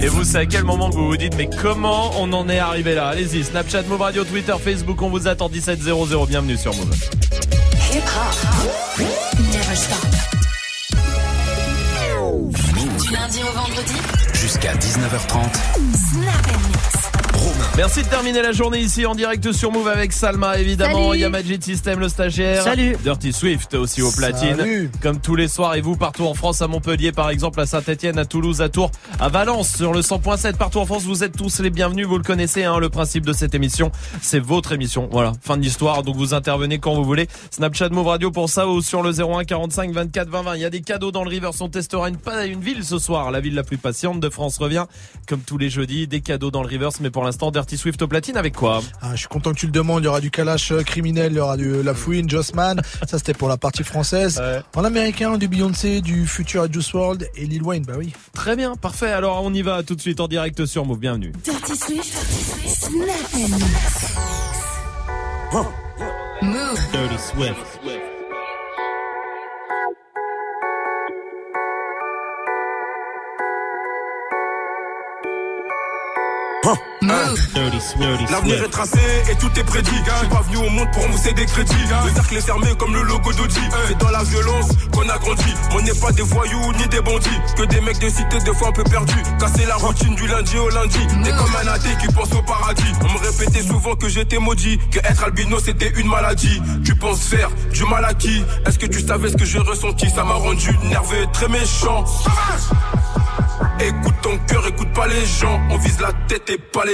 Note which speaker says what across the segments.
Speaker 1: Et vous, c'est à quel moment que vous vous dites, mais comment on en est arrivé là? Allez-y, Snapchat, Move Radio, Twitter, Facebook, on vous attend 1700. Bienvenue sur Move.
Speaker 2: Hip hop. Never stop. Du lundi au vendredi.
Speaker 3: Jusqu'à 19h30.
Speaker 2: Snap
Speaker 1: Merci de terminer la journée ici en direct sur Move avec Salma évidemment.
Speaker 4: Salut.
Speaker 1: Il y a Magic System le stagiaire.
Speaker 4: Salut.
Speaker 1: Dirty Swift aussi au platine.
Speaker 5: Salut.
Speaker 1: Comme tous les soirs et vous partout en France, à Montpellier par exemple, à Saint-Etienne, à Toulouse, à Tours, à Valence sur le 100.7 partout en France. Vous êtes tous les bienvenus. Vous le connaissez hein, le principe de cette émission. C'est votre émission. Voilà, fin de l'histoire. Donc vous intervenez quand vous voulez. Snapchat Move Radio pour ça ou sur le 01 45 24 20 20. Il y a des cadeaux dans le River. On testera une, pas une ville ce soir. La ville la plus patiente de France revient comme tous les jeudis. Des cadeaux dans le Rivers. Mais pour l'instant, Dirty Swift au platine avec quoi
Speaker 5: Ah, je suis content que tu le demandes. Il y aura du Kalash euh, criminel, il y aura du La Fouine, Jossman. Ça, c'était pour la partie française.
Speaker 1: Ouais.
Speaker 5: En américain, du Beyoncé, du Future Juice World et Lil Wayne. Bah oui.
Speaker 1: Très bien, parfait. Alors on y va tout de suite en direct sur Move. Bienvenue.
Speaker 2: Dirty Swift. Snap. Move.
Speaker 1: Dirty Swift.
Speaker 2: Move.
Speaker 6: L'avenir est tracé et tout est prédit. Je suis pas venu au monde pour mousser des crédits. Le cercle est fermé comme le logo d'Audi. C'est dans la violence qu'on a grandi. On n'est pas des voyous ni des bandits. Que des mecs de cité, des fois un peu perdus. Casser la routine du lundi au lundi. T'es comme un athée qui pense au paradis. On me répétait souvent que j'étais maudit. Que être albino c'était une maladie. Tu penses faire du mal à qui? Est-ce que tu savais ce que j'ai ressenti? Ça m'a rendu nerveux, très méchant. Sauvage Écoute ton cœur, écoute pas les gens. On vise la tête et pas les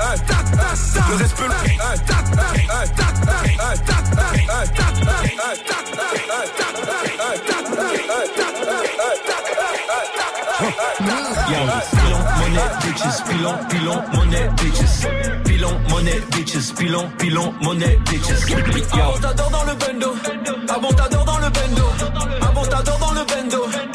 Speaker 6: Nos espelons Yo, pile on money bitches, pile on, pile
Speaker 7: on money bitches, pile on money bitches, pile on, pile on money bitches. Avant t'adore dans le bendo, avant t'adore dans le bendo, avant t'adore dans le bendo.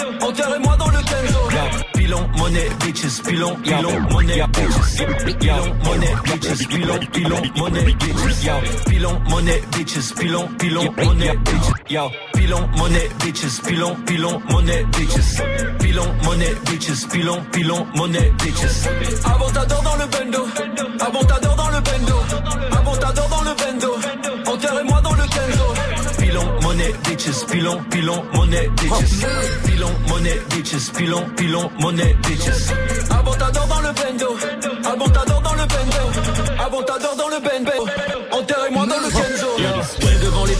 Speaker 7: Pilon, monnaie, bitches, pilon, pilon, monnaie, bitches. Pilon, monnaie, bitches, pilon, pilon, monnaie, bitches. Yo, pilon, monnaie, bitches, pilon, pilon, monnaie, bitches. Yo, pilon, monnaie, bitches, pilon, pilon, monnaie, bitches. Pilon, monnaie, bitches, pilon, pilon, monnaie, bitches. Abontador dans le bendo, abontador dans le bendo, abontador dans le bendo, bitches, pilon, pilon, monnaie, bitches. Pilon, monnaie, bitches, pilon, pilon, monnaie, bitches. Abontador dans le bendo, abontador dans le bendo, abontador dans le bendo,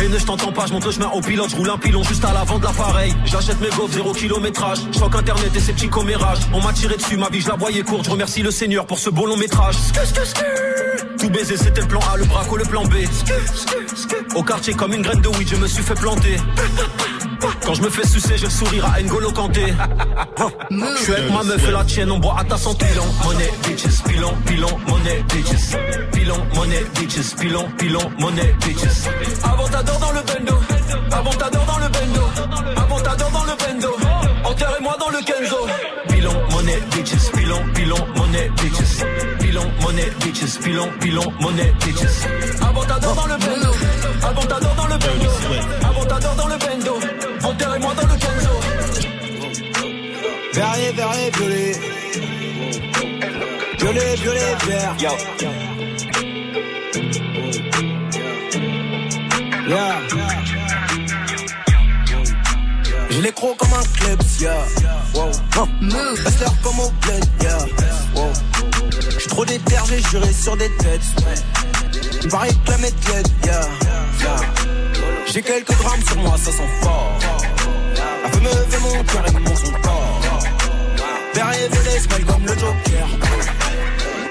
Speaker 7: Et ne je t'entends pas, je monte le chemin au pilote, je roule un pilon juste à l'avant de l'appareil. J'achète mes gaufres, zéro kilométrage. Choc internet et ses petits commérages. On m'a tiré dessus, ma vie, je la voyais courte. Je remercie le Seigneur pour ce beau long métrage. Tout baiser, c'était le plan A, le braco, le plan B. Au quartier, comme une graine de weed, je me suis fait planter. Quand je me fais sucer, j'ai le sourire à N'Golo Kanté. Je suis avec ma meuf et la tienne, on boit à ta santé. Pilon, monnaie, bitches, pilon, pilon, monnaie, bitches. Pilon, monnaie, bitches, pilon, pilon, monnaie, bitches. Abontador dans le bendo, abontador dans le bendo, abontador dans le bendo. Enterrez-moi dans le Kenzo. Pilon, monnaie, bitches, pilon, pilon, monnaie, bitches. Pilon, monnaie, bitches, pilon, pilon, monnaie, bitches. Abontador dans le bendo, abontador dans le bendo,
Speaker 8: Verrier, verrier, violet. Violet, violet, vert.
Speaker 7: Yo.
Speaker 8: Yeah. Je les comme un club, yeah. wow. Comme au bled, yeah. Wow. J'suis trop déter, j'ai juré sur des têtes. Pareil que la méthode, yeah. yeah. J'ai quelques grammes sur moi, ça sent fort. Elle veut me lever mon cœur et mon son corps. Vert et violet, smile comme le Joker.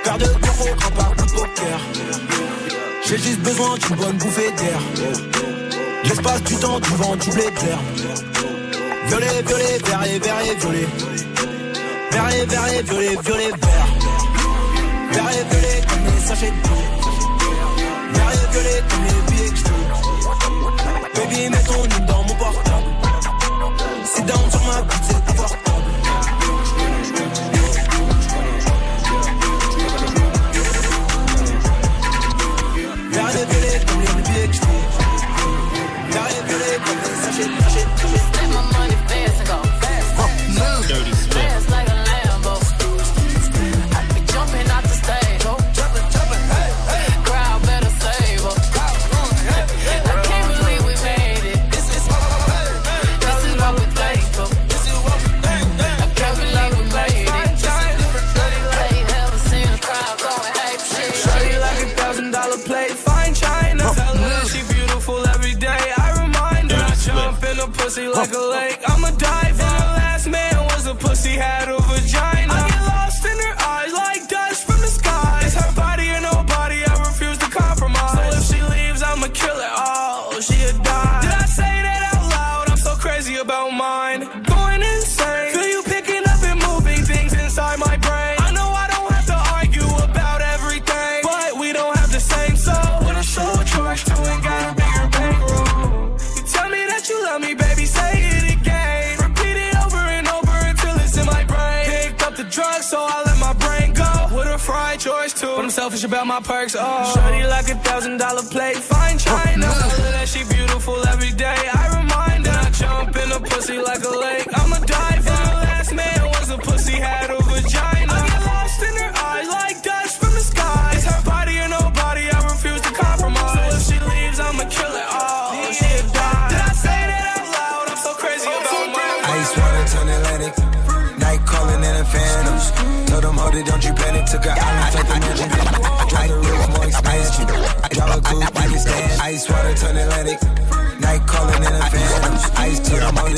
Speaker 8: Paire de coraux, grand par de poker. J'ai juste besoin d'une bonne bouffée d'air. L'espace du temps, du vent, du blé clair. Violet, violet, vert et vert et violet. Vert et vert et violet, violet, vert. Vert et violet comme les sachets de thé. Vert et violet comme les billets que je Baby, mets ton dans mon portable. Sit down sur ma bite, c'est confortable.
Speaker 4: I'm about my perks. Oh, shorty like a thousand dollar plate, fine china. Her that she beautiful every day. I remind her I jump in a pussy like a lake. I'm a diver. Her last man was a pussy, had a vagina. I get lost in her eyes like dust from the sky. It's her body or nobody, I refuse to compromise. So if she leaves, I'ma kill it all. She a oh. die. Did I say that out loud? I'm so crazy about my
Speaker 8: Ice water turn Atlantic. Night calling in a phantom. Told them, hold it, don't you panic. Took a island,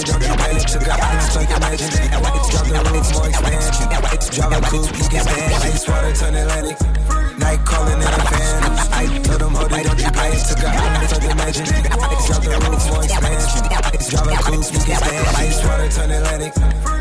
Speaker 8: it, don't you panic. A island, felt the mansion. Drop the roof, more expansion. Drive a coupe, you can stand. Ice water turn Atlantic. Night calling in a phantom. I told them, hold it, don't you panic. A island, felt the mansion. Drop the roof, more expansion. Drive a coupe, you can stand. Ice water turn Atlantic.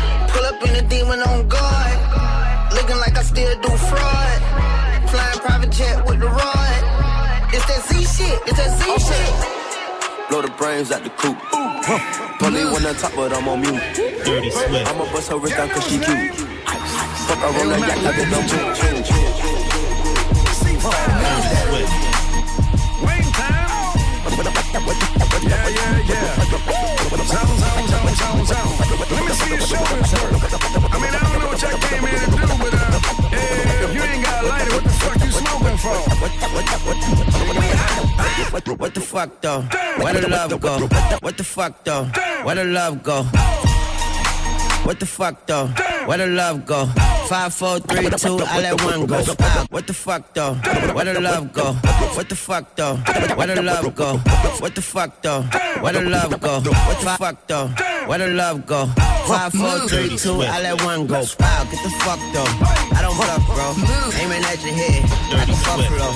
Speaker 9: Pull up in a demon on guard. Looking like I still do fraud. Flying private jet with the rod. It's that Z shit. It's that Z shit.
Speaker 8: Blow the brains out the coop. Polly one on top, but I'm on mute.
Speaker 1: Dirty Swift.
Speaker 8: I'ma bust her wrist down cause she cute. Fuck her on the yacht like a dumb
Speaker 1: Swift.
Speaker 4: Yeah, yeah, yeah. Let me see your shoulders. I mean, I don't know what y'all came here to do, but uh, yeah, if you ain't got a lighter, what the fuck you smoking for?
Speaker 8: What the fuck though? Where the love go? What the fuck though? Where the love go? What the fuck though? Where the love go? Five, four, three, two, I let one go. Ah, What the fuck though? Where the love go? What the fuck though? Where the love go? What the fuck though? Where the love go? What the fuck though? Where the love go? Five, four, three, two, I let one go. Wow, get the fuck though. I don't bluff, bro. Aiming at your head. I'm a buffalo.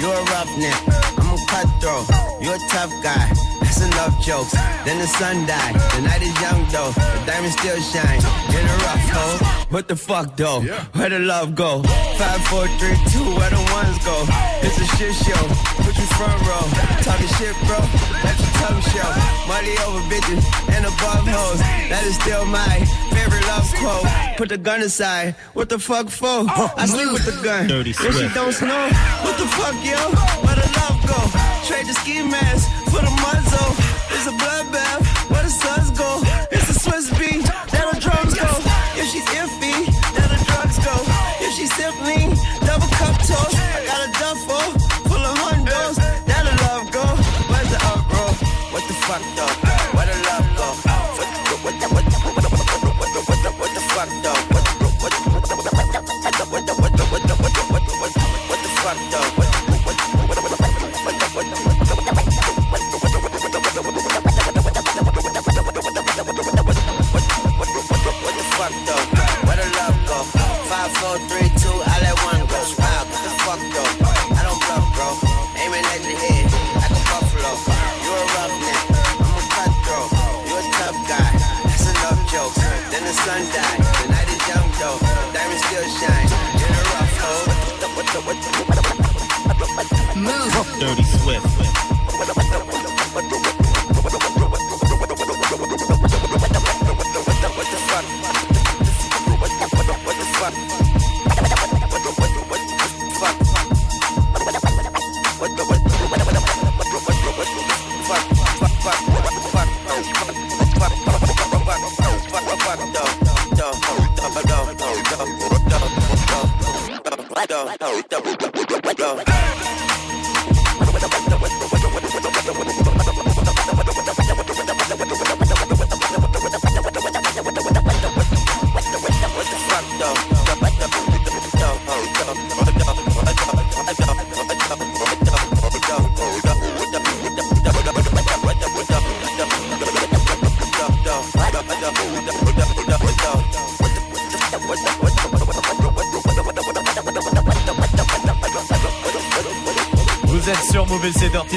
Speaker 8: You're a roughneck. I'm a cutthroat. You're a tough guy. That's enough jokes. Then the sun died. The night is young though. The diamond still shine. In a rough hole. What the fuck though? Where the love go? Five, four, three, two. Where the ones go? It's a shit show. Put you front row. Talking shit, bro. Let your
Speaker 10: talk show. Money over bitches and above hoes. That is still my favorite love quote. Put the gun aside. What the fuck for? Oh, I sleep with the gun.
Speaker 11: Dirty
Speaker 10: If she don't snow. what the fuck, yo? Where the love go? Trade the ski mask for the muzzle. It's a bloodbath. Where the suns go? It's a Swiss beat. There the drums go. If she's iffy, there the drugs go. If she's simply double cup toast, I got a duffel full of hundos. There the love go. Where's the uproar? What the fuck though? Where the love go? What the what the what the what the what the what the what the fuck though? What the what the what the what the what the what the what the what the fuck though?
Speaker 11: Move. Dirty Swift.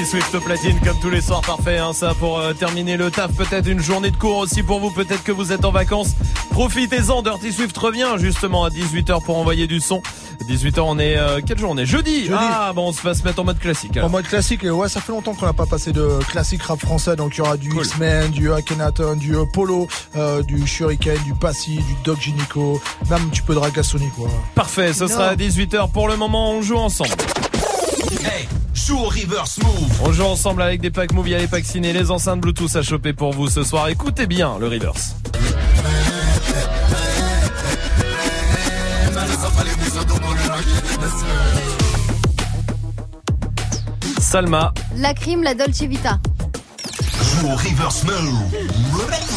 Speaker 11: Swift au platine comme tous les soirs parfait hein, ça pour euh, terminer le taf peut-être une journée de cours aussi pour vous peut-être que vous êtes en vacances profitez-en Dirty Swift revient justement à 18h pour envoyer du son 18h on est euh, quelle journée? Jeudi.
Speaker 5: Jeudi.
Speaker 11: ah bon on se va se mettre en mode classique alors.
Speaker 5: En mode classique, et ouais, ça fait longtemps qu'on n'a pas passé de classique rap français, donc il y aura du X-Men, du Akhenaton, du Polo, euh, du Shuriken, du Passy, du Doc Gynico, même un petit peu de Ragassoni, quoi.
Speaker 11: Parfait ce sera à 18h pour le moment on joue ensemble
Speaker 7: Au reverse move.
Speaker 11: On joue ensemble avec des packs Move, il y a les packs ciné, les enceintes Bluetooth à choper pour vous ce soir. Écoutez bien le reverse. Salma,
Speaker 12: La crime, la Dolce Vita.
Speaker 7: Joue au reverse move.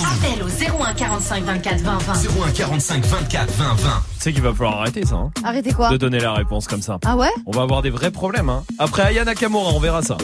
Speaker 13: Appel au 01 45 24 20 20.
Speaker 7: 01 45 24 20 20.
Speaker 11: Tu sais qu'il va falloir arrêter ça. Hein,
Speaker 12: Arrêtez quoi
Speaker 11: de donner la réponse comme ça.
Speaker 12: Ah ouais
Speaker 11: On va avoir des vrais problèmes. Hein. Après Ayana Nakamura, on verra ça.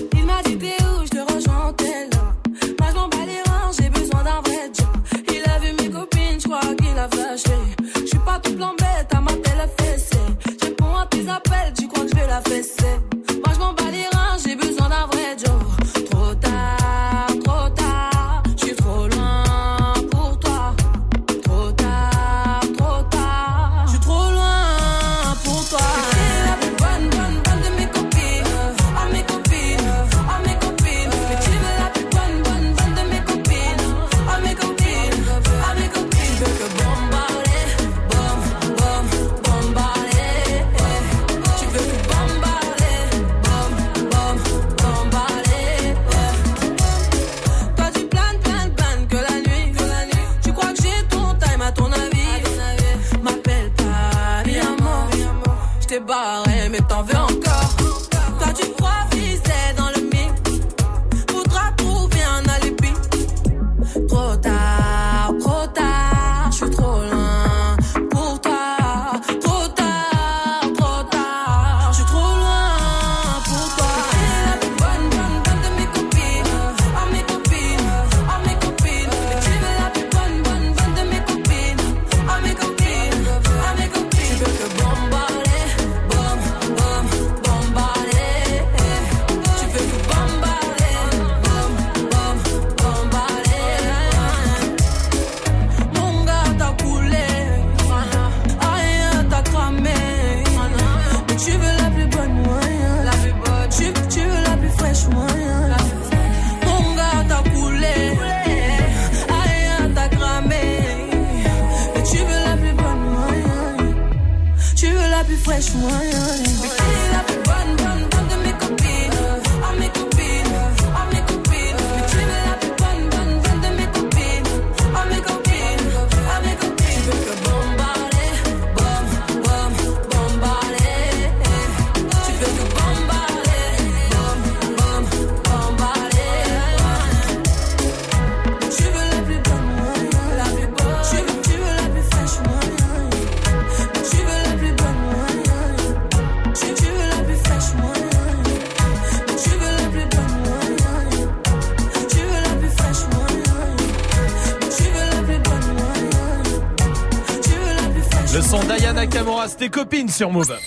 Speaker 1: Kamura, c'était copine sur Move.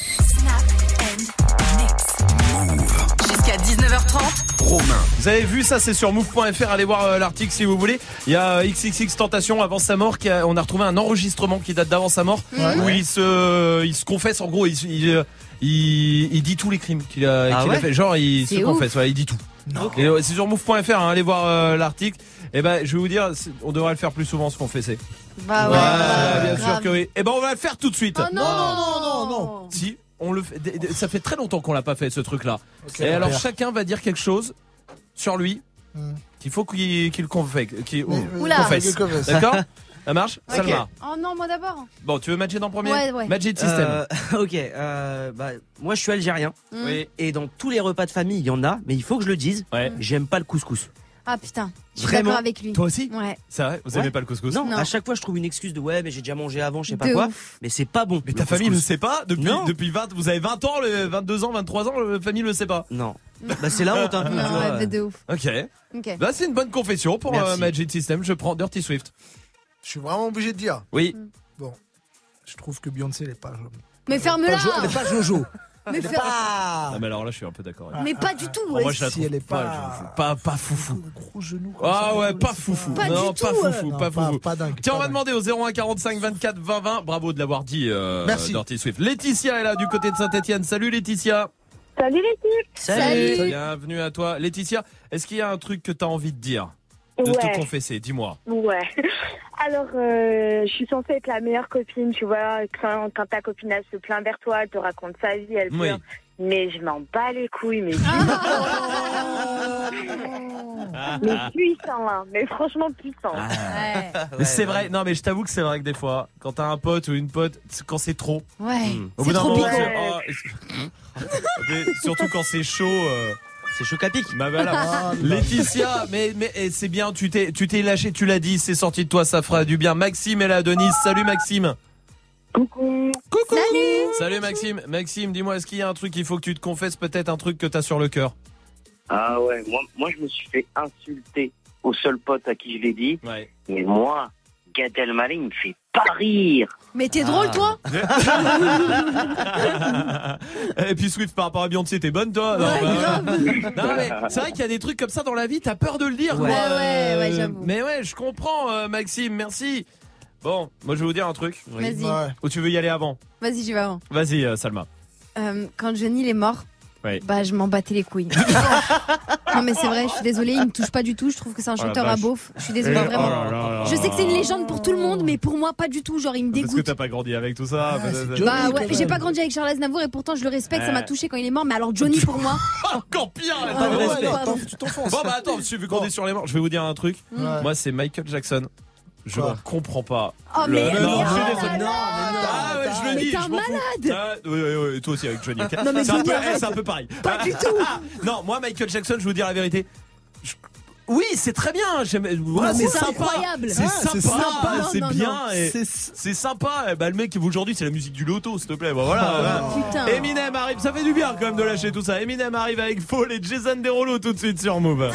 Speaker 13: Jusqu'à 19h30.
Speaker 3: Romain.
Speaker 1: Vous avez vu ça, c'est sur move.fr. Allez voir euh, l'article si vous voulez. Il y a euh, XXX Tentation avant sa mort. Qui a- on a retrouvé un enregistrement qui date d'avant sa mort
Speaker 5: Ouais.
Speaker 1: où il se, il se confesse. En gros, il, il, euh, il- il dit tous les crimes qu'il a,
Speaker 14: Ah
Speaker 1: qu'il a
Speaker 14: ouais
Speaker 1: fait. Genre, il se
Speaker 12: ouf.
Speaker 1: confesse. Ouais, il dit tout. Et, euh, c'est sur move.fr. hein, allez voir euh, l'article. Et ben, je vais vous dire, on devrait le faire plus souvent, se confesser.
Speaker 12: Bah ouais.
Speaker 1: Ouais,
Speaker 12: bah,
Speaker 1: bien sûr que oui. Et ben, on va le faire tout de suite.
Speaker 12: Oh non,
Speaker 5: non, non, non.
Speaker 1: Si, on le fait. Ça fait très longtemps qu'on l'a pas fait ce truc-là. Et alors chacun va dire quelque chose sur lui
Speaker 5: Hmm.
Speaker 1: qu'il faut qu'il confesse.
Speaker 5: Mais-
Speaker 12: Oula.
Speaker 1: confesse.
Speaker 5: Qu'il confesse.
Speaker 1: D'accord Ça marche
Speaker 12: Ok.
Speaker 1: Salma.
Speaker 12: Oh non, moi d'abord.
Speaker 1: Bon, tu veux Majid en premier
Speaker 12: Ouais, ouais.
Speaker 1: Majid System.
Speaker 14: Euh, ok, euh, bah, moi je suis algérien
Speaker 12: Mm.
Speaker 1: Oui.
Speaker 14: et dans tous les repas de famille il y en a, mais il faut que je le dise,
Speaker 1: Ouais.
Speaker 14: j'aime pas le couscous.
Speaker 12: Ah putain, je suis
Speaker 14: Vraiment
Speaker 12: avec lui.
Speaker 1: Toi aussi
Speaker 12: Ouais.
Speaker 1: C'est vrai Vous
Speaker 14: Ouais.
Speaker 1: aimez pas le couscous
Speaker 14: Non,
Speaker 12: Non.
Speaker 14: à chaque fois je trouve une excuse de ouais mais j'ai déjà mangé avant, je sais pas
Speaker 12: De
Speaker 14: quoi,
Speaker 12: ouf.
Speaker 14: mais c'est pas bon.
Speaker 1: Mais ta famille ne sait pas depuis,
Speaker 14: Non.
Speaker 1: depuis 20, vous avez 20 ans, le 22 ans, 23 ans, la famille ne le sait pas.
Speaker 14: Non. Bah c'est la honte un peu. tu
Speaker 12: Non,
Speaker 14: vois.
Speaker 12: ouais, de ouf.
Speaker 1: Ok.
Speaker 12: Ok.
Speaker 1: Là, c'est une bonne confession pour euh, Magic System. Je prends Dirty Swift.
Speaker 5: Je suis vraiment obligé de dire.
Speaker 1: Oui.
Speaker 5: Je trouve que Beyoncé, elle est pas.
Speaker 12: Mais ferme-la
Speaker 5: Elle est pas Jojo.
Speaker 12: Mais.
Speaker 1: Ah, mais alors là, je suis un peu d'accord. avec
Speaker 12: mais pas du tout. ouais.
Speaker 1: Moi, je la
Speaker 5: si
Speaker 1: trouve
Speaker 5: elle est
Speaker 1: pas,
Speaker 5: pas-
Speaker 1: pas, pas foufou.
Speaker 5: Gros genou. comme
Speaker 1: Ah
Speaker 5: ça,
Speaker 1: ouais, pas
Speaker 5: c'est
Speaker 1: foufou.
Speaker 12: Pas
Speaker 1: non,
Speaker 12: du
Speaker 1: pas
Speaker 12: tout,
Speaker 1: foufou,
Speaker 5: Non,
Speaker 1: pas foufou.
Speaker 5: Pas dingue.
Speaker 1: Tiens, on
Speaker 5: pas
Speaker 1: va
Speaker 5: dingue.
Speaker 1: demander au 01 45 24 20 20. Bravo de l'avoir dit, euh,
Speaker 5: Merci.
Speaker 1: Dirty Swift. Laetitia est là du côté de Saint-Etienne. Salut Laetitia.
Speaker 15: Salut l'équipe
Speaker 12: Salut.
Speaker 1: Bienvenue à toi. Laetitia, est-ce qu'il y a un truc que tu as envie de dire? De
Speaker 15: Ouais.
Speaker 1: te confesser, dis-moi.
Speaker 15: Ouais. Alors, euh, je suis censée être la meilleure copine, tu vois. Quand, quand ta copine, elle se plaint vers toi, elle te raconte sa vie, elle
Speaker 1: Oui.
Speaker 15: pleure. Mais je m'en bats les couilles, mais, mais puissant, hein. Mais franchement puissant.
Speaker 12: Ouais.
Speaker 1: Mais c'est vrai, non mais je t'avoue que c'est vrai que des fois, quand t'as un pote ou une pote, quand c'est trop,
Speaker 12: Ouais.
Speaker 1: au
Speaker 12: C'est
Speaker 1: bout d'un
Speaker 12: trop
Speaker 1: moment, c'est- oh, surtout quand c'est chaud. euh,
Speaker 14: C'est pic.
Speaker 1: Bah voilà.
Speaker 5: Ah.
Speaker 1: Laetitia, mais, mais eh, c'est bien, tu t'es, tu t'es lâché, tu l'as dit, c'est sorti de toi, ça fera du bien. Maxime est là, Denis. Salut Maxime.
Speaker 15: Coucou.
Speaker 1: Coucou.
Speaker 12: Salut.
Speaker 1: Salut Maxime. Maxime, dis-moi, est-ce qu'il y a un truc qu'il faut que tu te confesses, peut-être un truc que t'as sur le cœur?
Speaker 16: Ah ouais, moi, moi je me suis fait insulter au seul pote à qui je l'ai dit.
Speaker 1: Ouais.
Speaker 16: Mais moi, Gad Elmaleh, il me fait pas rire.
Speaker 12: Mais t'es drôle, toi
Speaker 1: Et puis Swift par rapport à Beyoncé, t'es bonne toi Non,
Speaker 12: Ouais,
Speaker 1: bah,
Speaker 12: grave.
Speaker 1: non, mais c'est vrai qu'il y a des trucs comme ça dans la vie, t'as peur de le dire.
Speaker 12: Ouais,
Speaker 1: quoi.
Speaker 12: ouais, ouais,
Speaker 1: Euh,
Speaker 12: j'avoue.
Speaker 1: Mais ouais, je comprends, euh, Maxime, merci. Bon, moi je vais vous dire un truc.
Speaker 12: Vas-y.
Speaker 5: Ouais.
Speaker 1: Ou tu veux y aller avant
Speaker 12: Vas-y, j'y vais avant.
Speaker 1: Vas-y, euh, Salma.
Speaker 12: Euh, quand Johnny il est mort, Bah je m'en battais les couilles. non mais c'est vrai, je suis désolée, il me touche pas du tout. Je trouve que c'est un
Speaker 1: Oh
Speaker 12: chanteur à beauf. Je suis désolée
Speaker 1: Oh
Speaker 12: vraiment.
Speaker 1: là là
Speaker 12: Je sais que c'est une légende pour tout le monde, mais pour moi pas du tout. Genre il me
Speaker 1: Parce que
Speaker 12: dégoûte.
Speaker 1: t'as pas grandi avec tout ça.
Speaker 5: Ah.
Speaker 12: Bah ouais, j'ai pas grandi avec Charles Aznavour et pourtant je le respecte, ça m'a touché quand il est mort. Mais alors Johnny pour moi,
Speaker 1: Encore pire.
Speaker 12: Ah ouais,
Speaker 5: Attends, tu t'enfonces.
Speaker 1: Bon bah attends, vu qu'on est sur les morts, je vais vous dire un truc.
Speaker 5: Ouais.
Speaker 1: Moi c'est Michael Jackson. Je ne comprends pas.
Speaker 12: Oh,
Speaker 1: le-
Speaker 12: mais-
Speaker 1: non,
Speaker 12: mais
Speaker 1: je suis
Speaker 12: oh
Speaker 1: désolé.
Speaker 12: là là.
Speaker 1: Ah ouais, je le
Speaker 12: Mais
Speaker 1: dis.
Speaker 12: t'es
Speaker 1: je
Speaker 12: un
Speaker 1: fous. Ah, oui, oui, oui, toi aussi avec Johnny.
Speaker 12: Non, mais
Speaker 1: c'est un, peu-
Speaker 12: arrête.
Speaker 1: c'est un peu pareil.
Speaker 12: Pas du tout.
Speaker 1: non, moi Michael Jackson, je vais vous dire la vérité. Je- Oui, c'est très bien. J'aime.
Speaker 12: Mais
Speaker 1: c'est
Speaker 12: c'est
Speaker 1: sympa.
Speaker 12: incroyable.
Speaker 1: C'est
Speaker 5: Ah,
Speaker 1: sympa.
Speaker 5: c'est sympa.
Speaker 1: C'est
Speaker 12: Non, non,
Speaker 1: bien.
Speaker 12: non.
Speaker 1: et
Speaker 5: C'est-
Speaker 1: C'est sympa. Eh ben, le mec aujourd'hui, c'est la musique du loto, s'il te plaît. Voilà.
Speaker 5: Ah,
Speaker 1: voilà. Eminem arrive. Ça fait du bien quand même de lâcher tout ça. Eminem arrive avec Fall et Jason Derulo tout de suite sur Move.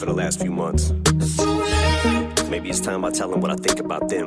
Speaker 2: for the
Speaker 17: last few months. Maybe it's time I tell them what I think about them.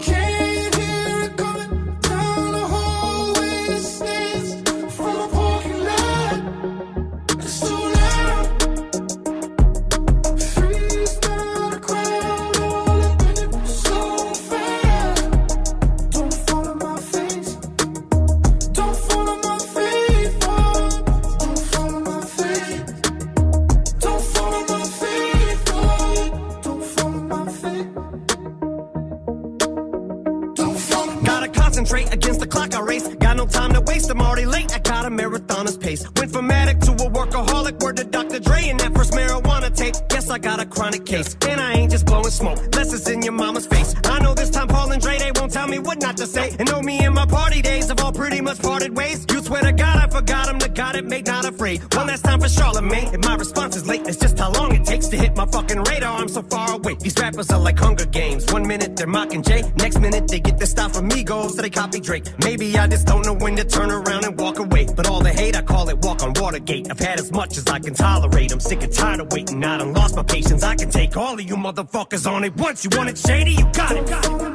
Speaker 18: to turn around and walk away. But all the hate, I call it walk on Watergate. I've had as much as I can tolerate. I'm sick and tired of waiting. I done lost my patience. I can take all of you motherfuckers on it. Once you want it shady, you got it.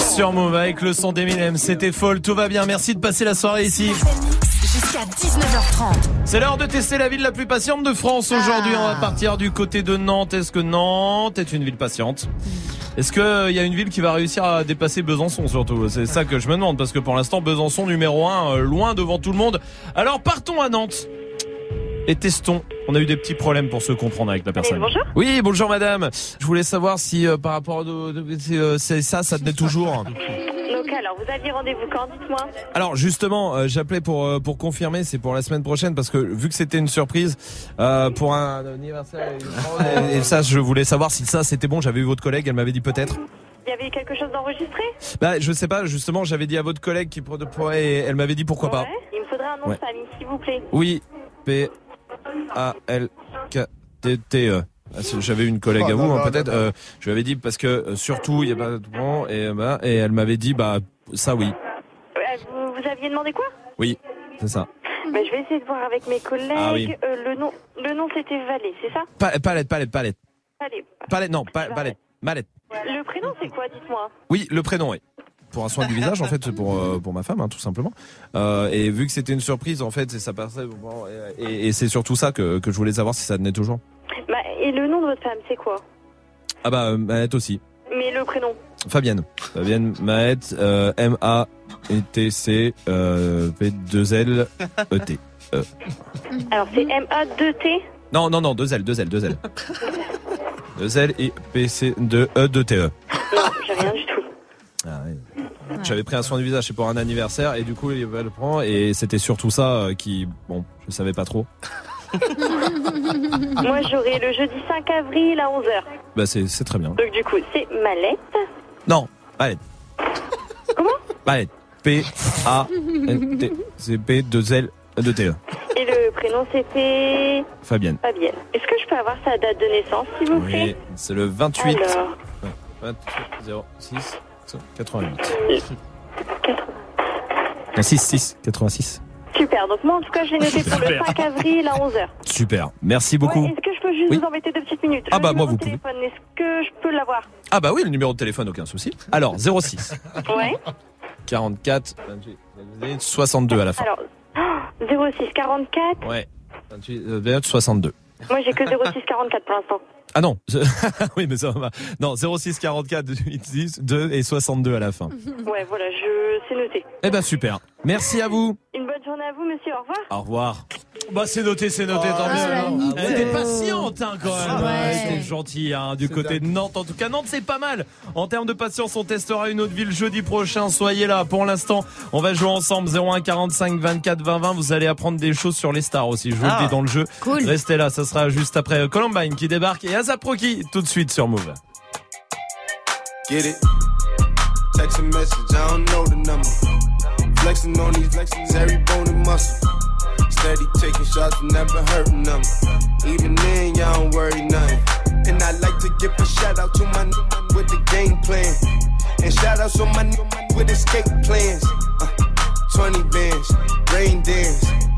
Speaker 1: sur Move avec le son d'Eminem, c'était folle, tout va bien, merci de passer la soirée ici. C'est l'heure de tester la ville la plus patiente de France. Aujourd'hui, on va partir du côté de Nantes. Est-ce que Nantes est une ville patiente? Est-ce qu'il euh, y a une ville qui va réussir à dépasser Besançon surtout? C'est ça que je me demande parce que pour l'instant Besançon numéro 1 euh, loin devant tout le monde. Alors partons à Nantes et testons on a eu des petits problèmes pour se comprendre avec la personne. Oui, bonjour madame. Je voulais savoir si euh, par rapport à euh, euh, ça, ça tenait toujours.
Speaker 19: Alors vous aviez rendez-vous quand Dites-moi?
Speaker 1: Alors justement, j'appelais pour pour confirmer, c'est pour la semaine prochaine parce que vu que c'était une surprise pour un anniversaire et, ça, je voulais savoir si ça c'était bon. J'avais eu votre collègue, elle m'avait dit peut-être.
Speaker 19: Il y avait quelque chose d'enregistré?
Speaker 1: Bah je sais pas, justement, j'avais dit à votre collègue qui pourrait, elle m'avait dit pourquoi pas.
Speaker 19: Il me faudrait un nom de famille, s'il vous plaît.
Speaker 1: Oui, P a-L-K-T-T-E. Ah, j'avais une collègue
Speaker 5: oh,
Speaker 1: à vous, hein, peut-être. Euh, je lui avais dit parce que euh, surtout il y a pas de temps et euh, bah, et elle m'avait dit bah ça oui.
Speaker 19: Vous, vous aviez demandé quoi?
Speaker 1: Oui, c'est ça.
Speaker 19: Bah, je vais essayer de voir avec mes collègues.
Speaker 1: Ah, oui.
Speaker 19: le nom, le nom c'était Valé, c'est ça?
Speaker 1: Palette, palette, palette.
Speaker 19: Palette.
Speaker 1: Palette, non, pa- palette.
Speaker 19: Le prénom c'est quoi, dites-moi?
Speaker 1: Oui, le prénom, oui. Pour un soin du visage, en fait, pour, euh, pour ma femme, hein, tout simplement. Euh, et vu que c'était une surprise, en fait, c'est ça passait. bon, et, et c'est surtout ça que, que je voulais savoir si ça tenait toujours.
Speaker 19: Bah, et le nom de votre femme c'est quoi?
Speaker 1: Ah bah, euh, Maët aussi.
Speaker 19: Mais le prénom?
Speaker 1: Fabienne. Fabienne Maët, euh, M-A-E-T-C, euh, P-2-L-E-T. Euh.
Speaker 19: Alors c'est M-A-2-T
Speaker 1: Non, non, non, deux L, deux L, deux L. deux L et P-C, 2 E, 2 T-E.
Speaker 19: Non, j'ai rien du tout.
Speaker 1: Ah, ouais. J'avais pris un soin du visage, c'est pour un anniversaire, et du coup, il va le prendre, et c'était surtout ça euh, qui, bon, je savais pas trop.
Speaker 19: Moi j'aurai le jeudi 5 avril à 11h.
Speaker 1: Bah, c'est, c'est très bien.
Speaker 19: Donc du coup c'est Mallette.
Speaker 1: Non, Palette. Comment? Palette. P-A-N-T. C'est P-2-L, 2 T-E.
Speaker 19: Et le prénom c'était
Speaker 1: Fabienne.
Speaker 19: Fabienne. Est-ce que je peux avoir sa date de naissance s'il vous
Speaker 1: Oui,
Speaker 19: plaît?
Speaker 1: c'est le 28.
Speaker 19: Alors.
Speaker 1: Ouais, 28 06 88. 6 6 86.
Speaker 19: Super, donc moi en tout cas je l'ai noté pour le
Speaker 1: Super.
Speaker 19: 5 avril à 11h.
Speaker 1: Super. Merci beaucoup.
Speaker 19: Est-ce que je peux juste
Speaker 1: Oui.
Speaker 19: vous embêter deux petites minutes?
Speaker 1: Ah
Speaker 19: Le
Speaker 1: bah, moi, vous
Speaker 19: téléphone, Est-ce que je peux l'avoir?
Speaker 1: Ah bah oui, le numéro de téléphone, aucun souci. Alors, 06
Speaker 19: Ouais.
Speaker 1: 44 28 62 à la fin.
Speaker 19: Alors, oh, 06 44.
Speaker 1: Ouais. 28 euh, 28, 62.
Speaker 19: Moi j'ai que 06 44 pour l'instant.
Speaker 1: Ah non, oui mais ça va. Non, 06 44 10 2 et 62 à la fin.
Speaker 19: Ouais, voilà, je c'est noté.
Speaker 1: Eh ben super. Merci à vous.
Speaker 19: Une bonne journée à vous, monsieur. Au revoir.
Speaker 1: Au revoir. Bah c'est noté, c'est noté, tant
Speaker 19: Ah, la
Speaker 1: mieux.
Speaker 19: mytho.
Speaker 1: Elle était patiente hein, quand même.
Speaker 19: Ouais.
Speaker 1: Elle était gentille hein, du côté de Nantes. En tout cas, Nantes c'est pas mal. En termes de patience, on testera une autre ville jeudi prochain. Soyez là. Pour l'instant, on va jouer ensemble 01 45 24 20 20. Vous allez apprendre des choses sur les stars aussi. Je vous
Speaker 14: Ah.
Speaker 1: le dis dans le jeu.
Speaker 14: Cool.
Speaker 1: Restez là, ça sera juste après Columbine qui débarque et Asap Rocky tout de suite sur Move.
Speaker 20: Get it? Text a message, I don't know the number. Flexing on these every bone and muscle. Steady taking shots, never hurting them. Even then, y'all don't worry nothing. And I like to give a shout out to my n- with the game plan. And shout outs to my n- with escape plans. Uh, 20 bands, rain dance.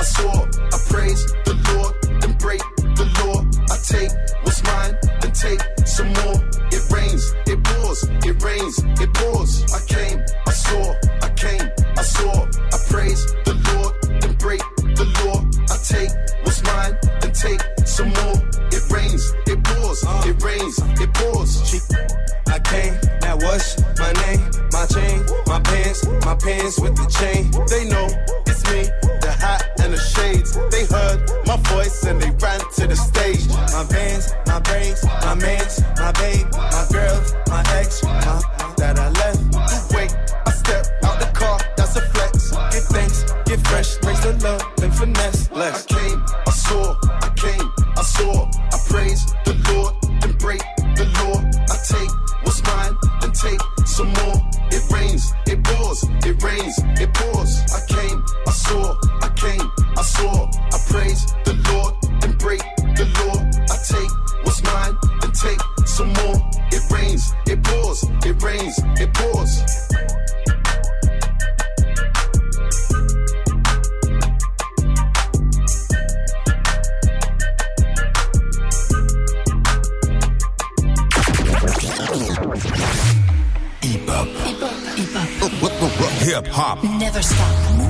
Speaker 20: I saw. I praise the Lord, then break the law. I take what's mine, then take some more. It rains, it pours, it rains, it pours. I came, I saw, I came, I saw. I praise the Lord, then break the law. I take what's mine, then take some more. It rains, it pours, it rains, it pours. She- I came, now what's my name? My chain, my pants, my pants with the chain. They know my voice and they ran to the stage. My vans, my braids, my mans, my babe, my girl, my ex, my that I left. Wait, I step out the car, that's a flex. Get thanks, get fresh, raise the love, then finesse. Less. I came, I saw, I came, I saw. I praise the Lord, then break the law. I take what's mine, then take some more. It rains, it pours, it rains, it pours. I came, I saw, I came, I saw. I praise some more. It rains, it pours, it rains, it pours.
Speaker 21: Hip hop. Hip hop.
Speaker 13: Never stop.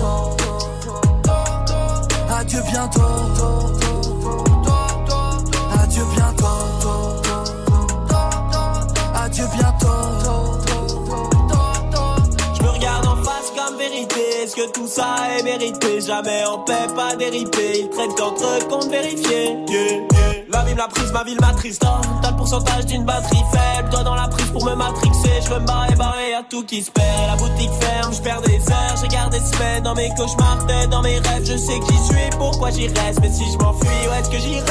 Speaker 4: Adieu bientôt. Adieu bientôt. Adieu bientôt.
Speaker 22: Je me regarde en face comme vérité. Est-ce que tout ça est mérité? Jamais en paix, pas déripé. Ils traitent qu'entre comptes vérifiés. Yeah, La vie me l'a prise, ma ville m'attriste. Oh, T'as le pourcentage d'une batterie faible. Toi dans la prise pour me matrixer. Je veux me barrer, barrer, y'a tout qui se perd. La boutique ferme, je perds des heures. Regarde des semaines dans mes cauchemars, tête dans mes rêves. Je sais qui suis, pourquoi j'y reste? Mais si je m'enfuis, où est-ce que j'irai?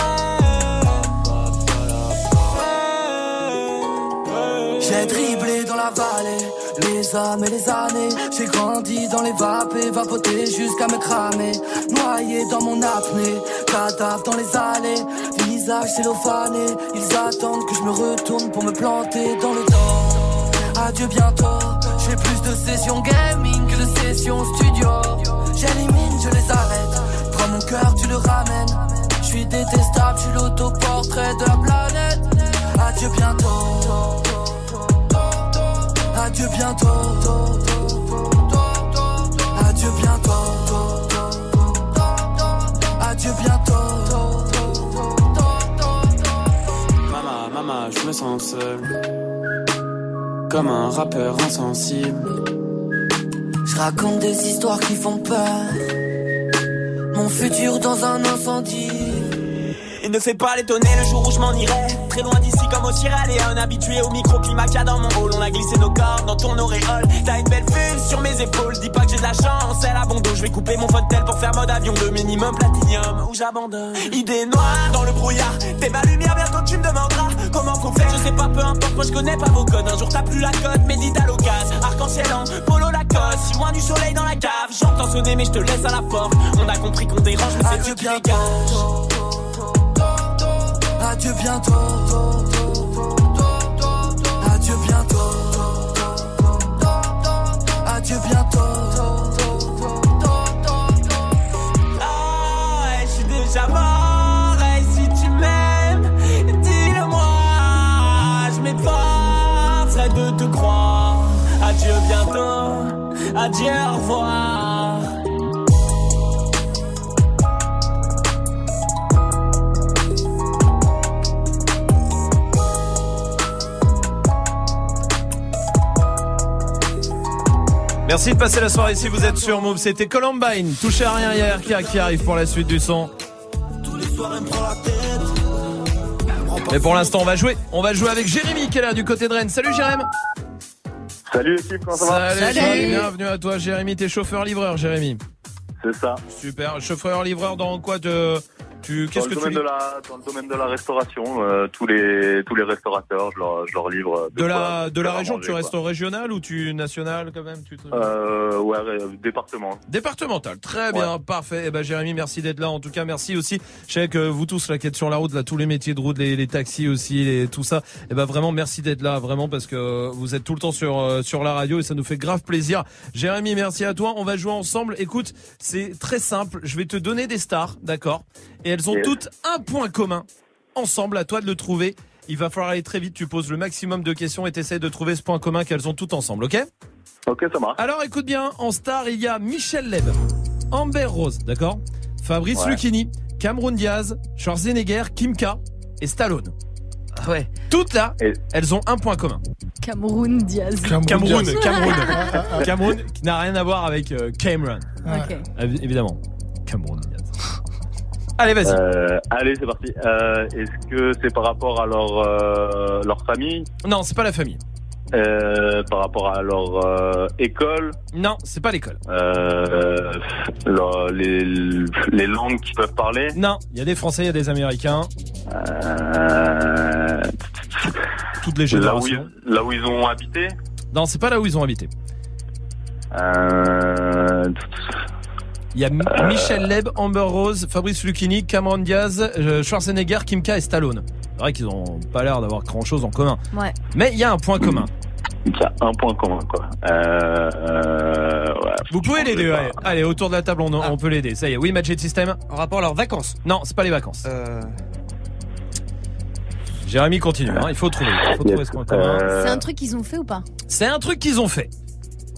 Speaker 4: J'ai dribblé dans la vallée, les âmes et les années. J'ai grandi dans les vapes vapoté jusqu'à me cramer. Noyé dans mon apnée, cadavre dans les allées. Visage cellophané, ils attendent que je me retourne pour me planter dans le dos. Adieu bientôt, je fais plus de sessions gaming que de sessions studio. J'élimine, je les arrête. Prends mon cœur, tu le ramènes. Je suis détestable, je suis l'autoportrait de la planète. Adieu bientôt. Adieu bientôt. Adieu bientôt.
Speaker 22: Je me sens seul. Comme un rappeur insensible.
Speaker 4: Je raconte des histoires qui font peur. Mon futur dans un incendie.
Speaker 22: Il ne fait pas l'étonner le jour où je m'en irai. Très loin d'ici comme au Sierra Leone. Habitué au microclimat qu'il y a dans mon hall. On a glissé nos corps dans ton auréole. T'as une belle vue sur mes épaules. Dis pas que j'ai de la chance, c'est la bon dos. Je vais couper mon tel pour faire mode avion de minimum platinium. Où j'abandonne? Idée noire dans le brouillard. T'es ma lumière, bientôt tu me demanderas comment faut faire. Je sais pas, peu importe, moi je connais pas vos codes. Un jour t'as plus la cote, médite à l'occasion. Arc-en-ciel en polo Lacoste. Si loin du soleil dans la cave. J'entends sonner, mais je te laisse à la porte. On a compris qu'on dérange, mais c'est Dieu qui dégage.
Speaker 4: Adieu bientôt. Adieu bientôt. Adieu bientôt.
Speaker 22: Ah, je suis déjà mort. Si tu m'aimes, dis-le-moi. Je m'efforcerai de te croire. Adieu bientôt. Adieu,
Speaker 1: Merci de passer la soirée ici, vous êtes sur Move. C'était Columbine, touché à rien hier, qui, qui arrive pour la suite du son. Mais pour l'instant, on va jouer. On va jouer avec Jérémy qui est là du côté de Rennes. Salut Jérémy.
Speaker 23: Salut l'équipe, comment ça va
Speaker 1: Salut, Jérémy. bienvenue à toi Jérémy. T'es chauffeur-livreur Jérémy.
Speaker 23: C'est ça.
Speaker 1: Super. Chauffeur-livreur dans quoi de... Tu,
Speaker 23: Dans
Speaker 1: qu'est-ce
Speaker 23: le,
Speaker 1: que tu
Speaker 23: domaine de la, dans le domaine de la restauration, euh, tous les tous les restaurateurs, je leur, je leur livre.
Speaker 1: de la de la région,
Speaker 23: manger,
Speaker 1: tu restes régional ou tu national quand même tu te-
Speaker 23: Euh, ouais, département.
Speaker 1: Départemental, très bien, parfait. Eh ben Jérémy, merci d'être là. En tout cas, merci aussi. Je sais que vous tous là qui êtes sur la route, là tous les métiers de route, les, les taxis aussi, les, tout ça. Eh ben vraiment, merci d'être là, vraiment parce que vous êtes tout le temps sur euh, sur la radio et ça nous fait grave plaisir. Jérémy, merci à toi. On va jouer ensemble. Écoute, c'est très simple. Je vais te donner des stars, d'accord? Et elles ont
Speaker 23: Yes.
Speaker 1: toutes un point commun. Ensemble, à toi de le trouver. Il va falloir aller très vite. Tu poses le maximum de questions et t'essayes de trouver ce point commun qu'elles ont toutes ensemble, ok?
Speaker 23: Ok, ça marche.
Speaker 1: alors écoute bien, en star, il y a Michel Leb, Amber Rose, d'accord? Fabrice
Speaker 23: Ouais.
Speaker 1: Lucchini, Cameron Diaz, Schwarzenegger, Kimka et Stallone.
Speaker 14: Ah ouais.
Speaker 1: Toutes là, elles ont un point commun.
Speaker 12: Cameroun Diaz.
Speaker 1: Cameroun, Cameroun,
Speaker 12: Diaz.
Speaker 1: Cameroun, qui n'a rien à voir avec euh, Cameron. Évidemment. Cameroun Diaz. Allez, vas-y.
Speaker 23: Euh, allez, c'est parti. Euh, Est-ce que c'est par rapport à leur euh, leur famille
Speaker 1: Non, c'est pas la famille.
Speaker 23: Par rapport à leur école
Speaker 1: Non, c'est pas l'école.
Speaker 23: Les, les langues qu'ils peuvent parler
Speaker 1: Non, il y a des Français, il y a des Américains. Toutes les
Speaker 23: là, où
Speaker 1: générations.
Speaker 23: ils, là où ils ont habité
Speaker 1: Non, c'est pas là où ils ont habité.
Speaker 23: Euh,
Speaker 1: Il y a Michel Leb, Amber Rose, Fabrice Lucchini, Cameron Diaz, euh, Schwarzenegger, Kimka et Stallone. C'est vrai qu'ils ont pas l'air d'avoir grand chose en commun.
Speaker 12: Ouais.
Speaker 1: Mais il y a un point commun.
Speaker 23: Il y a un point commun, quoi. Euh, euh, ouais.
Speaker 1: Vous pouvez l'aider, ouais. Allez, autour de la table, on, on peut l'aider. Ça y est. Oui, Magic System
Speaker 14: En rapport à leurs vacances.
Speaker 1: Non, c'est pas les vacances.
Speaker 14: Euh...
Speaker 1: Jérémy continue, hein, il faut trouver. Il faut trouver ce qu'on commun.
Speaker 12: C'est un truc qu'ils ont fait ou pas?
Speaker 1: C'est un truc qu'ils ont fait.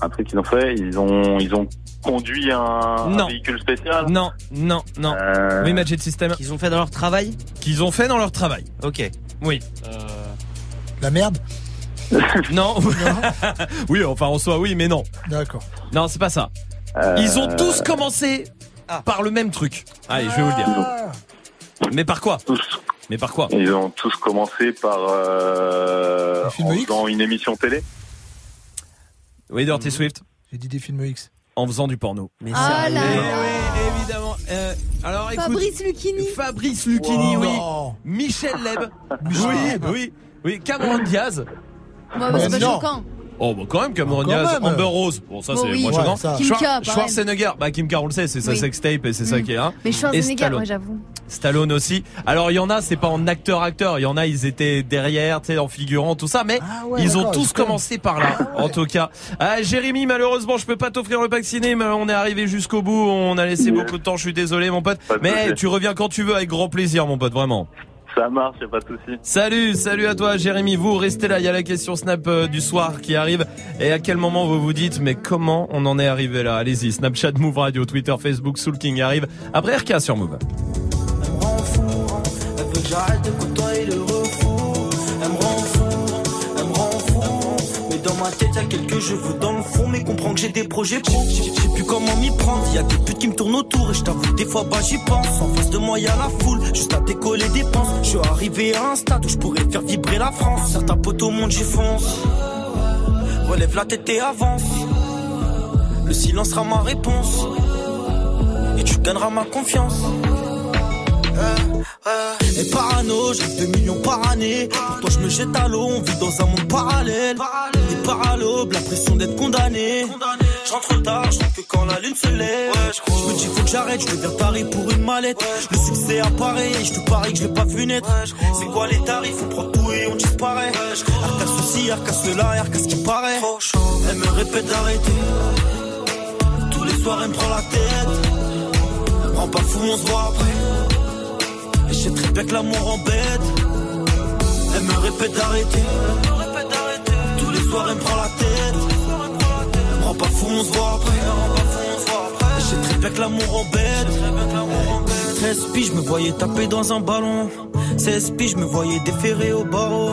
Speaker 23: Un truc qu'ils ont fait, ils ont, ils ont conduit un, un
Speaker 1: Non.
Speaker 23: véhicule spécial.
Speaker 1: Non, non, non.
Speaker 23: Euh,
Speaker 1: Oui, Magic System.
Speaker 14: Qu'ils ont fait dans leur travail
Speaker 1: Qu'ils ont fait dans leur travail.
Speaker 14: Ok.
Speaker 1: Oui.
Speaker 5: La merde
Speaker 1: Non. oui, enfin en soi, oui, mais non.
Speaker 5: D'accord.
Speaker 1: Non, c'est pas ça.
Speaker 23: Euh,
Speaker 1: Ils ont tous commencé par le même truc. Allez, je vais vous le dire. Mais par quoi Mais par quoi
Speaker 23: Ils ont tous commencé par euh,
Speaker 5: films
Speaker 23: en
Speaker 5: X
Speaker 23: faisant une émission télé.
Speaker 1: Oui, Dirty Swift.
Speaker 5: J'ai dit des films X.
Speaker 1: En faisant du porno. Mais
Speaker 12: Ah là
Speaker 1: oui,
Speaker 12: là.
Speaker 1: oui, évidemment. Euh, alors écoute,
Speaker 12: Fabrice Lucchini.
Speaker 1: Fabrice Lucchini,
Speaker 5: Wow.
Speaker 1: oui. Michel Leb.
Speaker 5: Michel
Speaker 1: oui,
Speaker 5: Leb.
Speaker 1: oui, oui. Cameron Diaz.
Speaker 12: Moi, bah, c'est pas
Speaker 5: non.
Speaker 12: choquant.
Speaker 1: Oh, bah quand même, Cameron Diaz. Amber Rose. Bon, ça,
Speaker 12: Bon,
Speaker 1: c'est
Speaker 12: oui.
Speaker 1: moins
Speaker 5: Ouais,
Speaker 1: choquant. Schwar-
Speaker 12: pareil.
Speaker 1: Schwarzenegger. Bah, Kim K, on le sait, c'est sa
Speaker 12: Oui.
Speaker 1: sextape et c'est ça
Speaker 12: Mm.
Speaker 1: qui est là.
Speaker 12: Mais Schwarzenegger,
Speaker 1: Stallone.
Speaker 12: moi j'avoue.
Speaker 1: Stallone aussi. Alors il y en a, c'est pas en acteur-acteur, il y en a, ils étaient derrière, tu sais, en figurant, tout ça, mais
Speaker 5: Ah ouais,
Speaker 1: ils ont tous commencé par là, en tout cas. Ah, Jérémy, malheureusement, je peux pas t'offrir le pack ciné, mais on est arrivé jusqu'au bout, on a laissé beaucoup de temps, je suis désolé, mon pote. Mais tu reviens quand tu veux, avec grand plaisir, mon pote, vraiment.
Speaker 23: Ça marche, y a pas de souci.
Speaker 1: Salut, salut à toi, Jérémy. Vous restez là, il y a la question Snap euh, du soir qui arrive. Et à quel moment vous vous dites, mais comment on en est arrivé là? Allez-y, Snapchat, Move Radio, Twitter, Facebook, Soul King arrive. Après RK sur Move.
Speaker 24: Ma tête, y'a quelques cheveux dans le fond. Mais comprends que j'ai des projets pro. Je sais plus comment m'y prendre. Y'a des putes qui me tournent autour. Et je t'avoue, des fois, bah j'y pense. En face de moi, y'a la foule. Juste à décoller des penses. Je suis arrivé à un stade où je pourrais faire vibrer la France. Certains potes au monde, j'y fonce. Relève la tête et avance. Le silence sera ma réponse. Et tu gagneras ma confiance. Et parano, je rêve de millions par année. Pour toi, je me jette à l'eau, on vit dans un monde parallèle. Des paralobes, la pression d'être condamné. Je rentre tard, je que quand la lune se lève. je me dis, faut que j'arrête, je deviens taré pour une mallette. Le succès apparaît, et je te parie que je l'ai pas vu naître. C'est quoi les tarifs, on prend tout et on disparaît. Arca ceci, arca cela, arca ce qui paraît. Elle me répète d'arrêter. Tous les soirs, elle me prend la tête. Elle me rend pas fou, on se voit après. Et je sais très bien que l'amour embête. Elle me répète d'arrêter. Tous les soirs, elle me prend la tête. Elle me rend pas fou, on se voit après. Et je sais très bien que l'amour embête. 13 piges, je me voyais taper dans un ballon. 16 piges, je me voyais déférer au barreau.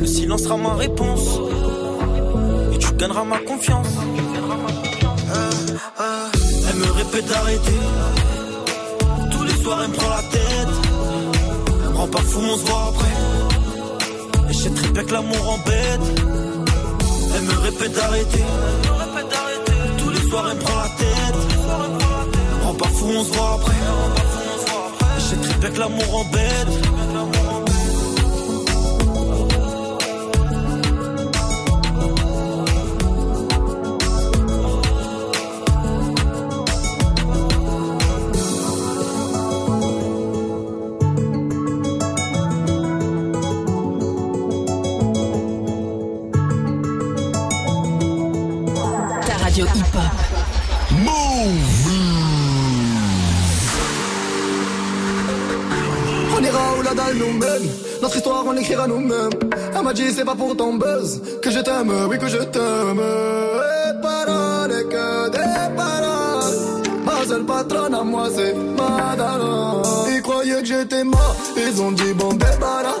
Speaker 24: Le silence sera ma réponse. Et tu gagneras ma confiance. Euh, euh, Elle me répète d'arrêter. Tous les soirs, elle me prend la tête. Elle me rend pas fou, on se voit après. Et je sais très bien que l'amour embête. Elle me répète d'arrêter. Tous les soirs, elle me prend la tête. Elle me rend pas fou, on se voit après. Et très bien que l'amour embête. On ira où la dalle nous mène. Notre histoire, on l'écrira nous-mêmes. Elle m'a dit, c'est pas pour ton buzz que je t'aime, oui, que je t'aime. Et paroles, et que des paroles. Ma seule patronne à moi, c'est Madonna. Ils croyaient que j'étais mort, ils ont dit, bon, débarras.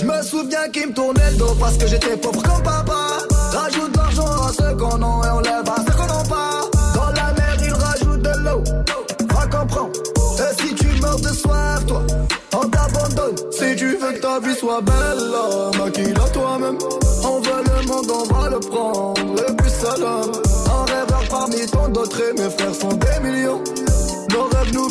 Speaker 25: Je me souviens qu'ils me tournaient le dos parce que j'étais pauvre comme papa. Rajoute l'argent à ceux qu'on a et on lève à qu'on n'a pas. Dans la mer, ils rajoutent de l'eau. Va comprendre. Et si tu meurs de soif, toi, on t'abandonne. Si tu veux que ta vie soit belle, maquille-la toi-même. On veut le monde, on va le prendre. Le plus seul homme. Un rêveur parmi tant d'autres et mes frères sont des millions.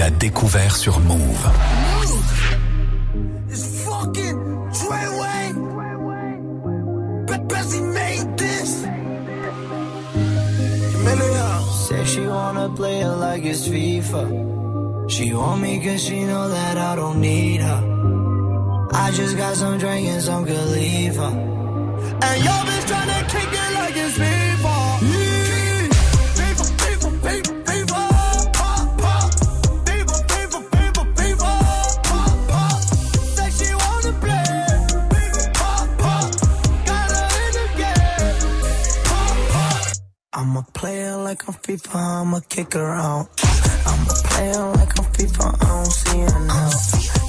Speaker 21: l'as découvert sur Move.
Speaker 26: Said she wanna play it like it's FIFA. She want me cause she know that I don't need her. I just got some drink and some her.
Speaker 25: And y'all
Speaker 26: player like I'm FIFA, I'ma kick around. I'm a player like I'm FIFA, I don't see her now.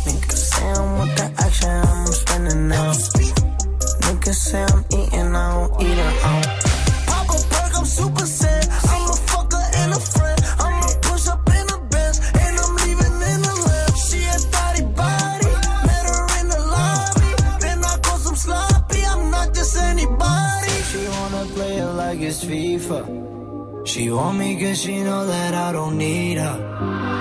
Speaker 26: Niggas say I'm with the action, I'm spending now. Niggas say I'm eating, I don't eat her out.
Speaker 25: She
Speaker 26: want me cause she know that I don't need her.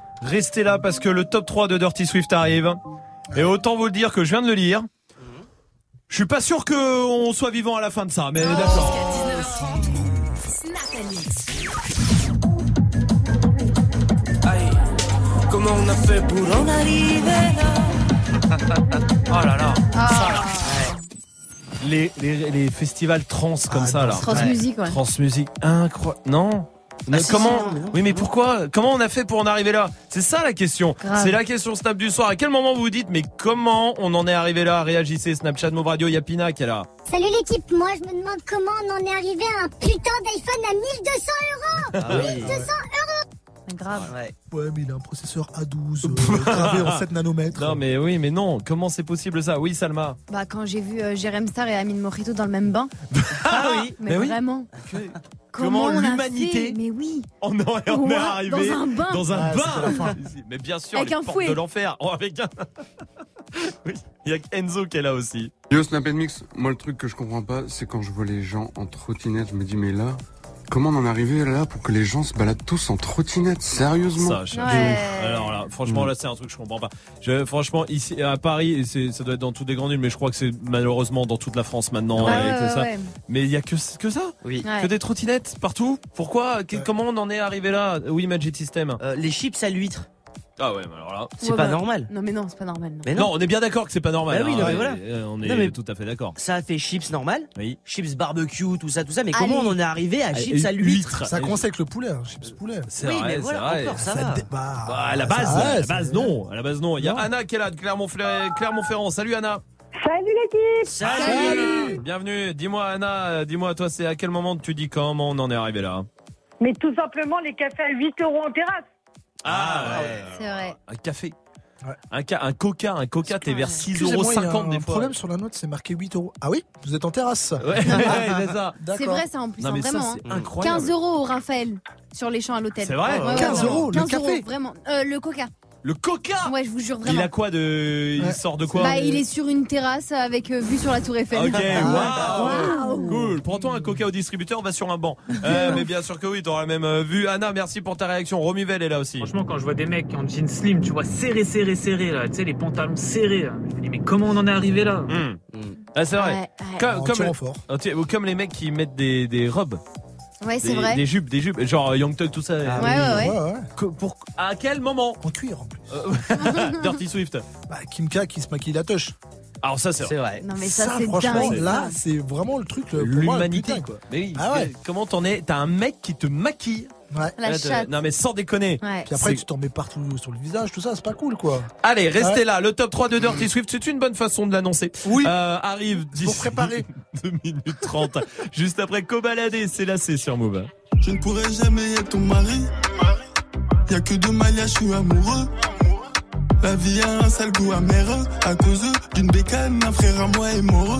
Speaker 1: Restez là parce que le top 3 de Dirty Swift arrive. Et autant vous le dire que je viens de le lire. Je suis pas sûr qu'on soit vivant à la fin de ça, mais d'accord.
Speaker 26: Comment on a fait pour en arriver là
Speaker 1: Oh là là.
Speaker 12: Ah.
Speaker 1: Ça, là. Les, les, les festivals trans comme ça là.
Speaker 12: Transmusique, ouais.
Speaker 1: Transmusique, incroyable. Non? Mais
Speaker 14: si,
Speaker 1: comment
Speaker 14: si, non, mais non,
Speaker 1: Oui mais pourquoi Comment on a fait pour en arriver là? C'est ça la question. C'est la question Snap du soir. À quel moment vous vous dites mais comment on en est arrivé là? Réagissez Snapchat Move Radio, il y a Pina qui est là.
Speaker 27: Salut l'équipe, moi je me demande comment on en est arrivé à un putain d'iPhone à 1200 euros
Speaker 1: Ah oui.
Speaker 27: 1200 euros
Speaker 12: Grave.
Speaker 5: Ouais, mais il a un processeur A12 euh, gravé en 7 nanomètres.
Speaker 1: Non mais oui mais non, comment c'est possible ça? Oui Salma.
Speaker 12: Bah, quand j'ai vu euh, Jérém Star et Amine Morito dans le même bain.
Speaker 1: Ah oui
Speaker 12: Mais,
Speaker 1: oui.
Speaker 12: vraiment.
Speaker 1: Comment l'humanité
Speaker 12: Mais oui.
Speaker 1: On en est, on est
Speaker 12: Ouais,
Speaker 1: arrivé
Speaker 12: dans un bain.
Speaker 1: Dans un
Speaker 5: Ouais,
Speaker 1: bain. Mais bien sûr,
Speaker 12: Avec
Speaker 1: les
Speaker 12: un fouet.
Speaker 1: de l'enfer. Oh, avec un... oui, il y a que Enzo qui est là aussi.
Speaker 28: Yo Snap Mix, moi le truc que je comprends pas, c'est quand je vois les gens en trottinette, je me dis mais là, comment on en est arrivé là pour que les gens se baladent tous en trottinette Sérieusement
Speaker 1: Ça. Alors là, franchement, là, c'est un truc que je comprends pas. Je, franchement, ici à Paris, c'est, ça doit être dans toutes les grandes villes, mais je crois que c'est malheureusement dans toute la France maintenant.
Speaker 12: Ouais,
Speaker 1: et
Speaker 12: ouais,
Speaker 1: tout ça.
Speaker 12: ouais.
Speaker 1: Mais il y a que que ça.
Speaker 14: Oui.
Speaker 12: Ouais.
Speaker 1: Que des trottinettes partout? Pourquoi? Que- Comment on en est arrivé là? Oui, Magic System.
Speaker 14: Euh, les chips à l'huître.
Speaker 1: Ah ouais, mais alors là.
Speaker 14: C'est
Speaker 12: Ouais,
Speaker 14: pas
Speaker 12: bah,
Speaker 14: normal.
Speaker 12: Non, mais non, c'est pas normal. non.
Speaker 14: Mais
Speaker 1: Non, on est bien d'accord que c'est pas normal.
Speaker 14: Bah oui,
Speaker 1: hein.
Speaker 14: non, mais voilà.
Speaker 1: euh, On est
Speaker 14: Non, mais-
Speaker 1: tout à fait d'accord.
Speaker 14: Ça a fait chips normal,
Speaker 1: Oui.
Speaker 14: chips barbecue, tout ça, tout ça. Mais
Speaker 12: Allez.
Speaker 14: comment on en est arrivé à
Speaker 1: Allez,
Speaker 14: chips à l'huître
Speaker 5: Ça commence avec le poulet, hein, chips poulet.
Speaker 1: C'est
Speaker 14: Oui,
Speaker 1: vrai,
Speaker 14: mais
Speaker 1: c'est
Speaker 14: voilà,
Speaker 1: vrai.
Speaker 14: encore, ça
Speaker 5: Ça
Speaker 14: va.
Speaker 5: dé- bah,
Speaker 1: Bah, à la base,
Speaker 5: va,
Speaker 1: à la base non, à la base non. Il y a. Anna qui est là de Clermont-Ferrand. Clermont-Ferrand. Salut Anna.
Speaker 19: Salut l'équipe
Speaker 14: Salut
Speaker 1: Bienvenue. Dis-moi Anna, euh, dis-moi toi, c'est à quel moment tu dis comment on en est arrivé là?
Speaker 19: Mais tout simplement, les cafés à 8 euros en terrasse.
Speaker 1: Ah,
Speaker 12: C'est vrai.
Speaker 1: Un café.
Speaker 5: Ouais.
Speaker 1: Un, ca- un coca, un coca, t'es vers 6,50
Speaker 5: Excusez-moi, il y a
Speaker 1: euros des
Speaker 5: un
Speaker 1: fois.
Speaker 5: problème sur la note, c'est marqué 8 euros. Ah oui Vous êtes en terrasse
Speaker 1: Ouais, ouais, c'est ça.
Speaker 12: Vrai, ça en plus,
Speaker 1: Non,
Speaker 12: hein,
Speaker 1: mais ça,
Speaker 12: vraiment.
Speaker 1: c'est
Speaker 12: hein.
Speaker 1: incroyable.
Speaker 12: 15 euros au Raphaël sur les champs à l'hôtel.
Speaker 1: C'est vrai
Speaker 12: Ouais, ouais,
Speaker 5: 15
Speaker 12: ouais.
Speaker 5: euros, le
Speaker 12: 15
Speaker 5: café
Speaker 12: vraiment. Euh, le coca.
Speaker 1: Le coca
Speaker 12: Ouais, je vous jure
Speaker 1: Il
Speaker 12: vraiment.
Speaker 1: a quoi de. Il
Speaker 5: Ouais.
Speaker 1: sort de quoi
Speaker 12: Bah, il est sur une terrasse avec euh, vue sur la Tour Eiffel.
Speaker 1: Ok, waouh
Speaker 12: Waouh.
Speaker 1: Cool. Prends-toi un coca au distributeur, va sur un banc. Euh, mais bien sûr que oui, t'auras la même euh, vue. Anna, merci pour ta réaction. Romuvel est là aussi.
Speaker 29: Franchement, quand je vois des mecs en jean slim, tu vois, serré, serré, serré, là, tu sais, les pantalons serrés, là, je me dis, mais comment on en est arrivé là?
Speaker 1: Hmm. Ah, c'est vrai.
Speaker 12: Ouais, ouais.
Speaker 1: Comme,
Speaker 5: En
Speaker 1: comme,
Speaker 5: tirant fort.
Speaker 1: Ah, tu- ou comme les mecs qui mettent des, des robes.
Speaker 12: Ouais, c'est
Speaker 1: des,
Speaker 12: vrai.
Speaker 1: Des jupes, des jupes. Genre euh, Young Thug, tout ça.
Speaker 12: Ouais, ouais, ouais.
Speaker 5: Ouais, ouais.
Speaker 1: Que- pour, à quel moment
Speaker 5: En cuir en plus.
Speaker 1: Euh, Dirty Swift.
Speaker 5: Bah, Kim K qui se maquille la touche.
Speaker 1: Alors ça, c'est
Speaker 14: C'est vrai.
Speaker 12: Non, mais ça,
Speaker 5: Ça,
Speaker 12: c'est
Speaker 5: franchement,
Speaker 12: dingue.
Speaker 5: là, c'est vraiment le truc. le- pour moi, le
Speaker 1: l'humanité quoi. Mais oui.
Speaker 5: Ah ouais.
Speaker 1: Comment t'en es T'as un mec qui te maquille.
Speaker 5: Ouais.
Speaker 12: La chatte.
Speaker 1: Non mais sans déconner.
Speaker 12: Ouais.
Speaker 5: Puis après, tu t'en mets partout sur le visage, tout ça, c'est pas cool quoi.
Speaker 1: Allez, restez
Speaker 5: Ouais.
Speaker 1: là. Le top 3 de Dirty Swift, c'est une bonne façon de l'annoncer.
Speaker 5: Oui.
Speaker 1: Euh, arrive
Speaker 5: Faut
Speaker 1: d'ici
Speaker 5: préparer.
Speaker 1: 2 minutes 30. Juste après Cobaladé, c'est là, c'est sur Move.
Speaker 30: Je ne pourrai jamais être ton mari. Y'a que de Malia, je suis amoureux. La vie a un sale goût amer à cause d'une bécane, un frère à moi est mort.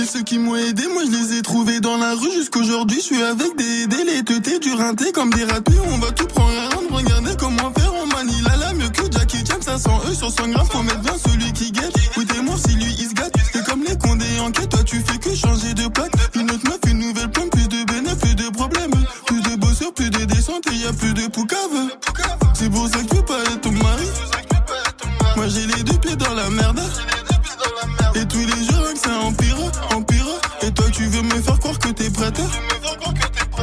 Speaker 30: Et ceux qui m'ont aidé, moi je les ai trouvés dans la rue jusqu'aujourd'hui. Je suis avec des délais, teutés, du rinté comme des ratés. On va tout prendre à regardez comment faire. On manie la la mieux que Jackie Chan, 500 E sur 100 grammes. Faut mettre bien celui qui guette. Écoutez-moi si lui il se gâte. C'est comme les condés en quête, toi tu fais que changer de plaque. Une autre meuf, une nouvelle pomme, plus de bénéfices, plus de problèmes. Plus de bosseurs, plus de descentes et y a plus de poucave. C'est pour ça que tu veux pas être ton mari. Moi j'ai les deux pieds dans la merde.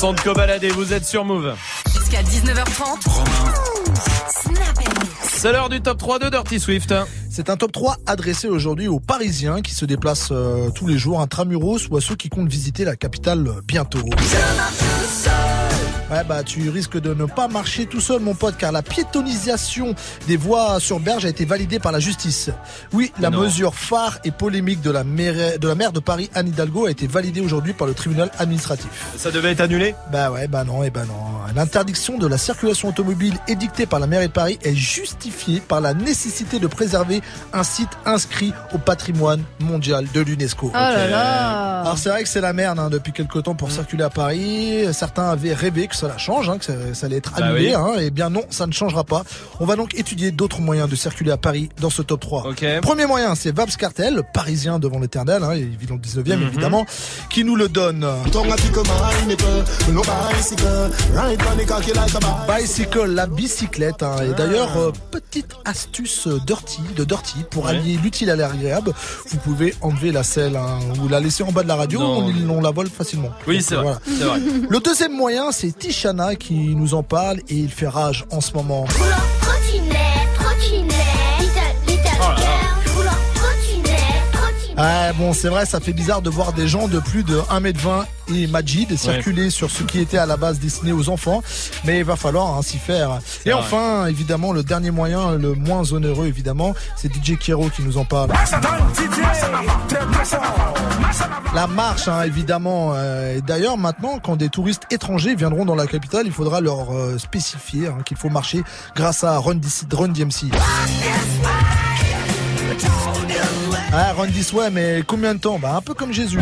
Speaker 1: son de Cobaladé, vous êtes sur Move.
Speaker 13: Jusqu'à 19h30. Snap and Mix.
Speaker 1: C'est l'heure du top 3 de Dirty Swift.
Speaker 5: C'est un top 3 adressé aujourd'hui aux Parisiens qui se déplacent euh, tous les jours intramuros ou à ceux qui comptent visiter la capitale euh, bientôt. Ouais bah tu risques de ne pas marcher tout seul mon pote car la piétonisation des voies sur berge a été validée par la justice. Oui, la
Speaker 1: non.
Speaker 5: mesure phare et polémique de la maire de la maire de Paris Anne Hidalgo a été validée aujourd'hui par le tribunal administratif.
Speaker 1: Ça devait être annulé?
Speaker 5: Bah ouais, bah non, et bah non. L'interdiction de la circulation automobile édictée par la mairie de Paris est justifiée par la nécessité de préserver un site inscrit au patrimoine mondial de l'UNESCO.
Speaker 12: Oh là là.
Speaker 5: Alors c'est vrai que c'est la merde hein, depuis quelques temps
Speaker 1: Mm.
Speaker 5: pour circuler à Paris. Certains avaient rêvé que cela change, hein, que ça, ça allait être
Speaker 1: Bah
Speaker 5: annulé.
Speaker 1: oui.
Speaker 5: hein. Eh bien non, ça ne changera pas. On va donc étudier d'autres moyens de circuler à Paris dans ce top 3. Premier moyen, c'est Vabs Cartel, le parisien devant l'éternel, hein, il vit dans le 19e
Speaker 1: Mhm.
Speaker 5: évidemment, qui nous le donne. Bicycle, la bicyclette. hein. Et d'ailleurs, euh, petite astuce euh, dirty, de dirty, pour
Speaker 1: Ouais.
Speaker 5: allier l'utile à l'agréable, vous pouvez enlever la selle hein, ou la laisser en bas de la radio,
Speaker 1: Non.
Speaker 5: on, on la vole facilement.
Speaker 1: Oui, c'est vrai, c'est vrai.
Speaker 5: Le deuxième moyen, c'est Tishana qui nous en parle et il fait rage en ce moment. Ah bon, c'est vrai, ça fait bizarre de voir des gens de plus de 1m20 et Majid circuler sur ce qui était à la base destiné aux enfants, mais il va falloir hein, s'y faire. Et
Speaker 1: vrai.
Speaker 5: enfin, évidemment, le dernier moyen, le moins onéreux évidemment, c'est DJ Kero qui nous en parle. La marche, hein, évidemment. euh, et D'ailleurs, maintenant, quand des touristes étrangers viendront dans la capitale, il faudra leur euh, spécifier hein, qu'il faut marcher grâce à Run, DC Run DMC. Ah, This Way, mais combien de temps Bah, un peu comme Jésus.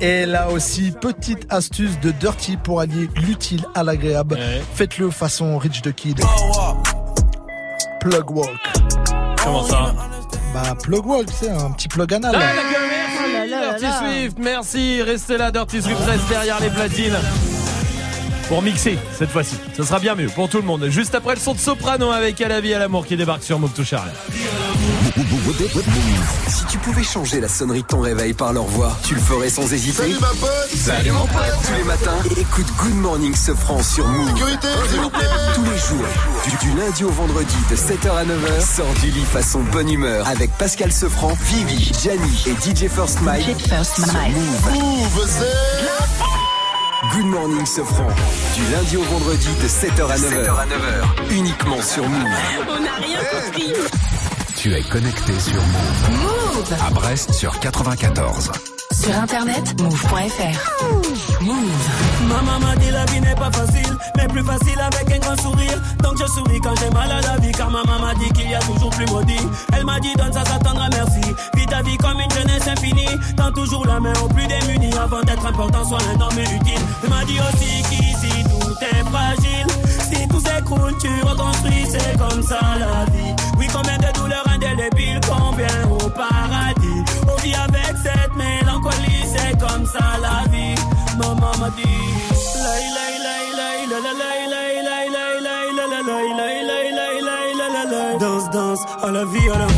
Speaker 5: Et là aussi, petite astuce de Dirty pour allier l'utile à l'agréable. Faites-le façon Rich the Kid. Plug walk.
Speaker 1: Comment ça
Speaker 5: Bah, plug walk, c'est un petit plug anal.
Speaker 1: Dirty Swift, merci. Restez là, Dirty Swift reste derrière les platines. Pour mixer cette fois-ci, ce sera bien mieux pour tout le monde. Juste après le son de soprano avec À la vie à l'amour qui débarque sur Move Touche à rien.
Speaker 7: Si tu pouvais changer la sonnerie de ton réveil par leur voix, tu le ferais sans hésiter
Speaker 31: Salut ma pote
Speaker 7: Salut mon pote Tous les matins, écoute Good Morning Sofran sur Move.
Speaker 31: Sécurité, s'il vous plaît
Speaker 7: Tous les jours, du, du lundi au vendredi de 7h à 9h, sors du lit façon bonne humeur avec Pascal Sofran, Vivi, Gianni et DJ First Mike. sur Move.
Speaker 31: Move,
Speaker 7: Good Morning Sofran, du lundi au vendredi de 7h à 9h. Uniquement sur Move.
Speaker 13: On n'a rien compris.
Speaker 21: Tu es connecté sur Move.
Speaker 13: Move.
Speaker 21: À Brest sur 94.
Speaker 13: Sur internet, move.fr. Move.
Speaker 22: Ma maman dit la vie n'est pas facile, mais plus facile avec un grand sourire. Donc je souris quand j'ai mal à la vie, car ma maman dit qu'il y a toujours plus maudit. Elle m'a dit donne ça, ça t'attendra, merci. Vis ta vie comme une jeunesse infinie. Tends toujours la main aux plus démunis avant d'être important, sois un homme utile. Elle m'a dit aussi qu'ici tout est fragile. Si tout s'écroule, tu reconstruis, c'est comme ça la vie. Oui, combien de douleurs indélébiles, combien au paradis. Ça la vie. Maman m'a dit. La, la, la, la, la, la. Danse, danse, à la vie, à l'amour.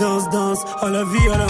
Speaker 22: Danse danse à la vie à l'amour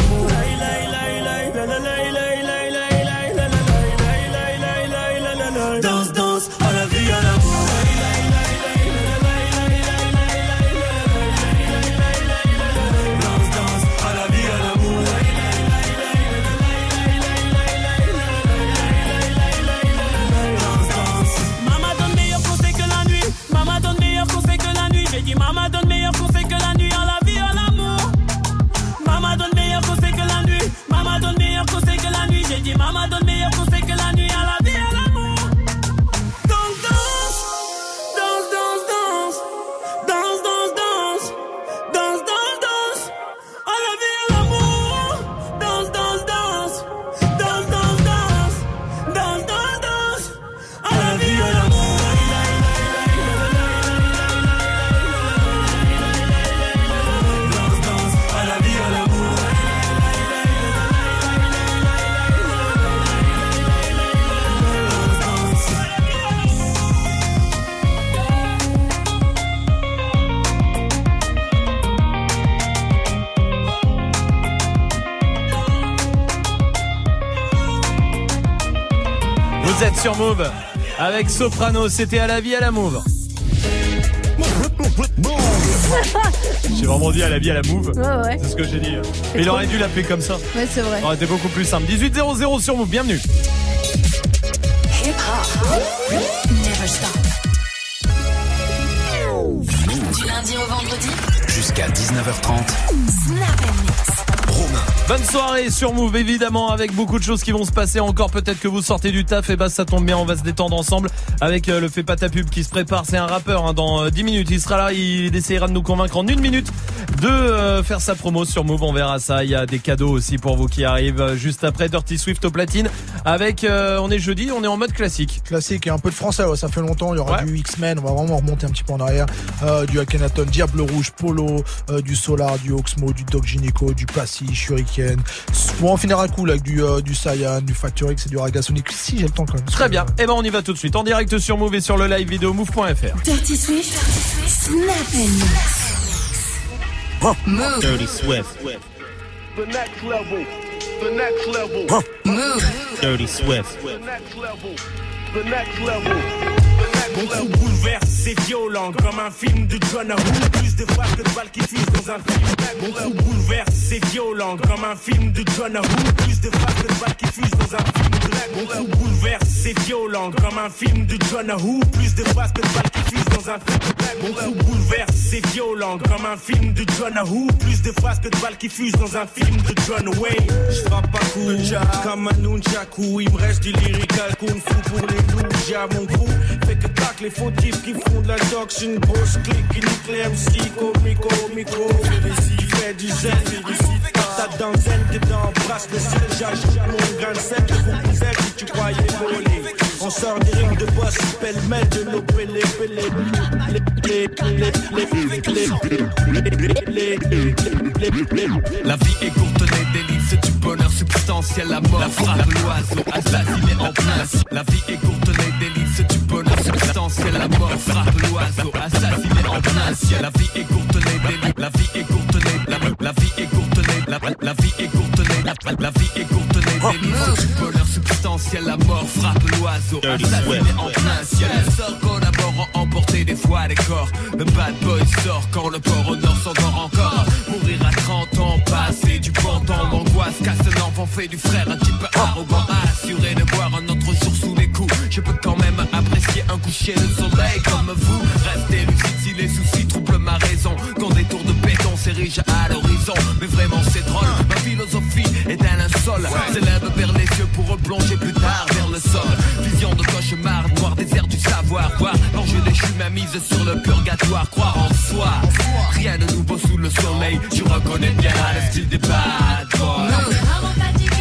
Speaker 1: sur Move avec Soprano, c'était à la vie à la Move. J'ai vraiment dit à la vie à la Move.
Speaker 12: Ouais, ouais.
Speaker 1: C'est ce que j'ai dit. Mais il aurait dû l'appeler comme ça.
Speaker 12: Ouais, c'est vrai.
Speaker 1: Ça aurait été beaucoup plus simple. 1800 sur Move, bienvenue. Soirée sur Move, évidemment, avec beaucoup de choses qui vont se passer encore. Peut-être que vous sortez du taf, et bah ça tombe bien, on va se détendre ensemble avec euh, le fait pas ta pub qui se prépare. C'est un rappeur, hein, dans euh, 10 minutes. Il sera là, il essayera de nous convaincre en une minute de euh, faire sa promo sur Move. On verra ça. Il y a des cadeaux aussi pour vous qui arrivent euh, juste après Dirty Swift au platine. Avec, euh, on est jeudi, on est en mode classique.
Speaker 5: Classique et un peu de français, ouais, ça fait longtemps. Il y aura du X-Men, on va vraiment remonter un petit peu en arrière. Euh, du Akhenaton, Diable Rouge, Polo, euh, du Solar, du Oxmo, du Doc Gynéco, du Passy, Shuriken. Bon, on finira cool avec du, euh, du Saiyan, du Factory X et du Ragasonic. Si j'ai le temps quand même.
Speaker 1: Très bien. Et ben on y va tout de suite en direct sur Move et sur le live vidéo move.fr.
Speaker 13: Dirty Swift. Snap and mix. Move.
Speaker 32: Dirty Swift.
Speaker 33: The next level. The next level.
Speaker 13: Move.
Speaker 32: Dirty Swift.
Speaker 33: The next level. The next level.
Speaker 24: Mon coup bouleverse, c'est violent comme un film de John Woo. Plus de phrases que de balles qui fusent dans un film. Mon coup bouleverse, c'est violent comme un film de John Woo. Plus de phrases que de balles qui fusent dans un film. Mon coup bouleverse, c'est violent comme un film de John Woo. Plus de phrases que de balles qui fusent dans un film. Coup bouleverse, c'est violent comme un film de John Woo. Plus de phrases que de balles qui fusent dans un film de John Wayne. Je frappe pas coup comme un nunchaku. Il me reste du lyrical kung fu pour les à mon crew. Les fautifs qui font de la dox. Une grosse clique qui nique micro. Félicie, fait du. Félicite ta danzaine dedans. Brasse le ciel. J'agite mon grain de sel. Vous tu croyais voler. On sort des rings de boss. Pêle-mêle de nos pélés. Pélés. Les, les, les, les, les,
Speaker 34: La vie est courte, les délices du bonheur substantiel, la mort frappe l'oiseau, assassiné en place. La vie est courte, les délices du bonheur substantiel, la mort frappe l'oiseau, assassiné en place. La vie est courte, les délices, la vie est les, la, la vie la, la vie est courte, les, la, la vie est courte, les délices du bonheur substantiel, la mort frappe l'oiseau, assassiné en plein ciel. Les sorts collaborant emporter des fois les corps. Le bad boy sort quand le port au nord s'endort encore. Mourir à 30 ans, passer du bon temps, l'angoisse casse l'enfant, fait du frère un type arrogant, assuré de voir un autre jour sous les coups. Je peux quand même apprécier un coucher de soleil comme vous. Restez lucide à l'horizon. Mais vraiment c'est drôle, ma philosophie est un linceul. S'élève vers les yeux pour replonger plus tard vers le sol. Vision de cauchemar, noir désert du savoir. Voir l'enjeu déchu, ma mise sur le purgatoire. Croire en soi, rien de nouveau sous le soleil. Tu reconnais bien le style des bad boys.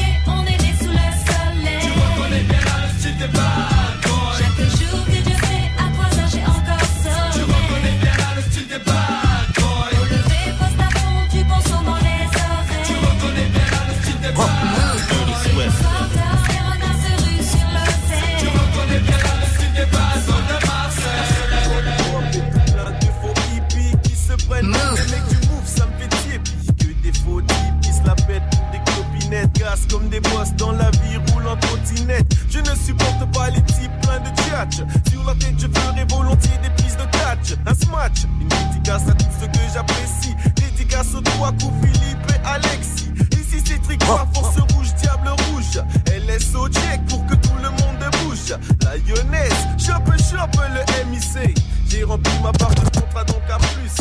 Speaker 13: Dans
Speaker 24: la vie, roule en trottinette. Je ne supporte pas les types pleins de tchatch. Sur la tête, je ferai volontiers des prises de catch. Un smatch, une dédicace à tout ce que j'apprécie. Dédicace aux trois coups, Philippe et Alexis. Ici c'est Tricot, force rouge, diable rouge. LSO check pour que tout le monde bouge. La lyonnaise, chope, chope le MIC. J'ai rempli ma part de contrat donc à plus.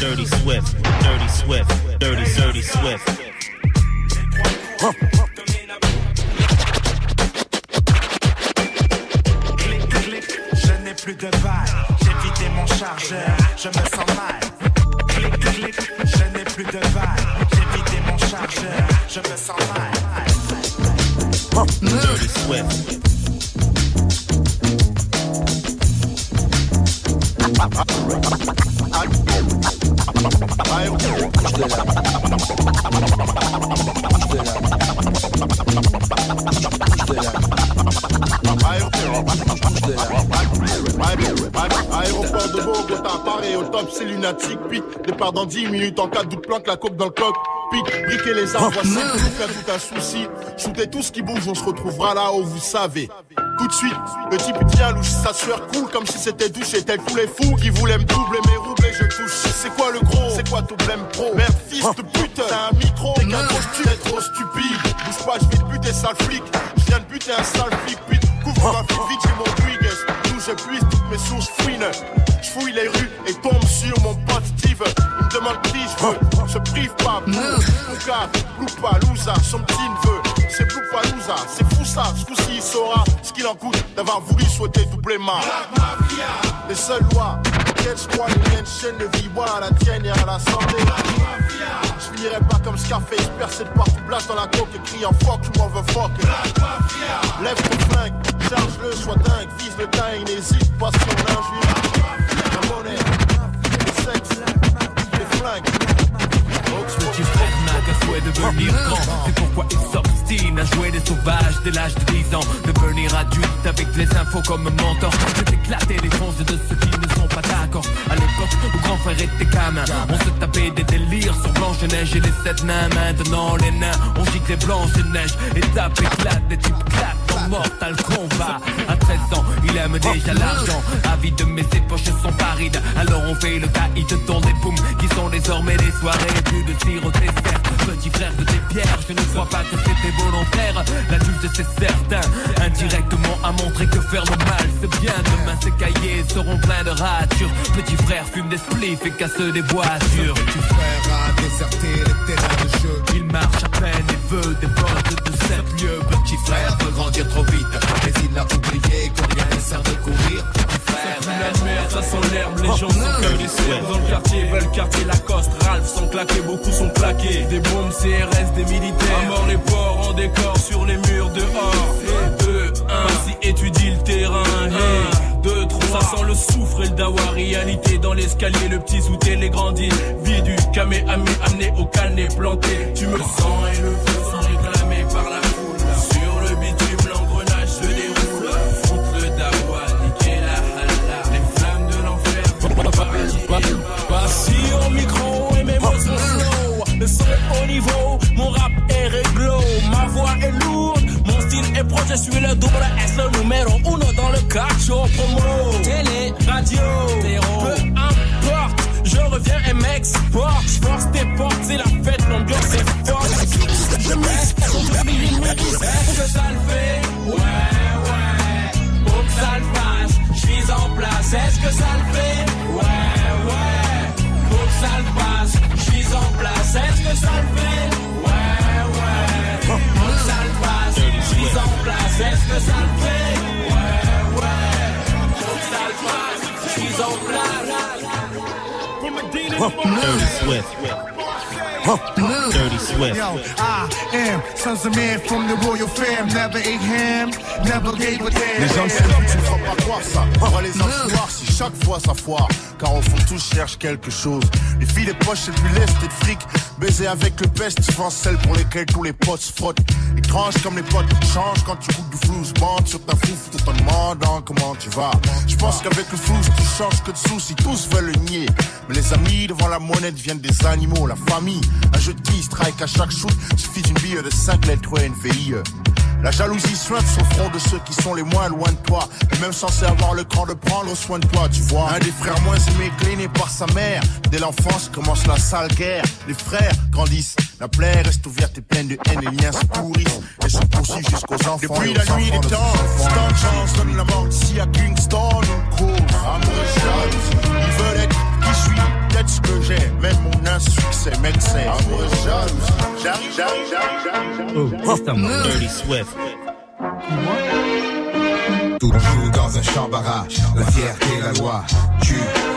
Speaker 32: Dirty Swift. Dirty Swift. Dirty, dirty Swift. Clic, clic, je n'ai plus de balles. J'ai vidé mon chargeur, je me sens mal. Clic, clic, je n'ai plus de balles. J'ai vidé mon chargeur, je me sens mal. Swift.
Speaker 31: Aéroport de Bogota, Paris au top, c'est lunatique. Pic, départ dans 10 minutes en cas de doute, planque la coque dans le coq. Pic, briquer les arbres, voici tout tout un souci. Shootez tout ce qui bouge, on se retrouvera là où vous savez. Tout de suite, le type tient louche, sa sueur coule comme si c'était douche. Tel tous les fous qui voulaient me doubler mes mais je touche. C'est quoi le gros C'est quoi ton blême pro Merde, fils de pute, t'as un micro, t'es qu'un trop stupide. Pas, je vais te buter, sale flic. Je viens de buter un sale flic, pute. Couvre ma vite, vite, j'ai mon Twiggs. D'où j'épuise toutes mes sources fouines. Je fouille les rues et tombe sur mon pote Steve. Il me demande qui je veux, se prive pas. Pouka, Loupa, Louza, son petit neveu. C'est Loupa, Louza, c'est fou ça. Ce coup-ci, il saura ce qu'il en coûte d'avoir voulu souhaiter doubler ma. Les seules lois, soit les miennes, chaîne de vie, voilà la tienne et à la santé. Je finirai pas comme Scarface, percé de partout, blast dans la coque et criant fuck, you motherfuck. Lève ton flingue, charge-le, sois dingue, vise le dingue, n'hésite pas on l'injure. La monnaie, le sexe, les flingues.
Speaker 7: Qu'un souhait de devenir grand C'est pourquoi il s'obstine à jouer des sauvages dès l'âge de 10 ans Devenir adulte avec les infos comme mentor C'est éclater les chances de ceux qui pas d'accord. À l'époque où grand frère était gamin. On se tapait des délires sur Blanche-Neige et les sept nains. Maintenant les nains on gicle les Blanche-Neige Et tape éclate, des types claquent dans Mortal Kombat À 13 ans il aime déjà l'argent. Avide mais ses poches sont parides. Alors on fait le caïd dans des boums Qui sont désormais des soirées Plus de tir au dessert Petit frère de tes pierres Je ne crois pas que c'était volontaire. L'adulte c'est certain Indirectement a montré que faire le mal c'est bien. Demain ses cahiers seront pleins de ratures. Petit frère fume des spliffs et casse des voitures. Petit frère a déserté les terrains de jeu. Il marche à peine et veut des bottes de 7 lieux Petit frère veut grandir trop vite Mais il a oublié combien il sert de courir. Petit frère
Speaker 6: La merde, ça sent l'herbe, les gens sont comme des dans le quartier, veulent quartier Lacoste, Ralph sont claqués, beaucoup sont plaqués. Des bombes CRS, des militaires, à mort les porcs en décor sur les murs dehors. 2, 1, si étudie le terrain, hey. 2, 3, ça sent le soufre et le dawa, réalité dans l'escalier, le petit souté, les grandis, vie du camé, amené au canet, planté. Tu me sens et le feu et mes mots sont slow. Le son est au niveau, mon rap est réglo. Ma voix est lourde, mon style est proche. Je suis le double S, le numéro uno dans le cacho promo. Télé, radio, peu importe. Je reviens et m'exporte. Je force tes portes, c'est la fête, l'ambiance est forte. Je Est-ce que ça le fait? Ouais, ouais. Pour que ça le fasse, je vis en place. Est-ce que ça le fait? Ouais. Ça le passe, je vis en place. Est-ce que ça le fait? Ouais, ouais. Que ça le passe, je vis en place. Est-ce que ça le fait? Ouais, ouais. Que ça le passe, je vis en place.
Speaker 32: Dirty Swift. Dirty Swift.
Speaker 20: Yo, I am sons of man from the royal fam. Never ate ham, never gave a damn.
Speaker 31: Les gens ne tu ne feras pas croire ça. On va les enfuir si chaque fois ça foire. Car au fond, tous cherchent quelque chose. Les filles, les poches, c'est du lest et de fric. Baiser avec le peste, souvent celles pour lesquelles tous les potes se frottent. Étrange comme les potes changent quand tu coupes du flou. Bande sur ta fouf tout en demandant comment tu vas. Je pense qu'avec le flou, tu changes que de soucis. Tous veulent le nier. Mais les amis devant la monnaie deviennent des animaux. La famille, un jeu de qui strike à chaque shoot. Suffit d'une bille de 5 lettres NVIE. La jalousie sur le front de ceux qui sont les moins loin de toi. Et même censé avoir le cran de prendre soin de toi, tu vois. Un des frères moins aimés, cléné par sa mère. Dès l'enfance commence la sale guerre. Les frères grandissent. La plaie reste ouverte et pleine de haine. Les liens se pourrissent et se poursuivent jusqu'aux enfants. Depuis la nuit des
Speaker 35: de
Speaker 31: temps. Stan Chance donne la mort ici à Kingston. On cause amour et jalousie. Ce que j'ai. Même mon insuccès m'excès. Amour et jalousie. J'arrive, j'arrive, j'arrive, j'arrive.
Speaker 32: Dirty Swift.
Speaker 20: Tout joue dans un champ barrage, la fierté, la loi. Tu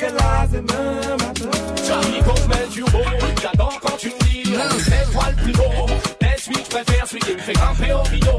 Speaker 36: se dan nou ke la zemen matin
Speaker 37: Charlie j'adore quand tu me dis toi le plus beau que je préfère, celui qui me fait grimper au rideau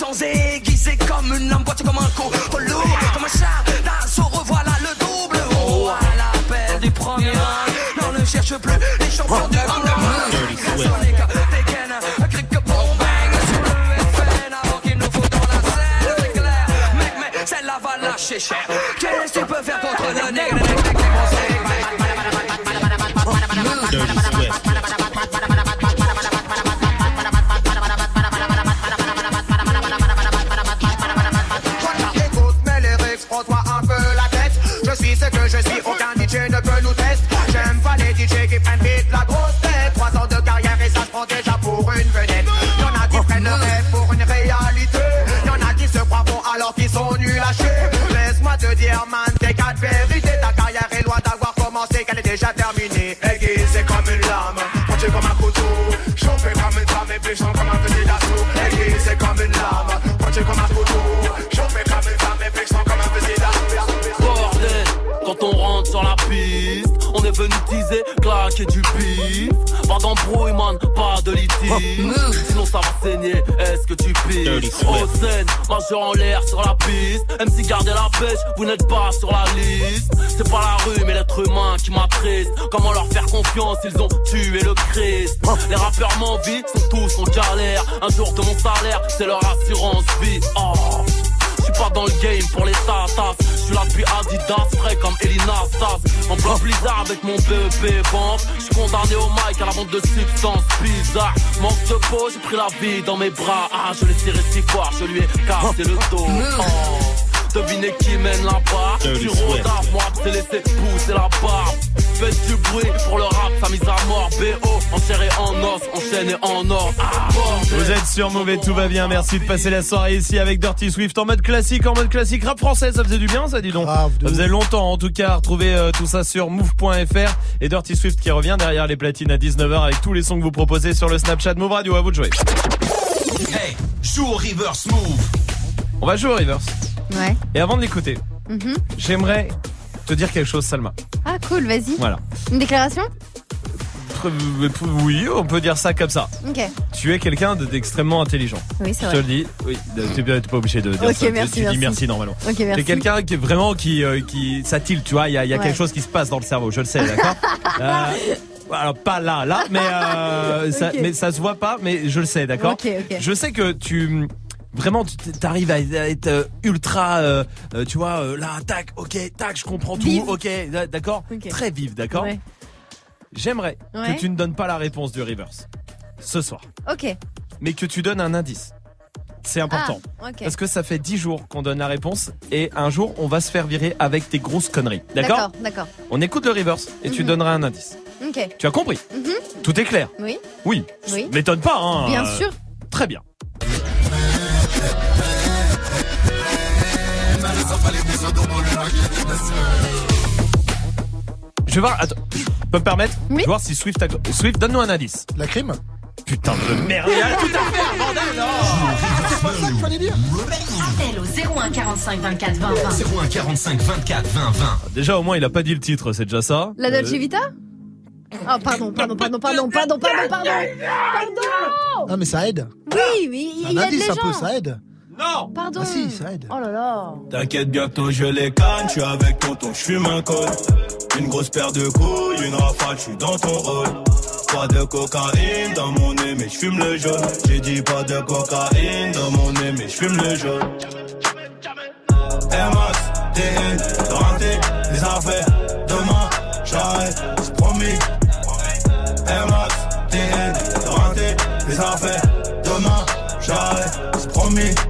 Speaker 38: fusil
Speaker 36: Mais
Speaker 37: avec mon BEP banque. Je suis condamné au mic à la vente de substances bizarres. Manque de peau, j'ai pris la vie dans mes bras. Ah, je l'ai tiré si fort, je lui ai cassé le dos. Oh. Devinez qui mène la barre
Speaker 32: Dirty
Speaker 37: Du rodard, moi t'ai laissé pousser la barbe Faites du bruit pour le rap, sa mise à mort BO, enchéré en os, enchaîné en or ah, bordel.
Speaker 1: Vous êtes sur Mauvais, tout va bien. Merci de passer la soirée ici avec Dirty Swift en mode classique, en mode classique rap français. Ça faisait du bien, ça, dis donc. ça faisait longtemps, en tout cas. Retrouvez euh, tout ça sur move.fr et Dirty Swift qui revient derrière les platines à 19h avec tous les sons que vous proposez sur le Snapchat Move Radio. À vous de jouer.
Speaker 7: Hey, joue au reverse move.
Speaker 1: On va jouer au reverse.
Speaker 12: Ouais.
Speaker 1: Et avant de l'écouter,
Speaker 12: Mhm.
Speaker 1: j'aimerais te dire quelque chose, Salma.
Speaker 12: Cool, vas-y.
Speaker 1: Voilà.
Speaker 12: Une déclaration
Speaker 1: Euh, Oui, on peut dire ça comme ça.
Speaker 12: Ok.
Speaker 1: Tu es quelqu'un de- d'extrêmement intelligent.
Speaker 12: Oui, c'est
Speaker 1: Je
Speaker 12: vrai.
Speaker 1: te le dis. Oui, pas t'es pas obligé de dire
Speaker 12: Ok,
Speaker 1: ça. Tu-
Speaker 12: merci,
Speaker 1: tu dis
Speaker 12: merci.
Speaker 1: merci normalement.
Speaker 12: Ok, merci.
Speaker 1: T'es quelqu'un qui est vraiment qui euh, qui ça tu vois. Il y a, y a
Speaker 12: Ouais.
Speaker 1: quelque chose qui se passe dans le cerveau. Je le sais, d'accord. Euh, alors pas là, là, mais euh, ça, mais ça se voit pas, mais je le sais, d'accord. Je sais que tu Vraiment, tu arrives à être euh, ultra, euh, euh, tu vois, là, tac, ok, tac, je comprends tout,
Speaker 12: Vive.
Speaker 1: ok, d'accord, très vif, d'accord.
Speaker 12: Ouais.
Speaker 1: J'aimerais
Speaker 12: Ouais.
Speaker 1: que tu ne donnes pas la réponse du reverse ce soir,
Speaker 12: Ok.
Speaker 1: mais que tu donnes un indice. C'est important.
Speaker 12: Ah.
Speaker 1: Parce que ça fait 10 jours qu'on donne la réponse et un jour on va se faire virer avec tes grosses conneries. D'accord
Speaker 12: D'accord, d'accord.
Speaker 1: On écoute le reverse et tu
Speaker 12: Mhm.
Speaker 1: donneras un indice.
Speaker 12: Ok.
Speaker 1: Tu as compris
Speaker 12: Mhm.
Speaker 1: Tout est clair
Speaker 12: Oui.
Speaker 1: Oui.
Speaker 12: Oui.
Speaker 1: M'étonne pas, hein
Speaker 12: Bien sûr.
Speaker 1: Très bien. Je vais voir. Attends, je peux me permettre Je vais voir si Swift a. Swift, donne-nous un indice.
Speaker 5: La crime
Speaker 1: Putain de merde. Il y a tout à faire, bordel
Speaker 5: C'est pas ça qu'il fallait dire
Speaker 39: Appel au 01 45 24 20 20.
Speaker 40: 01 45 24 20 20.
Speaker 1: Déjà, au moins, il a pas dit le titre, c'est déjà ça.
Speaker 12: La Dolce
Speaker 1: Euh,
Speaker 12: Vita Oh, pardon, pardon, pardon, pardon, pardon, pardon, pardon Pardon
Speaker 5: Ah, mais ça aide.
Speaker 12: Oui, mais il
Speaker 5: Un
Speaker 12: il aide
Speaker 5: indice un peu, ça aide.
Speaker 1: Non
Speaker 12: Pardon
Speaker 5: Ah si, ça aide.
Speaker 12: Oh là là
Speaker 41: T'inquiète, bientôt je les canne, je suis avec tonton, je fume un col. Une grosse paire de couilles, une rafale, je suis dans ton rôle. Pas de cocaïne dans mon nez, mais je fume le jaune. J'ai dit pas de cocaïne dans mon nez, mais je fume le jaune. Max, TN, renté, les affaires. Demain, j'arrête, c'est promis. Max, TN, renté, les affaires. Demain, j'arrête, c'est promis.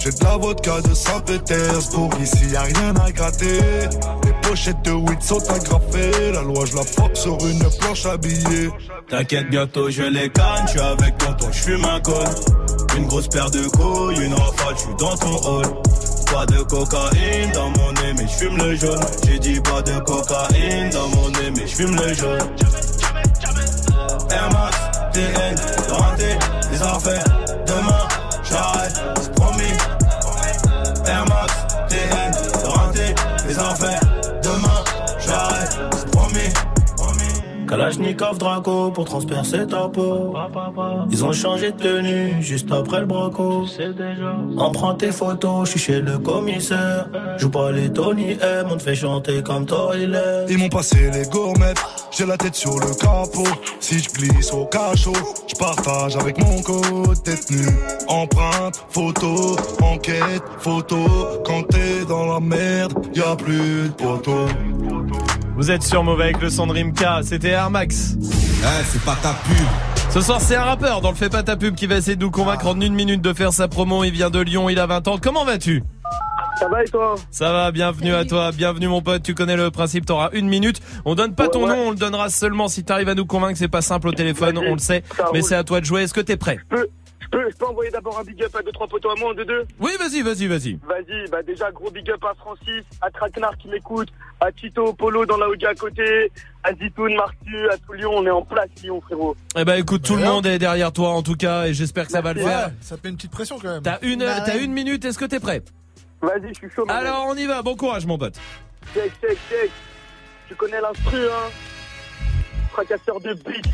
Speaker 31: J'ai de la vodka de Saint-Pétersbourg. Ici, y a rien à gratter. Les pochettes de weed sont agrafées. La loi, je la force sur une planche habillée.
Speaker 41: T'inquiète, bientôt je les canne, je suis avec tonton, je fume un col. Une grosse paire de couilles, une rafale, je suis dans ton hall. Pas de cocaïne dans mon nez, mais je fume le jaune. J'ai dit pas de cocaïne dans mon nez, mais je fume le jaune. Air Max, TN, les affaires. Kalachnikov Draco pour transpercer ta peau. Ils ont changé de tenue juste après le braco. Prend tes photos, je suis chez le commissaire. Joue pas les Tony M, on te fait chanter comme Toilet.
Speaker 31: Ils m'ont passé les gourmettes, j'ai la tête sur le capot. Si je glisse au cachot, je partage avec mon code détenu. Empreinte, photo, enquête, photo. Quand t'es dans la merde, y a plus de poteau.
Speaker 1: Vous êtes sur mauvais avec le son de Rimka, c'était Air Max.
Speaker 7: Eh, c'est pas ta pub.
Speaker 1: Ce soir, c'est un rappeur dans le Fais pas ta pub qui va essayer de nous convaincre en une minute de faire sa promo. Il vient de Lyon, il a 20 ans. Comment vas-tu?
Speaker 42: Ça va et toi?
Speaker 1: Ça va, bienvenue à toi, bienvenue mon pote, tu connais le principe, t'auras une minute. On donne pas ton nom, on le donnera seulement si t'arrives à nous convaincre, c'est pas simple au téléphone, on le sait, mais c'est à toi de jouer, est-ce que t'es prêt?
Speaker 42: Je peux, je peux, je peux envoyer d'abord un big up à deux trois potos à moi en deux deux
Speaker 1: Oui, vas-y, vas-y, vas-y.
Speaker 42: Vas-y, bah déjà gros big up à Francis, à Traquenard qui m'écoute, à Tito Polo dans la Oga à côté, à Zitoun, Martu, à tout Lyon, on est en place Lyon frérot.
Speaker 1: Eh ben écoute, tout le monde est derrière toi en tout cas, et j'espère que ça va le faire.
Speaker 5: Ouais, ça te met une petite pression quand même.
Speaker 1: T'as une,
Speaker 12: Bah
Speaker 1: une minute, est-ce que t'es prêt?
Speaker 42: Vas-y, je suis chaud. mon
Speaker 1: Alors on y va, bon courage mon pote.
Speaker 42: Check, check, check. Tu connais l'instru, hein? Fracasseur de beat,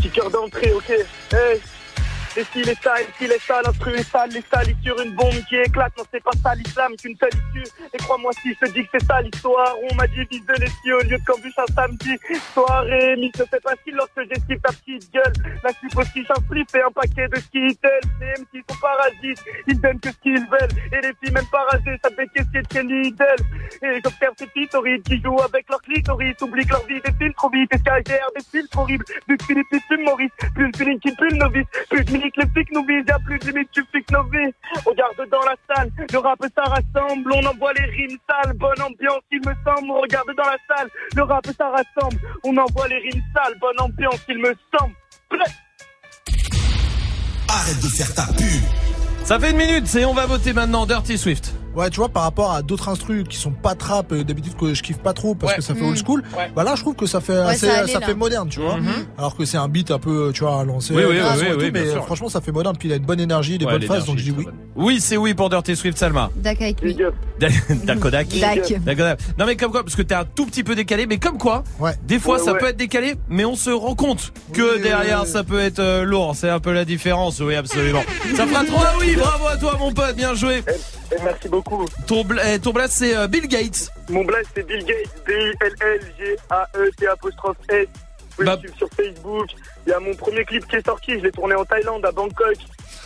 Speaker 42: kicker d'entrée, ok Hey et s'il est sale, s'il est sale, l'instru est sale, les sales sur une bombe qui éclate, non c'est pas ça l'islam qu'une seule issue. Et crois-moi si je te dis que c'est ça l'histoire, on m'a dit vise de au lieu de cambus un samedi. Soirée, fait pas style lorsque j'esquive ta petite gueule. La slip aussi, j'en flip et un paquet de skittles. Les MC sont parasites, ils donnent que ce qu'ils veulent. Et les filles même parasées, ça fait qu'est-ce de chez Lidl. Et j'observe ces horribles qui jouent avec leur clitoris, oublient que leur vie défile trop vite. Et SKGR des filtres horribles, plus Philippe, plus Maurice, plus de feeling qui pue le novice, plus mini que les flics nous visent, y'a plus de limite, tu flics nos vies. Regarde dans la salle, le rap ça rassemble, on envoie les rimes sales, bonne ambiance il me semble, regarde dans la salle, le rap ça rassemble, on envoie les rimes sales, bonne ambiance il me semble. Prêt
Speaker 7: Arrête de faire ta pub.
Speaker 1: Ça fait une minute, et on va voter maintenant Dirty Swift.
Speaker 5: Ouais, tu vois, par rapport à d'autres instrus qui sont pas trap, euh, d'habitude que je kiffe pas trop parce
Speaker 1: Ouais.
Speaker 5: que ça fait
Speaker 1: Mm.
Speaker 5: old school.
Speaker 1: Ouais.
Speaker 5: Bah là, je trouve que ça fait,
Speaker 12: Ouais,
Speaker 5: assez-
Speaker 12: ça allait, là.
Speaker 5: fait moderne, tu vois.
Speaker 1: Mhm.
Speaker 5: Alors que c'est un beat un peu, tu vois, à lancer.
Speaker 1: Oui, oui, oui,
Speaker 5: tout, mais
Speaker 1: sûr.
Speaker 5: franchement, ça fait moderne. Puis il a une bonne énergie, des
Speaker 1: Ouais,
Speaker 5: bonnes phases, donc je dis oui.
Speaker 1: bonne. Oui, c'est oui pour Dirty Swift Salma.
Speaker 12: Dak avec lui.
Speaker 1: Dakodak.
Speaker 12: Dak.
Speaker 1: Dakodak. Non mais comme quoi, parce que t'es un tout petit peu décalé, mais comme quoi, des fois
Speaker 42: Ouais,
Speaker 1: ça
Speaker 42: ouais.
Speaker 1: peut être décalé, mais on se rend compte que derrière ça peut être euh, lourd. C'est un peu la différence, oui absolument. ça fera 3 oui, bravo à toi mon pote, bien joué.
Speaker 42: Et merci beaucoup.
Speaker 1: Ton, bla- eh, ton blast c'est euh, Bill Gates.
Speaker 42: Mon blaze c'est Bill Gates, B-I-L-L-G-A-E-T apostrophe S. Vous pouvez
Speaker 1: Bah-
Speaker 42: me suivre sur Facebook. Il y a mon premier clip qui est sorti, je l'ai tourné en Thaïlande, à Bangkok.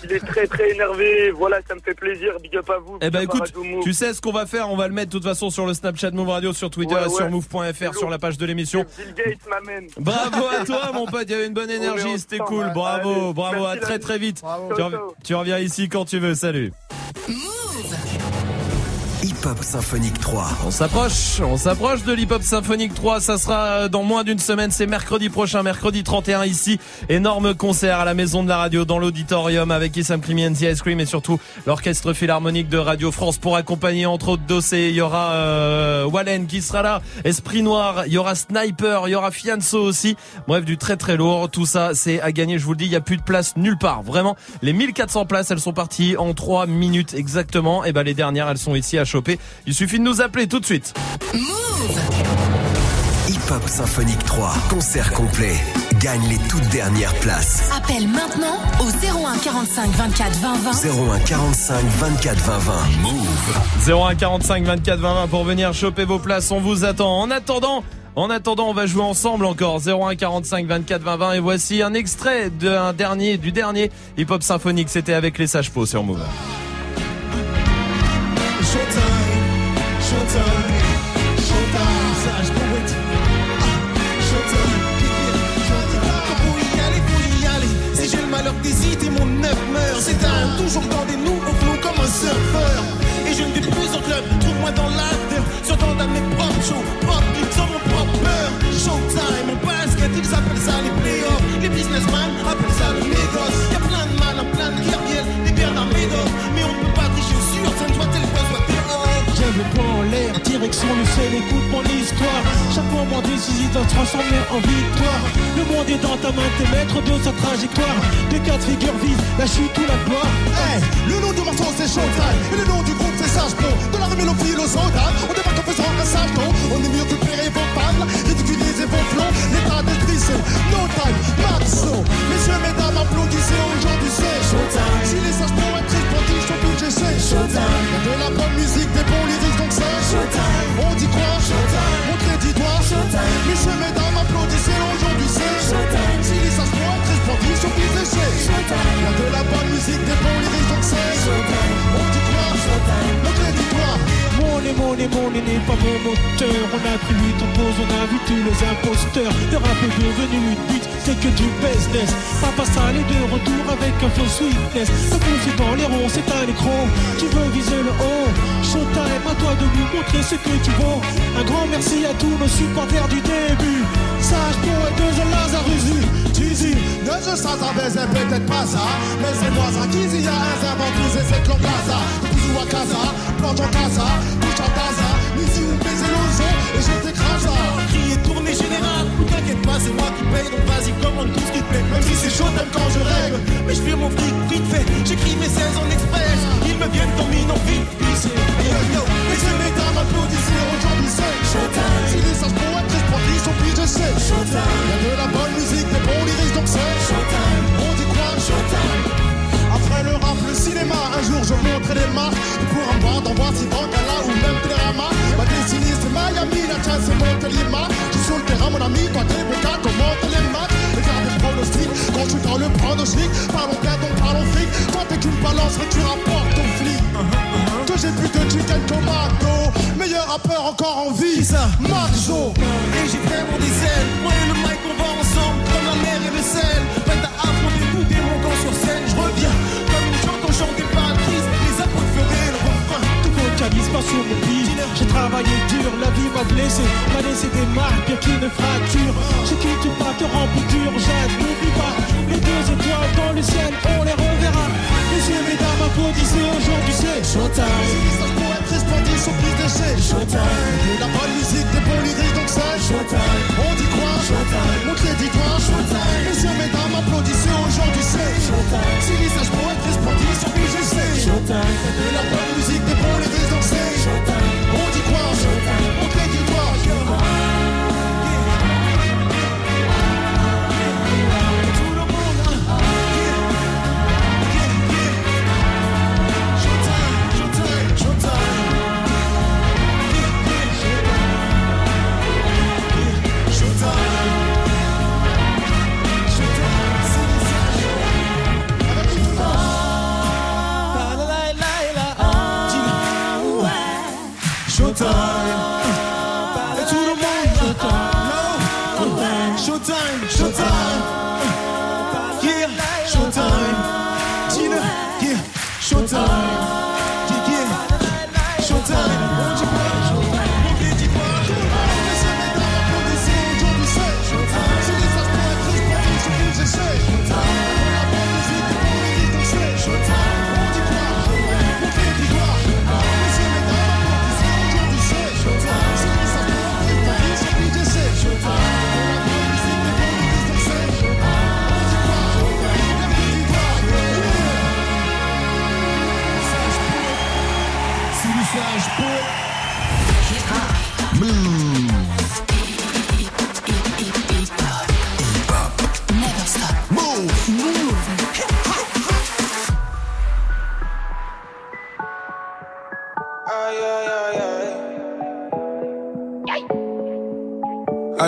Speaker 42: Il est très très énervé, voilà, ça me fait plaisir, big up à vous.
Speaker 1: Eh ben écoute,
Speaker 42: Move.
Speaker 1: tu sais ce qu'on va faire, on va le mettre de toute façon sur le Snapchat Move Radio, sur Twitter
Speaker 42: Ouais,
Speaker 1: sur move.fr sur la page de l'émission.
Speaker 42: Bill Gates m'amène.
Speaker 1: Bravo à toi mon pote, il y avait une bonne énergie, c'était cool. Bravo,
Speaker 42: Allez,
Speaker 1: bravo, à très très vite.
Speaker 42: Bravo.
Speaker 1: Tu, rev- tu reviens ici quand tu veux, salut.
Speaker 43: Hip Symphonique 3.
Speaker 1: On s'approche, on s'approche de l'Hip Hop Symphonique 3, ça sera dans moins d'une semaine, c'est mercredi prochain, mercredi 31 ici. Énorme concert à la Maison de la Radio dans l'auditorium avec Issam the Ice Cream et surtout l'Orchestre Philharmonique de Radio France pour accompagner entre autres Dossé, il y aura euh, Wallen qui sera là, Esprit Noir, il y aura Sniper, il y aura Fianso aussi. Bref, du très très lourd, tout ça c'est à gagner, je vous le dis, il y a plus de place nulle part. Vraiment, les 1400 places, elles sont parties en 3 minutes exactement et ben les dernières, elles sont ici à choper. Il suffit de nous appeler tout de suite.
Speaker 43: Hip Hop Symphonique 3. Concert complet. Gagne les toutes dernières places.
Speaker 13: Appelle maintenant au 01 45 24 20 20.
Speaker 43: 01 45 24 20 20. Move.
Speaker 1: 01 45 24 20 20 pour venir choper vos places. On vous attend. En attendant, en attendant, on va jouer ensemble encore. 01 45 24 20 20 et voici un extrait d'un dernier, du dernier hip hop symphonique. C'était avec les sages pots sur Move.
Speaker 44: Showtime, showtime, showtime, sage poète. Showtime, faut y aller, faut y aller. Si j'ai le malheur d'hésiter, mon neuf meurt. C'est un toujours dans des nouveaux flots comme un surfeur. Et je ne vais plus en club, trouve-moi dans l'after. Sur dans mes propres shows, propres beats, sur mon propre beurre. Showtime, mon basket, ils appellent ça les playoffs. Les businessmen appellent ça le négoce. Y'a plein de malins, plein de guerriers, des Bernard Médoc.
Speaker 45: Direction le ciel, écoute mon histoire. Chaque moment décisif doit se transformer en victoire. Le monde est dans ta main, t'es maître de sa trajectoire. Des quatre figures vives, la chute ou la gloire.
Speaker 44: Hey, le nom du morceau c'est Showtime Et le nom du groupe c'est Sage Pro De la fil au soda On débarque en faisant un sage ton On est mieux que péré vos tables Ridiculiser vos flots. L'état d'esprit c'est No Time Maxo Messieurs, mesdames, applaudissez aujourd'hui c'est Showtime Si les sages pro être sportifs sont obligés c'est Showtime Y'a de la bonne musique, des bons c'est On dit quoi On crédit toi Showtime? Messieurs, mesdames, applaudissez aujourd'hui c'est Showtime. Si les sont obligés c'est Showtime. Y'a de la bonne musique, des bons lyrics dit
Speaker 45: N'est pas mon moteur. On a pris vite en pause, on a vu tous les imposteurs. Le rap est devenu une but, c'est que du business. Papa est de retour avec un flow sweetness. Coup c'est dans les ronds, c'est un écran. Tu veux viser le haut. Showtime, à toi de nous montrer ce que tu vaux. Un grand merci à tous nos supporters du début. Sage pour et deux Lazarus.
Speaker 44: Tizi, je ça c'est peut-être pas ça Mais c'est moi ça qui y a un inventrice et c'est Claude Gaza Bisous à casa, casa, touche à taza Ici où baiser l'ozon et je t'écrase Crier tournée générale, t'inquiète pas c'est moi qui paye Donc vas-y commande tout ce qui te plaît. Même si c'est chaud même quand je règle. Mais je fais mon fric vite fait, j'écris mes 16 en express. Ils me viennent dominant vite, vissé Yo yo, mesdames applaudissez aujourd'hui c'est Showtime. Si les sages pour être puis je sais. Showtime. Y'a de la bonne musique, des bons lyrics donc c'est Showtime. On dit quoi? Showtime un jour je montrerai les marques Pour en voir dans Voici dans Gala ou même Télérama Ma. Destinée c'est Miami, la chasse c'est Montélimar Je suis sur le terrain mon ami, toi t'es béca, comment t'es les maths? Regarde les pronostics, quand suis dans le pronostic Parlons bien donc parlons fric, toi t'es qu'une balance mais tu rapportes au flic. Que j'ai plus de chicken tomato Meilleur rappeur encore en vie, Marjo Et j'ai vraiment des ailes, moi et le mic on va ensemble Comme la mer et le sel,
Speaker 45: vocalise pas sur mon pige J'ai travaillé dur, la vie m'a blessé M'a laissé des marques, qu'une fracture J'ai quitté pas te rempli dur, Jade, n'oublie pas Les deux étoiles dans le ciel, on les reverra Les Messieurs, mesdames, applaudissez aujourd'hui, c'est showtime.
Speaker 44: Si l'histoire pour être resplendissant, plus d'essais.
Speaker 45: Showtime.
Speaker 44: De la bonne musique, des bons lyriques, donc c'est
Speaker 45: Showtime.
Speaker 44: On dit quoi?
Speaker 45: Showtime.
Speaker 44: Montre les doigts.
Speaker 45: Showtime.
Speaker 44: Messieurs, mesdames, applaudissez aujourd'hui, c'est
Speaker 45: Showtime.
Speaker 44: Si l'histoire pour être resplendissant, plus d'essais.
Speaker 45: Showtime.
Speaker 44: De la bonne musique, des bons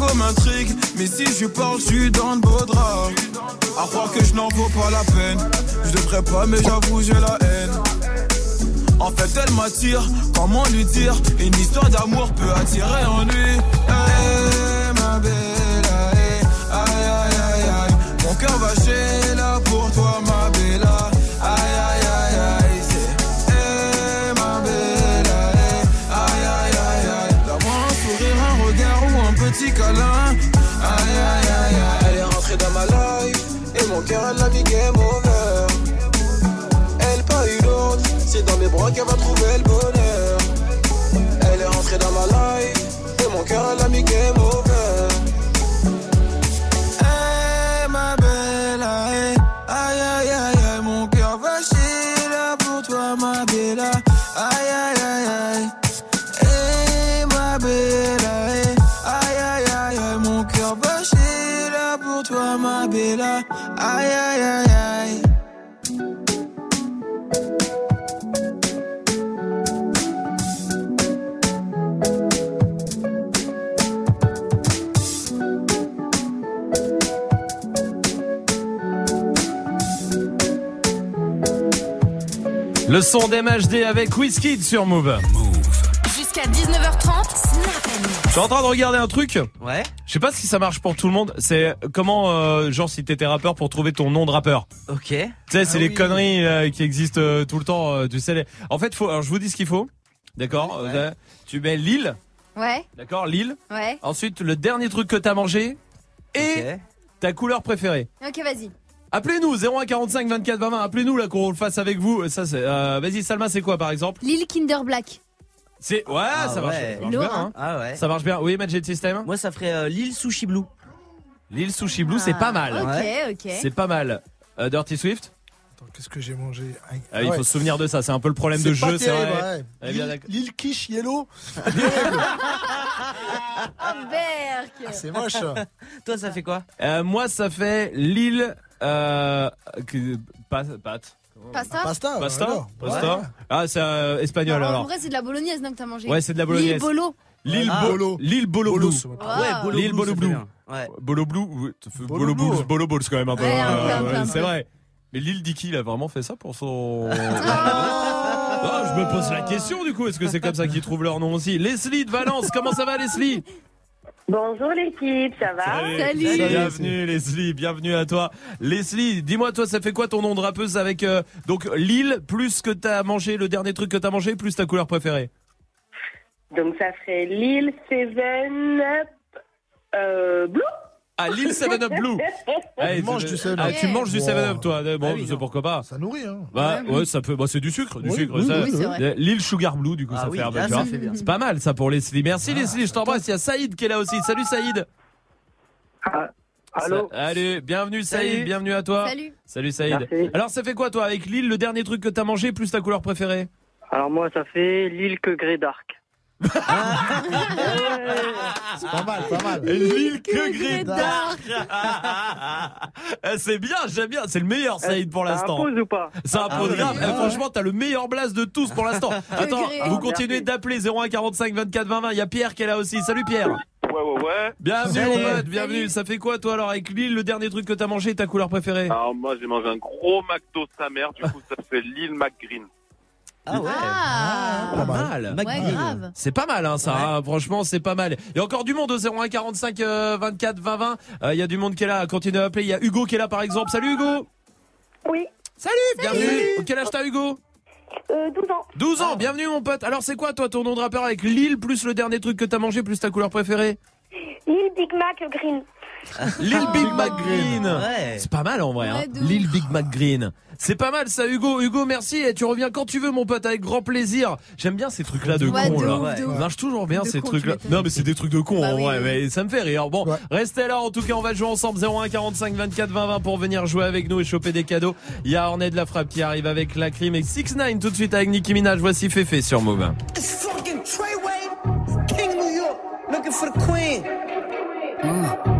Speaker 30: M'intrigue, mais si je parle, je suis dans le beau drap. À croire que je n'en vaux pas la peine. Je devrais pas, mais j'avoue, j'ai la haine. En fait, elle m'attire, comment lui dire? Une histoire d'amour peut attirer en lui. Eh, ma belle, aïe, aïe, aïe, aïe. Mon cœur va qu'elle va trouver le bonheur. Elle est rentrée dans ma life. Et mon cœur, elle a mis game over. Eh, ma belle, aïe, aïe, aïe, aïe, mon cœur va pour toi, ma belle. Aïe, aïe, aïe, aïe. Eh, ma belle, aïe, aïe, aïe, aïe, mon cœur va pour toi, ma belle. Aïe, aïe, aïe.
Speaker 1: Le son d'MHD avec Wizkid sur Move.
Speaker 13: Jusqu'à 19h30, Snap
Speaker 1: Je suis en train de regarder un truc.
Speaker 14: Ouais.
Speaker 1: Je sais pas si ça marche pour tout le monde. C'est comment, euh, genre, si t'étais rappeur pour trouver ton nom de rappeur.
Speaker 14: Ok.
Speaker 1: Tu sais, c'est les conneries euh, qui existent euh, tout le temps. euh, tu sais, les- en fait, faut. Alors, je vous dis ce qu'il faut. D'accord. Euh, tu mets Lille.
Speaker 12: Ouais,
Speaker 1: D'accord, Lille.
Speaker 12: ouais.
Speaker 1: Ensuite, le dernier truc que t'as mangé et ta couleur préférée.
Speaker 12: Ok, vas-y.
Speaker 1: Appelez-nous 0145 24 20 20. Appelez-nous là qu'on le fasse avec vous. Ça c'est. euh, Vas-y, Salma, c'est quoi par exemple?
Speaker 12: Lille Kinder Black.
Speaker 1: C'est ouais, ça marche, ça marche bien. hein.
Speaker 14: Ah ouais.
Speaker 1: Ça marche bien. Oui, Magic System.
Speaker 14: Moi, ça ferait euh, Lille Sushi Blue.
Speaker 1: Lille Sushi Blue, c'est pas mal.
Speaker 12: Ah, Ok, ok.
Speaker 1: C'est pas mal. Euh, Dirty Swift?
Speaker 5: Qu'est-ce que j'ai mangé
Speaker 1: Ah, Il
Speaker 5: Ouais.
Speaker 1: faut se souvenir de ça. C'est un peu le problème de jeu, c'est vrai.
Speaker 5: ouais. Lille Quiche Yellow.
Speaker 12: Oh, Berk
Speaker 5: C'est moche.
Speaker 14: Toi, ça fait quoi
Speaker 1: Euh, moi, ça fait Lille. Euh, pâte.
Speaker 12: Pasta
Speaker 5: Pasta.
Speaker 1: Pasta.
Speaker 5: alors.
Speaker 1: Pasta.
Speaker 5: Ouais.
Speaker 1: Ah, c'est euh, espagnol
Speaker 12: Non, En
Speaker 1: alors.
Speaker 12: vrai, c'est de la bolognaise non, que t'as mangé.
Speaker 1: Ouais, c'est de la bolognaise.
Speaker 12: Lille Bolo.
Speaker 1: Lille
Speaker 14: Ah.
Speaker 1: Bolo. Lille Bolo Blue.
Speaker 5: Ouais.
Speaker 12: Wow.
Speaker 14: Bolo Blue,
Speaker 1: Bolo Blue. Bolo Blue.
Speaker 5: Bolo
Speaker 1: Bolo
Speaker 5: Blue.
Speaker 1: Quand même un peu.
Speaker 12: Ouais,
Speaker 1: euh,
Speaker 12: un
Speaker 1: c'est vrai. Mais Lille Dicky, il a vraiment fait ça pour son.
Speaker 12: Oh,
Speaker 1: Oh, je me pose la question du coup, est-ce que c'est comme ça qu'ils trouvent leur nom aussi? Leslie de Valence, comment ça va Leslie?
Speaker 15: Bonjour l'équipe, ça va?
Speaker 1: Bienvenue Leslie, bienvenue à toi. Leslie, dis-moi toi, ça fait quoi ton nom de rappeuse avec euh, donc Lille plus que t'as mangé le dernier truc que t'as mangé plus ta couleur préférée?
Speaker 15: Donc ça ferait Lille, Seven Up, euh, Blue
Speaker 1: Ah Lille 7 Up Blue. Ah,
Speaker 5: Tu manges du 7
Speaker 1: Ah,
Speaker 5: Up.
Speaker 1: tu manges du 7 Up
Speaker 5: Wow.
Speaker 1: toi. Bon,
Speaker 5: Ah oui,
Speaker 1: c'est pourquoi pas.
Speaker 5: Ça nourrit, hein.
Speaker 1: Bah ouais, ça peut. Bah, c'est du sucre, du
Speaker 5: Oui,
Speaker 1: sucre.
Speaker 5: oui,
Speaker 1: ça. L'île Sugar Blue, du coup,
Speaker 14: Ah
Speaker 1: ça fait un peu. C'est pas mal ça pour Leslie. Merci Leslie, je t'embrasse. Il y a Saïd qui est là aussi. Salut Saïd.
Speaker 15: allô
Speaker 1: Allez, bienvenue Saïd,
Speaker 15: Salut.
Speaker 1: bienvenue à toi.
Speaker 15: Salut.
Speaker 1: Salut Saïd.
Speaker 15: Merci.
Speaker 1: Alors ça fait quoi toi avec Lille, le dernier truc que t'as mangé plus ta couleur préférée?
Speaker 15: Alors moi ça fait Lille que Grey Dark.
Speaker 5: C'est pas mal, pas mal.
Speaker 1: Lille que Grey Dark. Eh, c'est bien, j'aime bien. C'est le meilleur Saïd pour
Speaker 15: Ça
Speaker 1: l'instant.
Speaker 15: impose ou pas
Speaker 1: Ça
Speaker 15: Ah
Speaker 1: impose
Speaker 15: oui.
Speaker 1: grave. Eh, franchement, t'as le meilleur blast de tous pour l'instant. Attends, vous
Speaker 15: Ah,
Speaker 1: continuez d'appeler 01 45 24 20 20. Il y a Pierre qui est là aussi. Salut Pierre.
Speaker 23: Ouais, ouais, ouais.
Speaker 1: Bienvenue mon pote, bienvenue. Ça fait quoi toi alors avec Lille, le dernier truc que t'as mangé, ta couleur préférée?
Speaker 23: Alors, moi, j'ai mangé un gros McDo sa mère, du coup, ça fait Lille McGreen.
Speaker 14: Ah ouais.
Speaker 12: Ah,
Speaker 1: Pas mal.
Speaker 12: ouais, grave.
Speaker 1: C'est pas mal hein, ça, hein. franchement c'est pas mal. Il y a encore du monde au 01 45 euh, 24 20 20. Euh, Il y a du monde qui est là, continuez à appeler. Il y a Hugo qui est là par exemple. Salut Hugo
Speaker 15: Oui.
Speaker 1: Salut, bienvenue. Quel âge t'as Hugo?
Speaker 15: Euh, 12 ans.
Speaker 1: 12 ans, bienvenue mon pote. Alors c'est quoi toi ton nom de rappeur avec Lille plus le dernier truc que t'as mangé plus ta couleur préférée?
Speaker 15: Lille Big Mac Green.
Speaker 1: Lille Big Mac Green.
Speaker 14: Ouais.
Speaker 1: C'est pas mal en vrai.
Speaker 12: Ouais,
Speaker 1: Hein. Lille Big Mac Green. C'est pas mal ça Hugo. Hugo merci et tu reviens quand tu veux mon pote avec grand plaisir. J'aime bien ces trucs là de
Speaker 12: Ouais,
Speaker 1: cons
Speaker 12: de
Speaker 1: là.
Speaker 12: ouf.
Speaker 1: marche toujours bien
Speaker 12: De
Speaker 1: ces
Speaker 12: cons,
Speaker 1: trucs là.
Speaker 12: tu m'étonnes.
Speaker 1: Non mais c'est des trucs de cons
Speaker 12: Bah
Speaker 1: en
Speaker 12: oui,
Speaker 1: vrai
Speaker 12: oui.
Speaker 1: mais ça me fait rire. Bon,
Speaker 5: Ouais.
Speaker 1: restez là en tout cas on va jouer ensemble 01 45 24 20 20 pour venir jouer avec nous et choper des cadeaux. Il y a Ornette de la frappe qui arrive avec la crime et 6 9 tout de suite avec Nicki Minaj. Voici Féfé sur Move.
Speaker 46: It's fucking Treyway, King New York, looking for the queen.
Speaker 47: Mm, you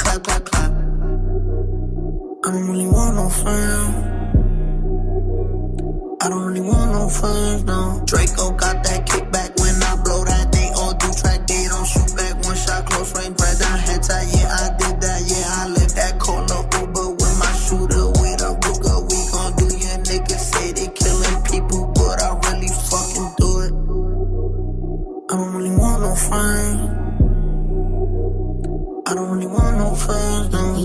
Speaker 46: I don't really want no friends. I don't really want no friends, no. Draco got that kickback when I blow that. They all do track, they don't shoot back. One shot, close range, bread down, head tie. Yeah, I did that. Yeah, I lived that. Call no Uber with my shooter, with a Ruger. We gon' do your niggas say they killing people, but I really fucking do it. I don't really want no friends.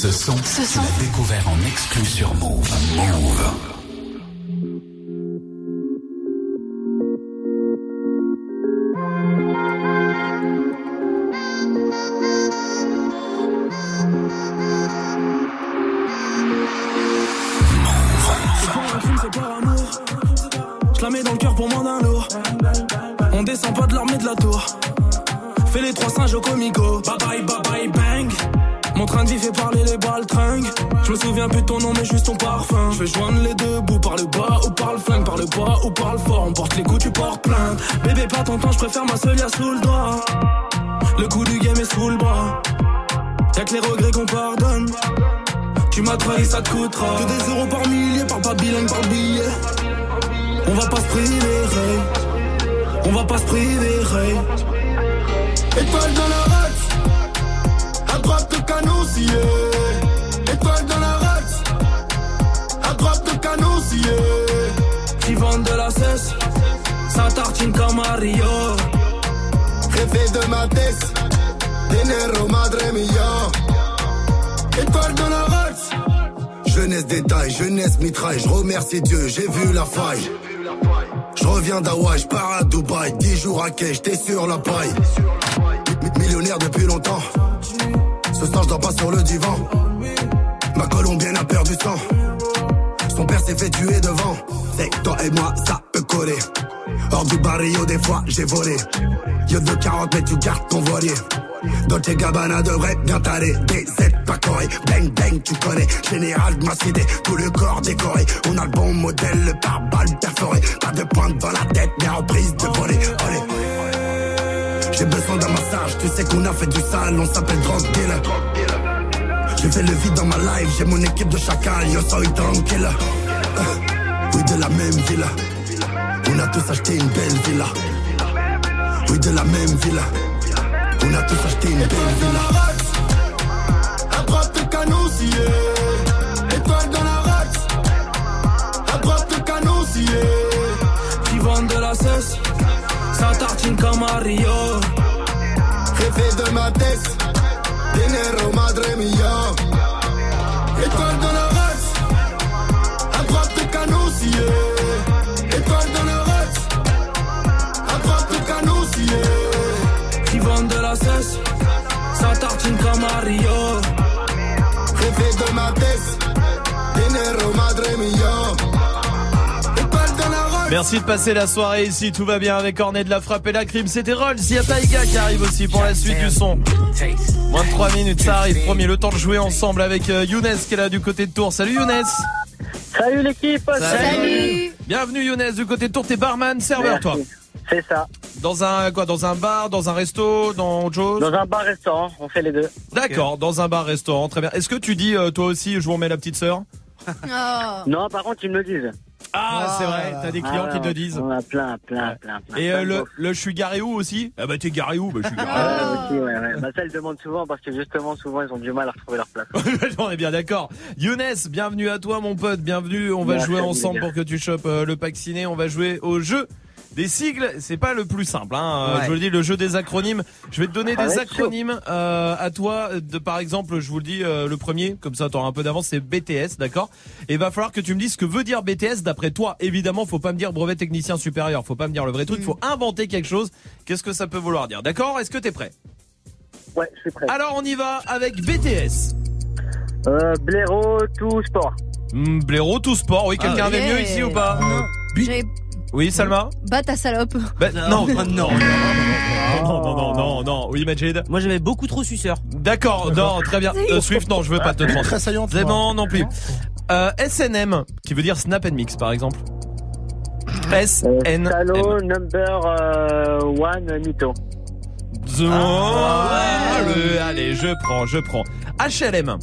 Speaker 21: Ce son, tu l'as découvert en exclu sur Move. Move.
Speaker 45: Je la mets dans le cœur pour moins d'un lourd. On descend pas de l'armée de la tour. Fais les trois singes au comico. Parler les baltringues. Je me souviens plus ton nom, mais juste ton parfum. Je vais joindre les deux bouts par le bas ou par le flingue, par le bas ou par le fort. On porte les coups, tu portes plainte. Bébé, pas ton temps, je préfère ma seule sous le doigt. Le coup du game est sous le bras. Y'a que les regrets qu'on pardonne. Tu m'as trahi, ça te coûtera. Que des euros par millier, par pas bilingue, par billet. On va pas se priver. On va pas se priver, hey.
Speaker 20: La droite le canon scié. Étoile dans la race, à droite le canon scié.
Speaker 45: Qui vendent de la cesse, ça tartine comme Mario.
Speaker 20: De ma tête, dinero madre mia. Étoile dans la race, jeunesse détail, jeunesse mitraille. Je remercie Dieu, j'ai vu la faille. Je reviens d'Hawaï, je pars à Dubaï, 10 jours à quai, j'étais sur la paille. Mi- Millionnaire depuis longtemps. Ce soir, je dors pas sur le divan. Ma colombienne a perdu sang. Son père s'est fait tuer devant. C'est toi et moi, ça peut coller. Hors du barrio, des fois, j'ai volé. Yo de 40 mètres, tu gardes ton voilier. Dolce Gabbana devrait bien t'aller. Des aides pas corées. Bang, bang, tu connais. Général de ma cité, tout le corps décoré. On a le bon modèle, le pare-balles perforé. Pas de pointe dans la tête, mais en prise de voler. J'ai besoin d'un massage, tu sais qu'on a fait du sale, on s'appelle drug dealer. J'ai fait le vide dans ma life, j'ai mon équipe de chacal, yo soy tranquille. Euh, Oui, de la même villa. On a tous acheté une belle villa. Oui, de la même villa. On a tous acheté une belle villa.
Speaker 45: Ça tartine comme Mario.
Speaker 20: Rêver de ma tête. Dinero madre mia. Étoile dans la race. À droite le canon scié. Étoile dans la race. À droite le canon scié.
Speaker 45: Qui vendent de la cesse, ça tartine comme Mario.
Speaker 20: Rêver de ma tête. Dinero madre mia.
Speaker 1: Merci de passer la soirée ici, tout va bien avec Cornet de la frappe et la crime, c'était Rolls, il y a Taïga qui arrive aussi pour la suite du son. Moins de 3 minutes, ça arrive, premier, le temps de jouer ensemble avec euh, Younes qui est là du côté de Tours. Salut Younes
Speaker 26: Salut l'équipe
Speaker 1: Salut. Bienvenue Younes du côté de Tours, t'es barman, serveur
Speaker 26: Merci.
Speaker 1: toi
Speaker 26: C'est ça.
Speaker 1: Dans un quoi Dans un bar, dans un resto, dans autre chose?
Speaker 26: Dans un bar-restaurant, on fait les deux.
Speaker 1: D'accord, dans un bar-restaurant, très bien. Est-ce que tu dis euh, toi aussi, je vous remets la petite sœur?
Speaker 26: Non, par contre, ils me le disent.
Speaker 1: Ah, c'est vrai, t'as des clients
Speaker 26: Ah,
Speaker 1: qui te disent.
Speaker 26: On a plein, plein, plein, plein.
Speaker 1: Et euh, le, le je suis garé où aussi? Ah bah t'es garé où? Bah je suis garé.
Speaker 26: Ah, aussi, ouais, ouais. Bah, ça, ils demandent souvent parce que justement, souvent, ils ont du mal à retrouver leur place.
Speaker 1: On est bien d'accord. Younes, bienvenue à toi mon pote, bienvenue. On va
Speaker 26: Merci,
Speaker 1: jouer ensemble pour que tu chopes euh, le pack ciné. On va jouer au jeu des sigles. C'est pas le plus simple. Hein. Euh,
Speaker 14: Ouais.
Speaker 1: Je vous le dis, le jeu des acronymes. Je vais te donner
Speaker 26: Ah
Speaker 1: des acronymes euh, à toi. De, par exemple, je vous le dis, euh, le premier, comme ça t'auras un peu d'avance, c'est BTS, d'accord? Et il va falloir que tu me dises ce que veut dire BTS d'après toi. Évidemment, faut pas me dire brevet technicien supérieur. Faut pas me dire le vrai truc. Faut inventer quelque chose. Qu'est-ce que ça peut vouloir dire? D'accord? Est-ce que t'es prêt?
Speaker 26: Ouais, je suis prêt.
Speaker 1: Alors on y va avec BTS.
Speaker 26: Euh, blaireau, tout sport.
Speaker 1: Hmm, blaireau, tout sport. Oui, quelqu'un
Speaker 12: Ah,
Speaker 1: avait mieux ici ou pas?
Speaker 12: J'avais
Speaker 1: oui, Salma
Speaker 12: Bah ta salope.
Speaker 1: Bah, euh, non, non, non. Non, non, non. Oui, Majid
Speaker 14: Moi, j'avais beaucoup trop suceur.
Speaker 1: D'accord, non, très bien. Euh, Swift, non, je veux pas te.
Speaker 5: Très saillante.
Speaker 1: Non, non plus. Euh, SNM, qui veut dire Snap and Mix, par exemple. SNM.
Speaker 26: Hello, number one, mytho.
Speaker 1: Ah, ah, allez, je prends, je prends. HLM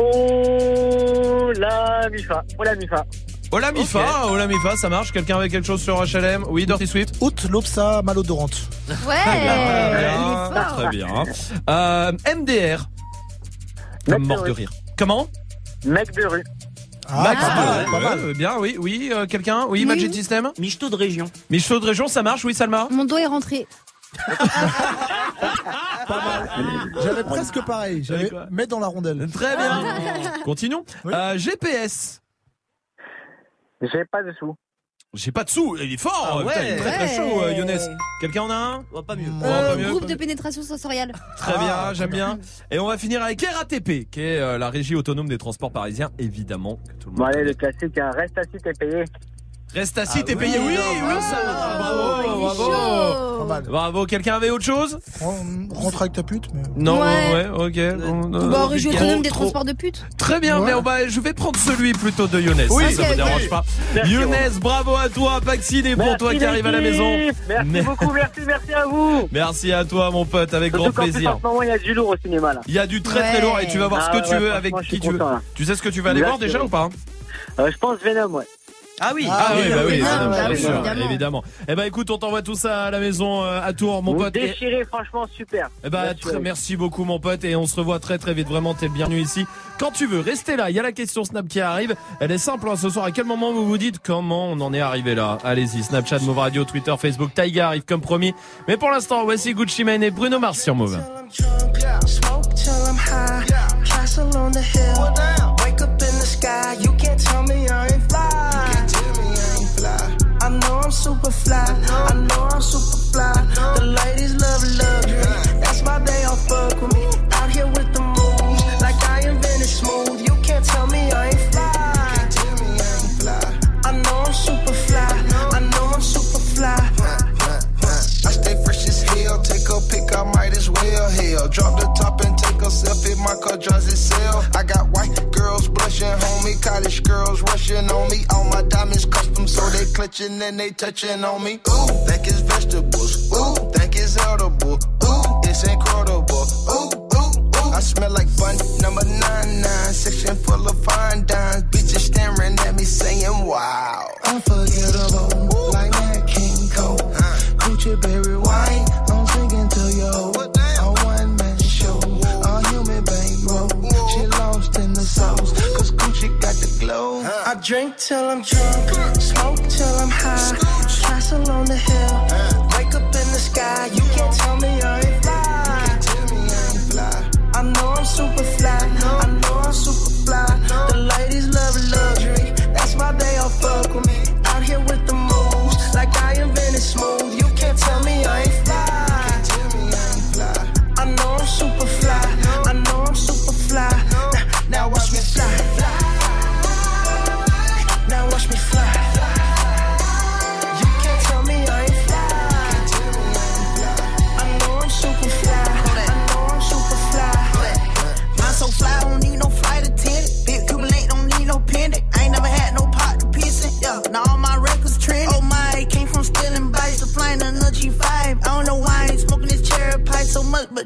Speaker 26: oh la mifa. Oh la mifa.
Speaker 1: Ola Mifa, Ola Mifa, ça marche? Quelqu'un avec quelque chose sur HLM Oui, Dirty Swift
Speaker 5: Haute Lopsa malodorante.
Speaker 12: Ouais.
Speaker 1: Très bien,
Speaker 12: il est fort.
Speaker 1: très bien. Euh, MDR. Comme mort de rire. Comment?
Speaker 26: Mec de rue.
Speaker 5: Ah,
Speaker 1: Max
Speaker 5: pas mal, pas mal.
Speaker 1: Bien, oui, oui. euh, Quelqu'un? Oui,
Speaker 12: Oui.
Speaker 1: Magic System?
Speaker 14: Michto de région.
Speaker 1: Michaud de région, ça marche? Oui, Salma?
Speaker 12: Mon doigt est rentré.
Speaker 5: J'avais presque pareil. J'avais mettre dans la rondelle.
Speaker 1: Très bien. Continuons. Euh, GPS.
Speaker 48: J'ai pas de sous.
Speaker 1: J'ai pas de sous. Il est fort.
Speaker 48: Ah ouais.
Speaker 1: Putain, il est très très
Speaker 12: Ouais.
Speaker 1: chaud, euh, Younes. Quelqu'un en a un?
Speaker 14: Pas mieux.
Speaker 12: Euh,
Speaker 1: pas mieux,
Speaker 12: groupe
Speaker 1: pas
Speaker 12: de
Speaker 1: mieux.
Speaker 12: pénétration sensorielle.
Speaker 1: Très
Speaker 48: Ah,
Speaker 1: bien, j'aime bien. Et on va finir avec RATP, qui est euh, la régie autonome des transports parisiens, évidemment. que tout le
Speaker 48: Bon
Speaker 1: monde
Speaker 48: allez, le classique, hein. reste assis, t'es payé.
Speaker 1: Reste assis,
Speaker 48: Ah
Speaker 1: t'es
Speaker 48: oui,
Speaker 1: payé. Oui, oui, ça va. Bravo,
Speaker 12: est
Speaker 1: bravo.
Speaker 5: Pas mal.
Speaker 1: Bravo. Quelqu'un avait autre chose
Speaker 5: Ren- Rentre avec ta pute, mais.
Speaker 1: Non,
Speaker 12: Ouais.
Speaker 1: ouais, ok. On- euh,
Speaker 12: Bah, régie
Speaker 1: trop,
Speaker 12: autonome des
Speaker 1: trop.
Speaker 12: transports de putes.
Speaker 1: Très bien,
Speaker 5: Ouais.
Speaker 1: mais on va- je vais prendre celui plutôt de Younes.
Speaker 48: Oui,
Speaker 1: ça,
Speaker 12: ok,
Speaker 1: me dérange pas.
Speaker 48: Merci,
Speaker 1: Younes, bravo à toi. Paxine et pour toi qui arrive à la maison.
Speaker 48: Merci
Speaker 1: Mais-
Speaker 48: beaucoup, merci, merci à vous.
Speaker 1: Merci à toi, mon pote, avec
Speaker 48: Surtout
Speaker 1: grand plaisir.
Speaker 48: en ce moment, il y a du lourd au cinéma, là.
Speaker 1: Il y a du très très lourd et tu vas voir
Speaker 48: Ah
Speaker 1: ce que tu
Speaker 48: ouais,
Speaker 1: veux avec qui tu veux. Tu sais ce que tu vas aller voir déjà ou pas
Speaker 48: Euh, je pense Venom, ouais.
Speaker 14: Ah oui.
Speaker 1: Ah oui, bah oui,
Speaker 12: bah
Speaker 1: bien
Speaker 12: oui,
Speaker 1: sûr,
Speaker 12: évidemment.
Speaker 1: évidemment. Eh ben écoute, on t'envoie tout ça à la maison euh, à Tours, mon
Speaker 48: Vous
Speaker 1: pote. Et-
Speaker 48: déchirez, franchement, super.
Speaker 1: Eh ben,
Speaker 48: Merci,
Speaker 1: très- merci beaucoup mon pote et on se revoit très très vite. Vraiment, t'es le bienvenu ici. Quand tu veux, restez là. Il y a la question Snap qui arrive. Elle est simple hein, ce soir. À quel moment vous vous dites comment on en est arrivé là? Allez-y, Snapchat, Move Radio, Twitter, Facebook, Taiga arrive comme promis. Mais pour l'instant, voici Gucci Mane et Bruno Mars sur Move.
Speaker 26: Super fly. I know I'm super fly. The ladies love luxury.
Speaker 49: Pic, I might as well. Hell, drop the top and take a selfie. My car drives itself. I got white girls blushing, homie. College girls rushing on me. All my diamonds custom, so they clutching and they touching on me. Ooh, think it's vegetables. Ooh, think it's edible. Ooh, it's incredible. Ooh, ooh, ooh. I smell like bun number nine nine. Section full of fine dimes. Bitches staring at me saying, wow.
Speaker 26: Unforgettable, like Nat King Cole. Uh. Gucci berry I drink till I'm drunk, smoke till I'm high. Castle on the hill, wake up in the sky. You can't tell me I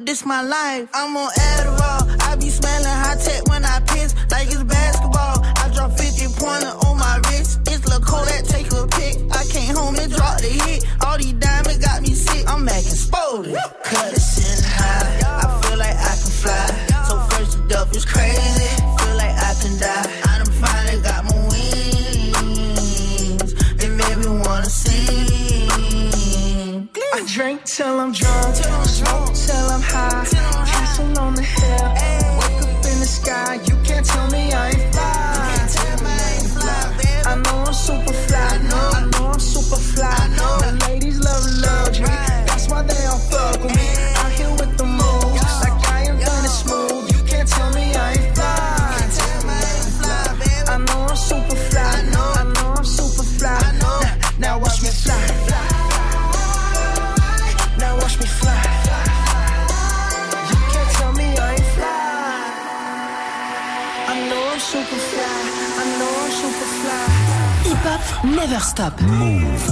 Speaker 26: this my life. I'm on Adderall. I be smelling high tech when I piss, like it's basketball. I drop 50 pointer on my wrist. It's Lil' Kodak, take a pic. I came home and dropped the hit. All these diamonds got me sick. I'm acting exploded. Cut high. I feel like I can fly. So fresh to death is crazy. Feel like I can die. Drink till I'm drunk. Smoke till I'm high. Castle on the hill. Wake up in the sky. You can't tell me I ain't fly.
Speaker 13: Never Stop.
Speaker 50: Slide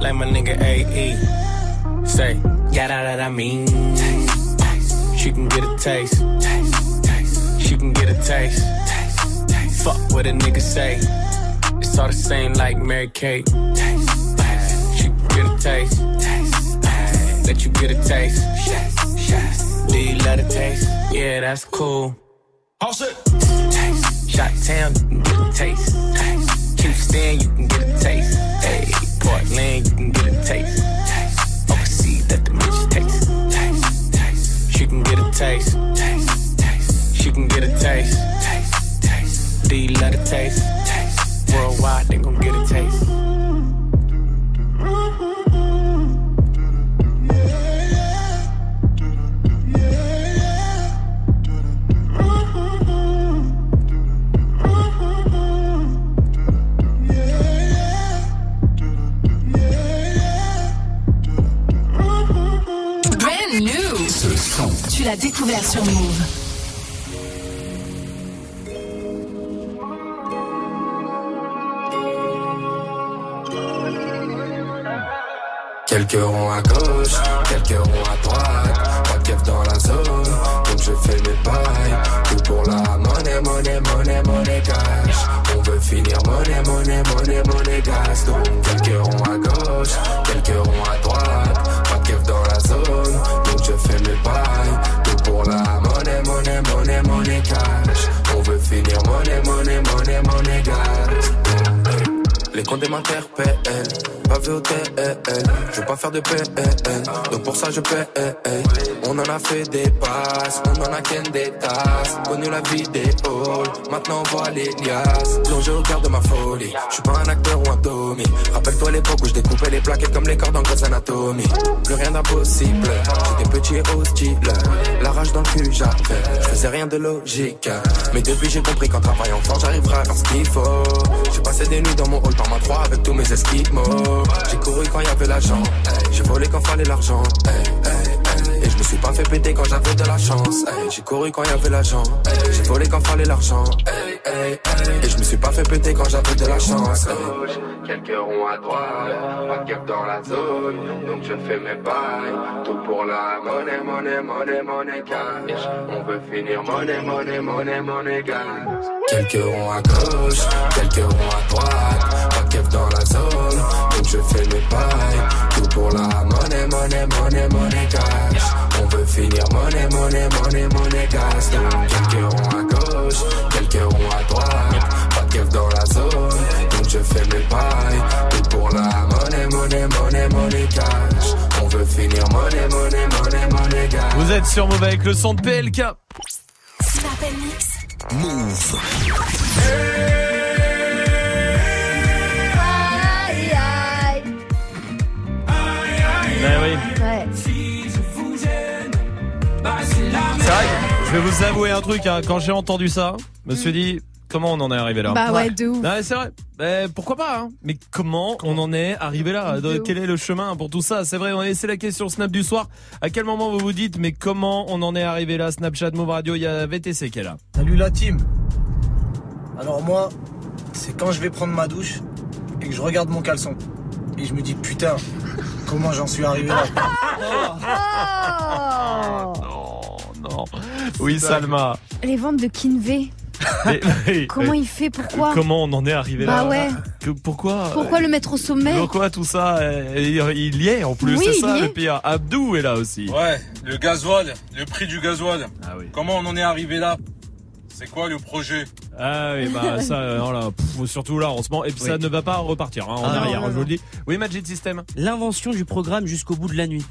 Speaker 50: like my nigga AE. Say, yeah, that, that I mean. Taste, taste. She can get a taste. taste, taste. She can get a taste. taste, taste. Fuck what a nigga say. It's all the same like Mary Kate. Taste, taste. She can get a taste. taste, taste. Let you get a taste. Yes, yes. Do you love the taste? Yeah, that's cool. All set. Taste. Shot town, you can get a taste. taste. Houston, you can get a taste. Hey. Portland, you can get a taste. Overseas, that the bitch taste. taste. taste. She can get a taste. taste. taste. She can get a taste. taste. taste. You love the taste. Worldwide, they gon' get a taste.
Speaker 13: Tu l'as découvert sur Move.
Speaker 51: Quelques ronds à gauche, quelques ronds à droite. Pas de dans la zone, donc je fais mes pailles. Tout pour la monnaie, monnaie, monnaie, monnaie cash. On veut finir monnaie, monnaie, monnaie, monnaie gas. Donc quelques ronds à gauche, quelques ronds à droite. Pas de dans la zone, fais mes pailles. Tout pour la monnaie, monnaie, monnaie, monnaie cash. On veut finir monnaie, monnaie, monnaie, monnaie gas. Les comptes m'interpellent, pas vu au TL. Je veux pas faire de PN, donc pour ça je paie. On en a fait des passes, on en a qu'un des tasses. Connu la vie des halls, maintenant on voit les liasses. Plongé au cœur de ma folie, je suis pas un acteur ou un Tommy. Rappelle-toi l'époque où je découpais les plaquettes comme les cordes en Grey's Anatomy. Plus rien d'impossible, j'étais petit et hostile. La rage dans le cul j'avais, je faisais rien de logique. Mais depuis j'ai compris qu'en travaillant fort j'arriverai à faire ce qu'il faut. J'ai passé des nuits dans mon hall par ma 3 avec tous mes esquimaux. J'ai couru quand y avait l'argent, j'ai volé quand fallait l'argent. Suis pas fait péter quand j'avais de la chance. J'ai couru quand il y avait l'argent, j'ai volé quand fallait l'argent. Et je me suis pas fait péter quand j'avais de la chance. Quelques ronds à droite, pas de dans la zone, donc je fais mes bails. Tout pour la monnaie, monnaie, monnaie, monnaie cash. On veut finir monnaie, monnaie, monnaie, monnaie gas. Quelques ronds à gauche, quelques ronds à droite, pas de dans la zone, donc je fais mes bails. Tout pour la monnaie, monnaie, monnaie, monnaie cash. On veut finir monnaie, monnaie, monnaie, monnaie gas. Quelques ronds à gauche, quelques ronds à droite, pas de dans la zone, donc je fais mes bails. Tout pour la monnaie, monnaie, monnaie, monnaie cash. On veut finir monnaie, monnaie, monnaie, monnaie gas.
Speaker 1: Vous êtes sur Move avec le son de PLK.
Speaker 43: Move.
Speaker 12: Aïe, aïe.
Speaker 1: Ouais, oui.
Speaker 12: Ouais.
Speaker 1: C'est vrai, je vais vous avouer un truc, hein. quand j'ai entendu ça, je me suis dit, Comment on en est arrivé là?
Speaker 12: Bah ouais, de ouf.
Speaker 1: Ouais, c'est vrai. Eh, pourquoi pas hein Mais comment, on en est arrivé là?
Speaker 12: De
Speaker 1: Quel est le chemin pour tout ça? C'est vrai, on a laissé la question Snap du soir. À quel moment vous vous dites mais comment on en est arrivé là? Snapchat, Move Radio, il y a VTC qui est là.
Speaker 52: Salut la team. Alors moi, c'est quand je vais prendre ma douche et que je regarde mon caleçon et je me dis putain, comment j'en suis arrivé là?
Speaker 12: Oh
Speaker 1: Non. Oui, Salma.
Speaker 12: Les ventes de Kinvey.
Speaker 1: Mais-
Speaker 12: Comment il fait Pourquoi
Speaker 1: Comment on en est arrivé
Speaker 12: Bah
Speaker 1: là
Speaker 12: ouais.
Speaker 1: Que- Pourquoi
Speaker 12: Pourquoi le mettre au sommet
Speaker 1: Pourquoi tout ça euh, Il y est en plus,
Speaker 12: Oui,
Speaker 1: c'est ça le pire. Abdou est là aussi.
Speaker 53: Ouais, le gasoil, le prix du gasoil.
Speaker 1: Ah oui.
Speaker 53: Comment on en est arrivé là C'est quoi le projet
Speaker 1: Ah oui, bah ça, euh, non, là, pff, surtout là en ce moment. Et puis ça ne va pas repartir hein, en
Speaker 14: Ah,
Speaker 1: arrière,
Speaker 14: non,
Speaker 1: je vous le dis. Oui, Magic System.
Speaker 14: L'invention du programme jusqu'au bout de la nuit.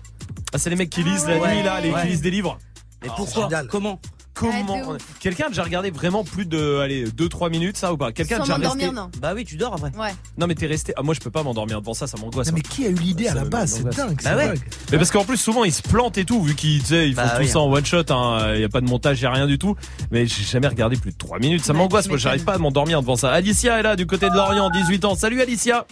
Speaker 1: Ah, c'est les mecs qui lisent la
Speaker 14: ouais.
Speaker 1: nuit là, les
Speaker 14: Ouais.
Speaker 1: qui lisent des livres.
Speaker 14: Et
Speaker 1: Ah,
Speaker 14: pourquoi
Speaker 1: génial.
Speaker 14: Comment
Speaker 1: Comment Quelqu'un a déjà regardé vraiment plus de allez 2-3 minutes ça ou pas Quelqu'un a déjà resté
Speaker 12: non.
Speaker 14: Bah oui, tu dors après.
Speaker 12: Ouais.
Speaker 1: Non mais t'es resté. Ah, moi je peux pas m'endormir devant ça, ça m'angoisse.
Speaker 5: Non, mais qui a eu l'idée à la base? C'est dingue,
Speaker 14: Bah
Speaker 5: c'est
Speaker 14: ouais.
Speaker 5: dingue.
Speaker 1: Mais parce qu'en plus souvent ils se plantent et tout vu qu'ils tu sais, ils font
Speaker 14: Bah
Speaker 1: tout
Speaker 14: oui.
Speaker 1: ça en one shot. Il y a pas de montage, y a rien du tout. Mais j'ai jamais regardé plus de 3 minutes. Ça
Speaker 12: Ouais,
Speaker 1: m'angoisse. Moi j'arrive pas à m'endormir devant ça. Alicia est là du côté de Lorient, 18 ans. Salut Alicia.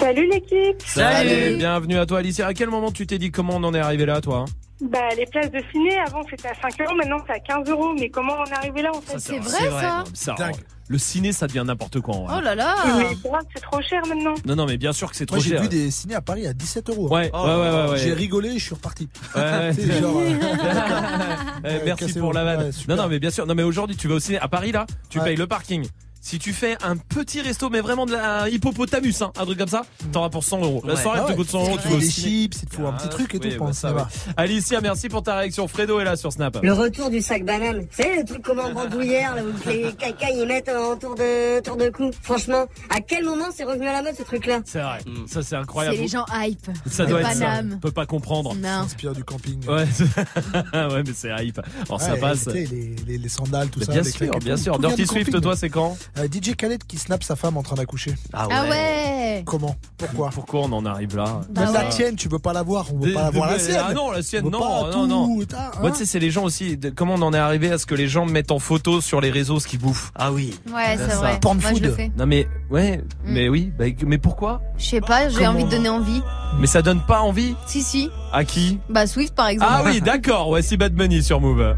Speaker 54: Salut l'équipe
Speaker 12: Salut.
Speaker 1: Bienvenue à toi Alicia. À quel moment tu t'es dit comment on en est arrivé là toi hein?
Speaker 54: Bah les places de ciné avant c'était à 5 euros, maintenant c'est à 15 euros, mais comment on est arrivé là en fait
Speaker 12: C'est vrai, ça
Speaker 5: Dingue.
Speaker 1: Le ciné ça devient n'importe quoi en vrai.
Speaker 12: Oh là là
Speaker 54: Mais c'est vrai que c'est trop cher maintenant.
Speaker 1: Non non mais bien sûr que c'est trop
Speaker 5: Moi j'ai
Speaker 1: cher.
Speaker 5: vu des ciné à Paris à 17 euros.
Speaker 1: Ouais,
Speaker 14: Oh
Speaker 1: ouais, ouais, ouais, ouais.
Speaker 5: J'ai rigolé, je suis reparti.
Speaker 1: Ouais, ouais.
Speaker 5: Genre, euh,
Speaker 1: Eh,
Speaker 5: Ouais,
Speaker 1: merci
Speaker 5: cassez-vous.
Speaker 1: pour la vanne.
Speaker 5: Ouais, super.
Speaker 1: non, non, mais bien sûr. Non, mais aujourd'hui, tu vas au ciné à Paris là, tu
Speaker 5: Ouais.
Speaker 1: payes le parking. Si tu fais un petit resto, mais vraiment de la un hippopotamus, hein, un truc comme ça, t'auras pour 100 euros. La soirée
Speaker 5: Ah
Speaker 1: te coûte 100 euros, tu au
Speaker 5: des chips, il te faut un
Speaker 1: Ah,
Speaker 5: petit truc et tout
Speaker 1: bah,
Speaker 5: pour
Speaker 1: ça,
Speaker 5: cinéma.
Speaker 1: ouais. Alicia, merci pour ta réaction. Fredo est là sur Snap.
Speaker 55: Le retour du sac banane. Vous savez, le truc comme en bandoulière, là, où les caca ils mettent en tour de, tour de cou. Franchement, à quel moment c'est revenu à la mode, ce truc-là?
Speaker 1: C'est vrai.
Speaker 14: Mm.
Speaker 1: Ça, c'est
Speaker 12: C'est
Speaker 1: incroyable.
Speaker 12: les gens hype.
Speaker 1: Ça doit être ça. On peut pas comprendre.
Speaker 12: Non.
Speaker 5: Inspire du camping.
Speaker 1: Ouais, ouais, mais c'est hype. Alors ça passe.
Speaker 5: Les, les, les sandales, tout
Speaker 1: Mais
Speaker 5: ça.
Speaker 1: bien sûr, bien sûr. Dirty Swift, toi, c'est quand?
Speaker 5: Euh, DJ Khaled qui snappe sa femme en train d'accoucher.
Speaker 14: Ah
Speaker 12: Ah ouais
Speaker 5: Comment? Pourquoi?
Speaker 1: Pourquoi on en arrive là?
Speaker 12: Bah
Speaker 5: la
Speaker 12: ouais.
Speaker 5: tienne, tu veux pas la voir, on veut pas la voir la sienne.
Speaker 1: Ah non, la sienne, non, non, non.
Speaker 5: hein.
Speaker 1: tu sais, c'est les gens aussi. de- comment on en est arrivé à ce que les gens mettent en photo sur les réseaux ce qu'ils bouffent
Speaker 14: Ah oui.
Speaker 12: Ouais, c'est vrai.
Speaker 5: Porn
Speaker 12: Moi, je le
Speaker 5: food.
Speaker 12: fais.
Speaker 1: Non mais ouais,
Speaker 12: Mm.
Speaker 1: mais oui, bah, mais pourquoi?
Speaker 12: Je sais pas, j'ai envie de donner envie.
Speaker 1: Mais ça donne pas envie?
Speaker 12: Si, si.
Speaker 1: À qui?
Speaker 12: Bah, Swift, par exemple.
Speaker 1: Ah oui, d'accord. Voici Bad Bunny sur Move.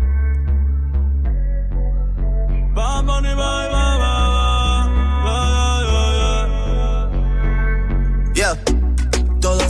Speaker 30: Yeah.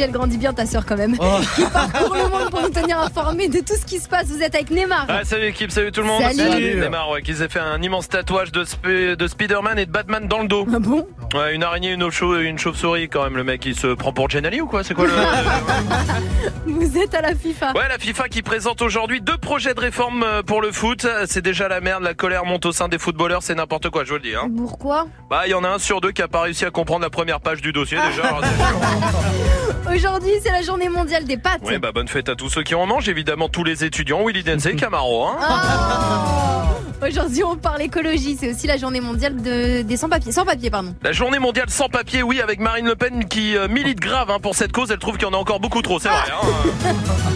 Speaker 12: Fogel. Grandis bien ta sœur quand même.
Speaker 1: Oh.
Speaker 12: Qui parcourt le monde pour nous tenir informés de tout ce qui se passe. Vous êtes avec Neymar.
Speaker 1: Ah, salut équipe, salut tout le monde.
Speaker 12: Salut. Salut.
Speaker 1: Neymar, ouais, qui s'est fait un immense tatouage de, Sp- de Spider-Man et de Batman dans le dos.
Speaker 12: Ah bon?
Speaker 1: Ouais, une araignée, une, une chauve-souris quand même. Le mec, il se prend pour Genali ou quoi? C'est quoi le.
Speaker 12: Vous êtes à la FIFA.
Speaker 1: Ouais, la FIFA qui présente aujourd'hui deux projets de réforme euh, pour le foot. C'est déjà la merde, la colère monte au sein des footballeurs, c'est n'importe quoi, je vous le dis. Hein.
Speaker 12: Pourquoi?
Speaker 1: Bah, il y en a un sur deux qui a pas réussi à comprendre la première page du dossier déjà.
Speaker 12: Aujourd'hui, c'est la journée mondiale des pâtes.
Speaker 1: Ouais, bah bonne fête à tous ceux qui en mangent, évidemment tous les étudiants, Willy et Camaro. Hein.
Speaker 12: Oh Aujourd'hui, on parle écologie. C'est aussi la journée mondiale de... des sans-papiers. Sans-papiers, pardon.
Speaker 1: La journée mondiale sans papier, oui, avec Marine Le Pen qui euh, milite grave hein, pour cette cause. Elle trouve qu'il y en a encore beaucoup trop, c'est vrai. Hein.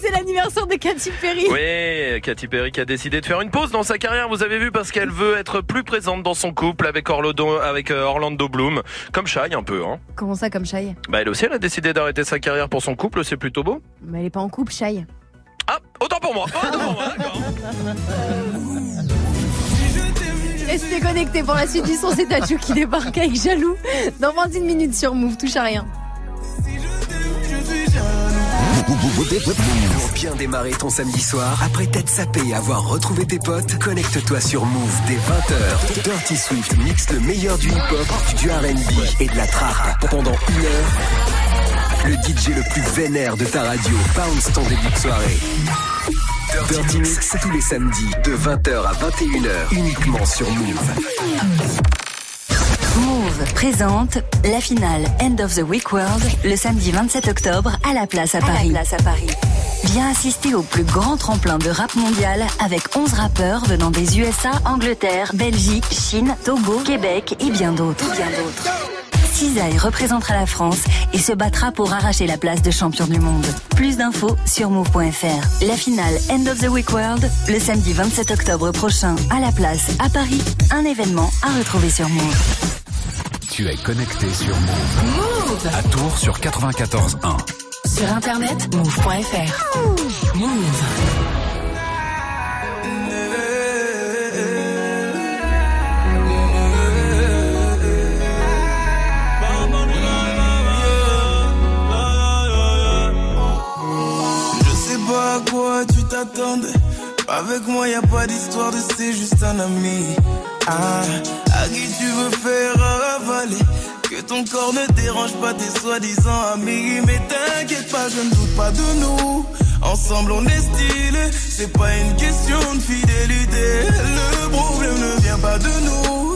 Speaker 12: C'est l'anniversaire de Katy Perry.
Speaker 1: Oui, Katy Perry qui a décidé de faire une pause dans sa carrière, vous avez vu, parce qu'elle veut être plus présente dans son couple avec Orlando, avec euh, Orlando Bloom, comme Shai un peu. Hein.
Speaker 12: Comment ça, comme Shai?
Speaker 1: Bah elle aussi, elle a décidé d'arrêter sa carrière pour son couple, c'est plutôt beau.
Speaker 12: Mais elle est pas en couple, Shai.
Speaker 1: Ah, autant pour moi. Autant pour moi, d'accord.
Speaker 12: Restez connectés pour la suite du son, c'est Tachou qui débarque avec Jaloux dans 21 minutes sur Move, touche à rien.
Speaker 7: Pour bien démarrer ton samedi soir, après t'être sapé et avoir retrouvé tes potes, connecte-toi sur Move dès 20h. Dirty Swift mixe le meilleur du hip-hop, du R&B et de la trap. Pendant une heure, le DJ le plus vénère de ta radio bounce ton début de soirée. Dirty Mix tous les samedis de 20h à 21h uniquement sur Move.
Speaker 56: Move présente la finale End of the Week World le samedi 27 octobre à la place à Paris. Viens assister au plus grand tremplin de rap mondial avec 11 rappeurs venant des USA, Angleterre, Belgique, Chine, Togo, Québec et bien d'autres. Bien d'autres. Cisaille représentera la France et se battra pour arracher la place de champion du monde. Plus d'infos sur move.fr. La finale End of the Week World le samedi 27 octobre prochain à la place à Paris. Un événement à retrouver sur Move.
Speaker 21: Tu es connecté sur Move.
Speaker 56: Move
Speaker 21: À Tours sur 94.1.
Speaker 56: Sur internet move.fr. Move.
Speaker 30: Je sais pas à quoi tu t'attendais. Avec moi, y a pas d'histoire de c'est juste un ami. Ah, à qui tu veux faire avaler. Que ton corps ne dérange pas tes soi-disant amis. Mais t'inquiète pas, je ne doute pas de nous. Ensemble, on est stylé. C'est pas une question de fidélité. Le problème ne vient pas de nous.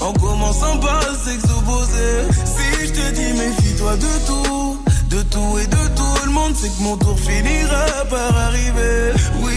Speaker 30: En commençant par s'exposer. Si je te dis méfie-toi de tout. De tout et de tout le monde, c'est que mon tour finira par arriver. Oui,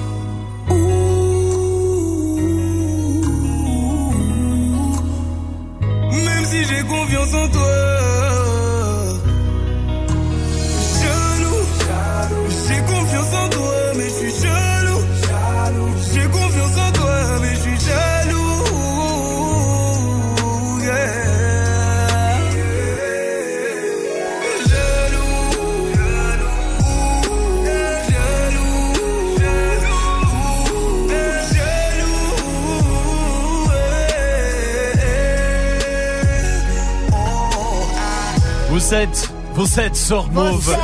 Speaker 57: J'ai confiance en
Speaker 1: toi. 7 vous êtes sur Move.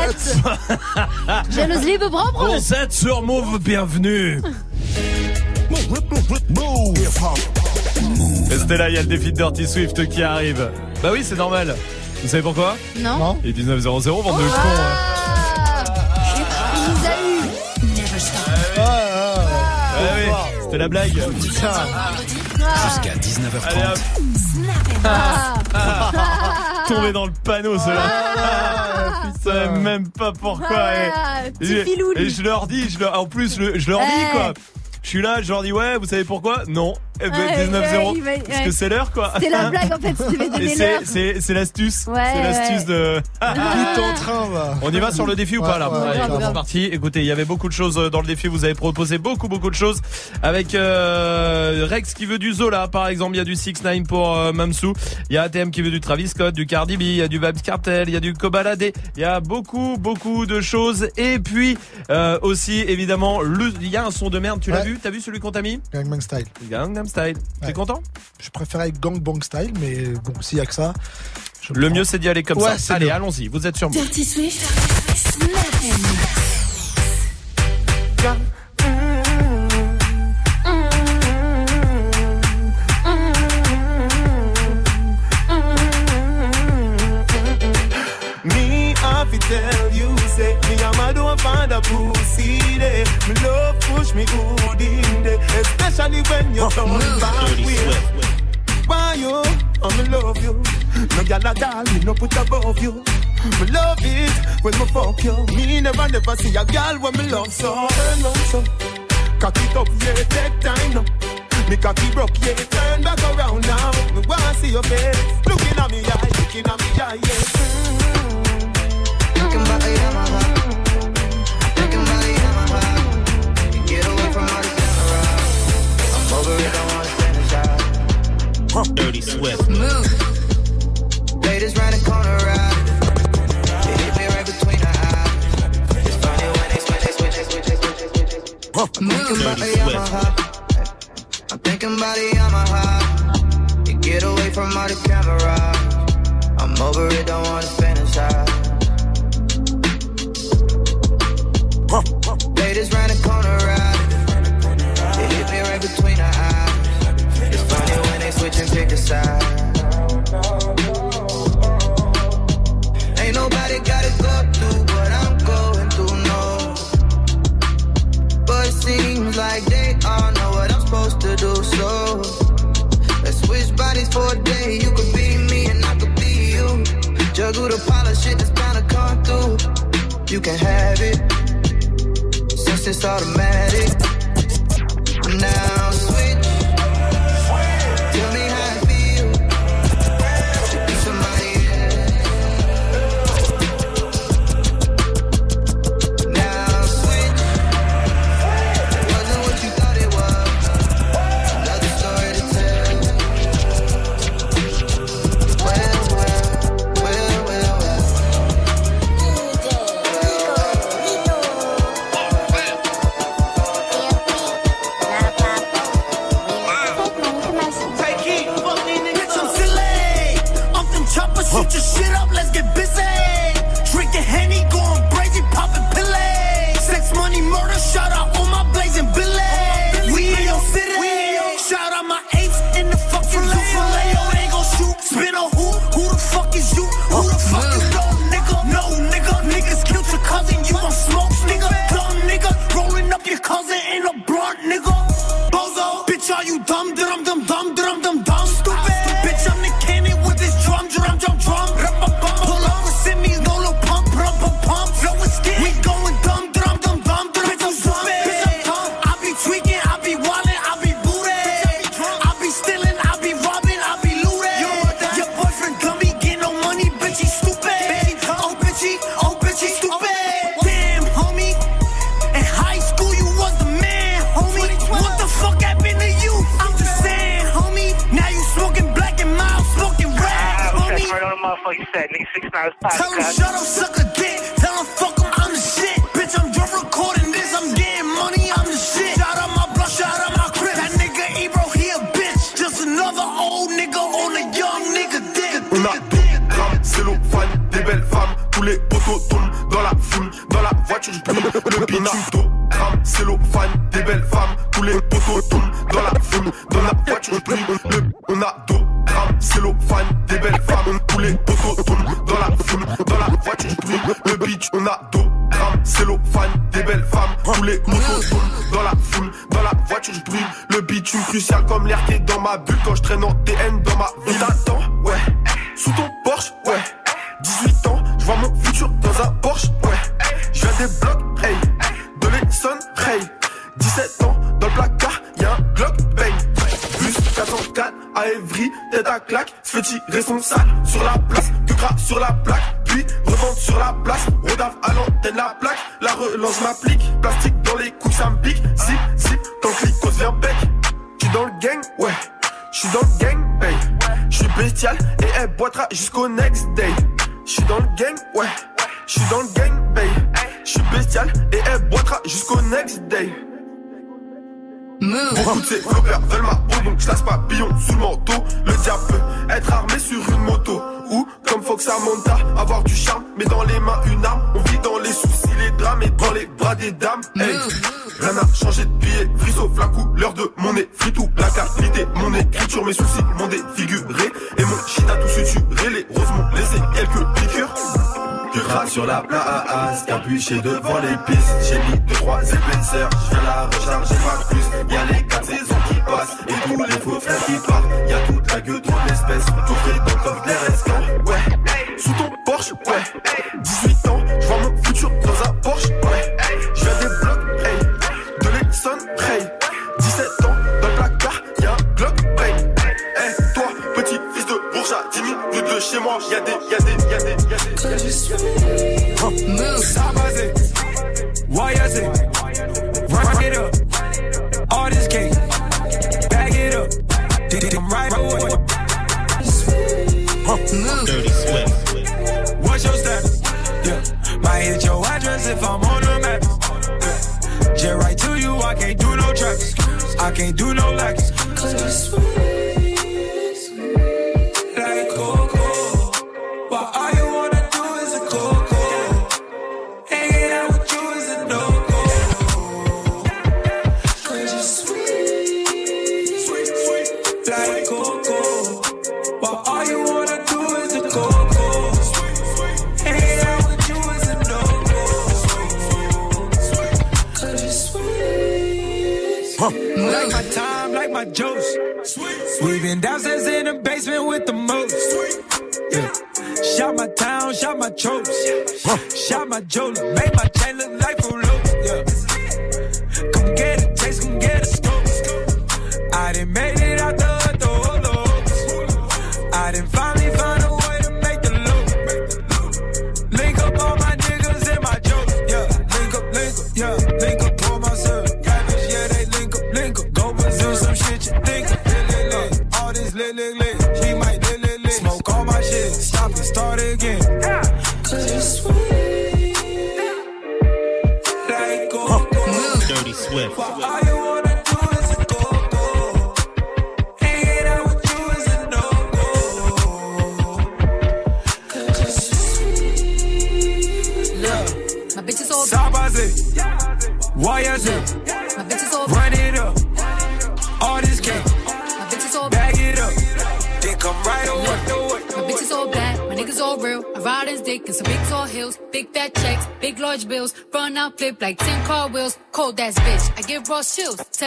Speaker 12: Jalousie de propre.
Speaker 1: Vous êtes sur Move, bienvenue. Move. Estella, il y a le défi de Dirty Swift qui arrive. Bah oui, c'est normal. Vous savez pourquoi?
Speaker 12: Non.
Speaker 1: Il est 19 00, bande de cons. Ah
Speaker 12: Il nous a eu.
Speaker 1: Ah, ah. Ah c'était la blague.
Speaker 21: Jusqu'à 19h30.
Speaker 1: Allez, hop. Tombé dans le panneau, cela.
Speaker 5: Ah,
Speaker 1: Je sais même pas pourquoi.
Speaker 12: Ah,
Speaker 1: et,
Speaker 12: petit
Speaker 1: et-
Speaker 12: filou, lui.
Speaker 1: et je leur dis, je leur- en plus, le- je leur dis
Speaker 12: Ouais.
Speaker 1: quoi. Je suis là, je leur dis ouais, vous savez pourquoi? Non. Eh ben,
Speaker 12: Ouais,
Speaker 1: 19
Speaker 12: ouais,
Speaker 1: 0
Speaker 12: il va-
Speaker 1: Parce
Speaker 12: ouais.
Speaker 1: que c'est l'heure quoi.
Speaker 12: C'était la blague en fait, si
Speaker 1: c'est- c'est c'est l'astuce.
Speaker 12: Ouais,
Speaker 1: c'est l'astuce
Speaker 12: ouais.
Speaker 1: de.
Speaker 5: Tout en train, va.
Speaker 1: On y va sur le défi ou
Speaker 5: Ouais,
Speaker 1: pas là
Speaker 5: ouais,
Speaker 1: Allez, c'est parti. Écoutez, il y avait beaucoup de choses euh, dans le défi. Vous avez proposé beaucoup, beaucoup de choses. Avec euh, Rex qui veut du Zola, par exemple. Il y a du 6 9 pour euh, Mamsou. Il y a ATM qui veut du Travis Scott, du Cardi B. Il y a du Vibes Cartel. Il y a du Kobalade. Il y a beaucoup, beaucoup de choses. Et puis euh, aussi, évidemment, le- il y a un son de merde. Tu l'as
Speaker 5: Ouais.
Speaker 1: vu? T'as vu celui qu'on t'a mis?
Speaker 5: Gangnam Style.
Speaker 1: Gangnam Style. T'es
Speaker 5: Ouais.
Speaker 1: content?
Speaker 5: Je préférais Gangbang Style, mais bon, s'il y a que ça. je
Speaker 1: Le
Speaker 5: prends.
Speaker 1: mieux, c'est d'y aller comme
Speaker 5: Ouais,
Speaker 1: ça. Allez, allons-y. Vous êtes sur moi.
Speaker 57: Me love push me good in there, especially when you turn back way. Why you? I'm love you. No gyal at all, me no put above you. Me love it when me fuck you. Me never never see a girl when me love so. Turn on so, cock it up, yeah, take time now. Me cocky broke, yeah, turn back around now. Me wanna see your face, looking at me eye, looking at me eye, yeah.
Speaker 10: Shot.
Speaker 21: Dirty Swift.
Speaker 10: Ladies round the corner, right? They hit me right between the eyes. It's funny when they switch, they switch, they switch, they switch, they switch, they switch. Thinking about the Yamaha. I'm thinking about the Yamaha. You get away from all the camera. I'm over it, don't wanna fantasize. Ladies round the corner, right? They hit me right between the eyes. Switch and pick a side. Ain't nobody gotta go through what I'm going through, no. But it seems like they all know what I'm supposed to do, so let's switch bodies for a day. You could be me and I could be you. Juggle the pile of shit that's bound to come through. You can have it since it's automatic. Now Tell
Speaker 20: him shut up, dick. Tell him fuck him, I'm shit. Bitch, I'm recording this. I'm getting money, I'm shit. My my crib. That nigga he a bitch. Just another old nigga on a young nigga dick.
Speaker 58: A c'est l'ophane, des belles femmes. Tous les poteaux tombent dans la foule. Dans la voiture, je brûle. Le pinard, des belles femmes. brûle. Le bitume crucial comme l'air qui est dans ma bulle quand je traîne en TN2. j'ai devant les pistes, j'ai mis trois.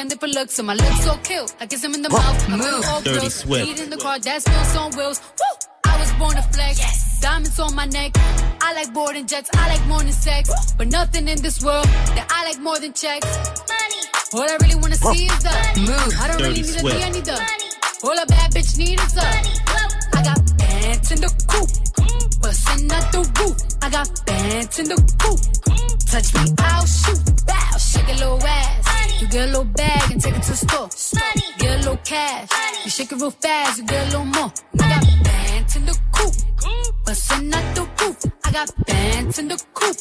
Speaker 39: looks, my lips so kill. I guess I'm in the mouth,
Speaker 21: Dirty
Speaker 39: girls.
Speaker 21: Swift.
Speaker 39: Eat in the car, that's on wheels. Woo! I was born flex. Yes. Diamonds on my neck. I like boarding jets. I like morning sex. Woo. But nothing in this world that I like more than checks. Money. All I really wanna see is the move. I don't
Speaker 21: Dirty
Speaker 39: really need
Speaker 21: Swift.
Speaker 39: a D, I need the Money. All a bad bitch need is the Money. I got pants in the coop. Mm. Bustin' out the roof. I got pants in the coop. Mm. Touch me, I'll shoot. Bow, shake a little ass. You get a little bag and take it to the store. Money. Get a little cash. Money. You shake it real fast, you get a little more. I got bands in the coop. Bustin' out the roof. I got bands in the coop.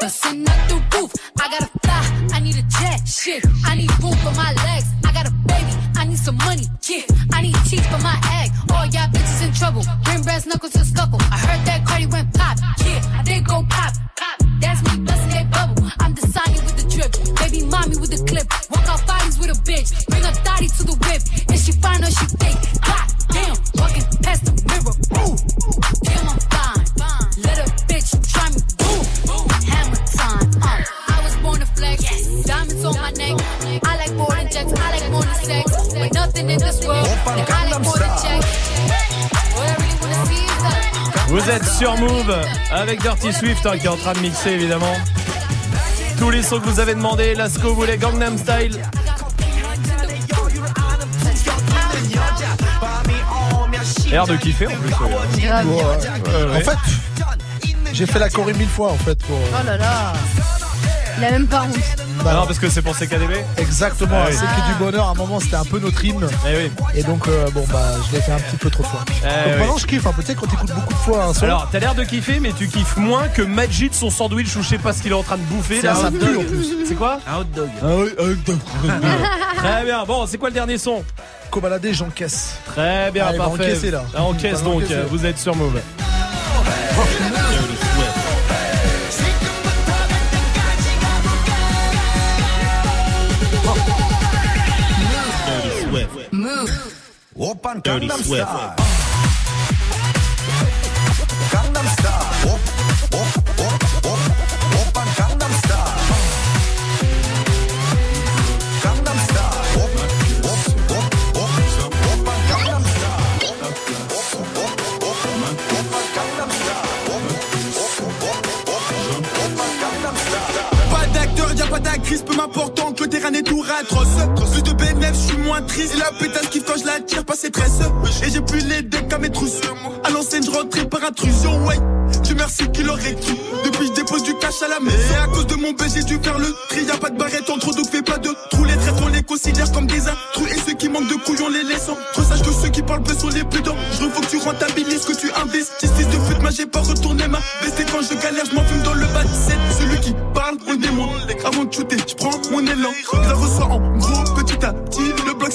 Speaker 39: Bustin' out the roof. I got a fly. I need a jet. Shit. I need room for my legs. I got a baby. I need some money. Yeah. I need teeth for my egg. All y'all bitches in trouble. Bring brass knuckles to scuffle. I heard that Cardi went pop. Yeah. I did go pop. Pop. Walk out with a bitch. Bring to the whip. She find her, she damn, bitch try me. Uh, I was born to flex. Diamonds on my neck. I like more than. I like more sex. But nothing in this world.
Speaker 1: Vous êtes sur Move avec Dirty Swift hein, qui est en train de mixer évidemment. Tous les sons que vous avez demandé, Lasco voulait Gangnam Style. L'air de kiffer en plus. ouais.
Speaker 12: Grave.
Speaker 5: Ouais,
Speaker 1: Ouais, ouais.
Speaker 5: En fait, j'ai fait la choré mille fois en fait pour.
Speaker 12: Oh là là. Il a même pas honte.
Speaker 1: Ah non, parce que c'est pour CKDB
Speaker 5: Exactement,
Speaker 1: Ah oui.
Speaker 5: c'est que du bonheur. À un moment, c'était un peu notre hymne.
Speaker 1: Eh
Speaker 5: Et donc, euh, bon, bah, je l'ai fait un petit peu trop de fois.
Speaker 1: Eh
Speaker 5: donc
Speaker 1: oui.
Speaker 5: maintenant, je kiffe. Hein, sais, quand t'écoutes beaucoup de fois un son.
Speaker 1: Alors, t'as l'air de kiffer, mais tu kiffes moins que Majid son sandwich ou je sais pas ce qu'il est en train de bouffer.
Speaker 5: C'est
Speaker 1: là,
Speaker 5: un hot dog.
Speaker 1: en plus. C'est quoi
Speaker 5: Un hot dog. Ah oui, un hot dog.
Speaker 1: Très bien. Bon, c'est quoi le dernier son
Speaker 5: Cobaladé, j'encaisse.
Speaker 1: Très bien,
Speaker 5: Allez,
Speaker 1: parfait.
Speaker 5: encaisser, là.
Speaker 1: Ah, encaisse donc, vous êtes sur Move.
Speaker 32: Open
Speaker 1: Dirty
Speaker 32: Gangnam
Speaker 1: Swift.
Speaker 32: Style. Gangnam Style. Op, op, op, op. Open Gangnam Style. Gangnam Style. Op, op, op, op. Open Gangnam Style. Op, op, op, op. Open Gangnam Style. Op, op, op, op. Open Gangnam Style.
Speaker 30: Pas d'acteur, y'a pas d'actrice, peu m'importe tout atroce. Plus de bénéfices, je suis moins triste. Et la pétasse kiffe quand je la tire, pas ses tresses. Et j'ai plus les decks à mes trousses. À l'ancienne, je rentrais par intrusion, ouais. Dieu merci qu'il aurait cru. Depuis, je dépose du cash à la maison. Et à cause de mon bain, j'ai dû faire le tri. Y'a pas de barrette en trop, donc fais pas de trous. Les traîtres, on les considère comme des intrus. Et ceux qui manquent de couilles, on les laisse. Trop sage que ceux qui parlent peu sont les plus dents. Je veux que tu rentabilises, que tu investisses. De pute, moi j'ai pas retourné ma veste. Quand je galère, je m'en fume dans le bas de scène. Celui qui Avant de shooter, je prends mon élan. Je la reçois en gros, petit à petit. Le bloc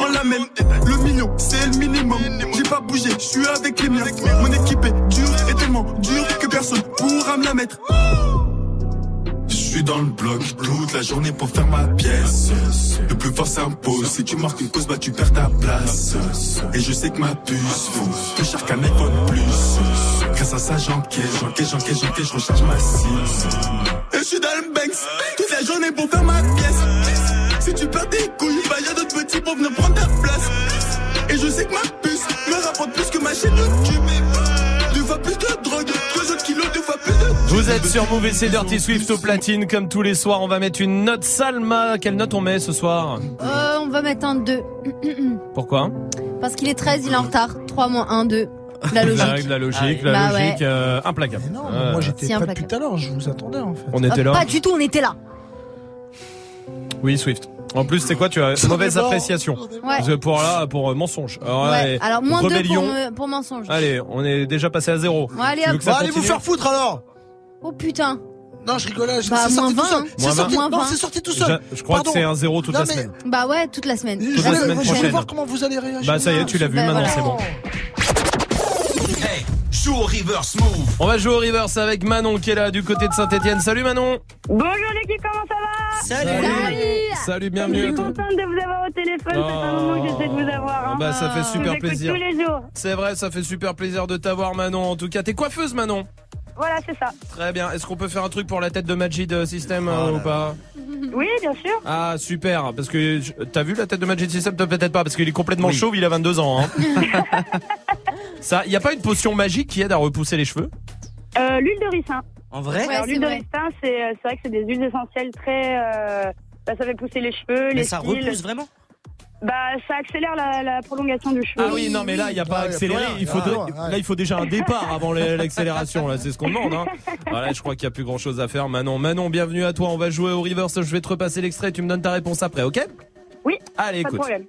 Speaker 30: en la même. Le million, c'est le minimum. J'ai pas bougé, je suis avec les miens. Mon équipe est dure et tellement dure que personne pourra me la mettre.
Speaker 59: Je suis dans le bloc toute la journée pour faire ma pièce. Le plus fort s'impose. Si tu marques une pause, bah tu perds ta place. Et je sais que ma puce vaut plus cher qu'un iPhone plus. Grâce à ça, j'encaisse, j'encaisse, j'encaisse, j'encaisse, je recharge ma cible.
Speaker 30: Et je suis dans le Banks toute la journée pour faire ma pièce. Si tu perds tes couilles, bah y'a d'autres petits pour venir prendre ta place. Et je sais que ma puce me rapporte plus que ma chaîne YouTube. Deux fois plus de drogue, deux autres kilos, deux fois plus de.
Speaker 1: Vous êtes sur Move et c'est Dirty Swift au platine. Comme tous les soirs, on va mettre une note Salma. Quelle note on met ce soir
Speaker 12: Euh, on va mettre un 2.
Speaker 1: Pourquoi?
Speaker 12: Parce qu'il est 13, il est en retard. 3 moins 1, 2. La logique.
Speaker 1: La logique, la
Speaker 12: Bah
Speaker 1: logique,
Speaker 12: ouais.
Speaker 1: euh, implacable.
Speaker 5: Non,
Speaker 1: Euh,
Speaker 5: moi j'étais
Speaker 12: Si,
Speaker 5: pas
Speaker 12: implacable.
Speaker 5: depuis tout à l'heure, je vous attendais en fait.
Speaker 1: on était
Speaker 12: Ah,
Speaker 1: là.
Speaker 12: Pas du tout, on était là.
Speaker 1: Oui, Swift. En plus, c'est quoi Tu as mauvaise appréciation.
Speaker 12: Ouais.
Speaker 1: Pour là, pour euh, mensonge. Alors,
Speaker 12: Ouais.
Speaker 1: allez,
Speaker 12: Alors, moins 2 pour, me- pour mensonge.
Speaker 1: Allez, on est déjà passé à zéro.
Speaker 12: Ouais, allez, hop.
Speaker 5: Bah, allez vous faire foutre alors
Speaker 12: Oh putain.
Speaker 5: Non, je rigolais, je-
Speaker 12: Bah,
Speaker 5: c'est sorti
Speaker 12: moins
Speaker 5: tout
Speaker 12: 20,
Speaker 5: seul.
Speaker 12: hein.
Speaker 5: Sorti,
Speaker 12: 20.
Speaker 5: non, c'est sorti tout seul.
Speaker 1: Je, je crois
Speaker 5: Pardon.
Speaker 1: que c'est un zéro toute
Speaker 5: Non,
Speaker 1: la
Speaker 5: mais-
Speaker 1: semaine.
Speaker 12: Bah ouais, toute la semaine.
Speaker 5: Je
Speaker 1: la
Speaker 5: vais-
Speaker 1: semaine
Speaker 5: je
Speaker 1: prochaine.
Speaker 5: voir comment vous allez réagir.
Speaker 1: Bah ça y est, tu l'as vu,
Speaker 12: Bah,
Speaker 1: maintenant
Speaker 12: voilà.
Speaker 1: c'est bon.
Speaker 7: Joue au reverse move.
Speaker 1: On va jouer au reverse avec Manon qui est là du côté de Saint-Etienne. Salut Manon
Speaker 54: Bonjour l'équipe, comment ça va
Speaker 1: Salut Salut,
Speaker 54: Je
Speaker 1: bienvenue à
Speaker 54: suis contente de vous avoir au téléphone, fait un
Speaker 1: Oh.
Speaker 54: moment que j'essaie de vous avoir. hein.
Speaker 1: Bah ça fait
Speaker 54: Je
Speaker 1: super
Speaker 54: vous
Speaker 1: plaisir.
Speaker 54: tous les jours.
Speaker 1: C'est vrai, ça fait super plaisir de t'avoir Manon. En tout cas, t'es coiffeuse Manon
Speaker 54: Voilà, c'est ça.
Speaker 1: Très bien. Est-ce qu'on peut faire un truc pour la tête de Majid euh, System euh, ou pas
Speaker 54: Oui, bien sûr.
Speaker 1: Ah super, parce que je- t'as vu la tête de Magic System? Toi, Peut-être pas, parce qu'il est complètement chauve, il a 22 ans. Hein. Ça, y a pas une potion magique qui aide à repousser les cheveux?
Speaker 54: Euh, l'huile de ricin.
Speaker 14: En vrai?
Speaker 54: Alors, l'huile de ricin, c'est euh, c'est vrai que c'est des huiles essentielles très. euh, bah, ça fait pousser les cheveux,
Speaker 14: Mais
Speaker 54: les
Speaker 14: ça
Speaker 54: cils.
Speaker 14: repousse vraiment?
Speaker 54: Bah, ça accélère la, la prolongation du cheveu.
Speaker 1: Ah oui, non mais là il y a pas
Speaker 5: Ouais, y a
Speaker 1: accéléré,
Speaker 5: plus rien.
Speaker 1: il faut
Speaker 5: Ah,
Speaker 1: de-
Speaker 5: ouais.
Speaker 1: là il faut déjà un départ avant le- l'accélération là, c'est ce qu'on demande hein. Voilà, je crois qu'il y a plus grand-chose à faire Manon. Manon, bienvenue à toi, on va jouer au reverse, je vais te repasser l'extrait, tu me donnes ta réponse après, OK?
Speaker 54: Oui.
Speaker 1: Allez,
Speaker 54: Pas de
Speaker 1: écoute.
Speaker 54: problème.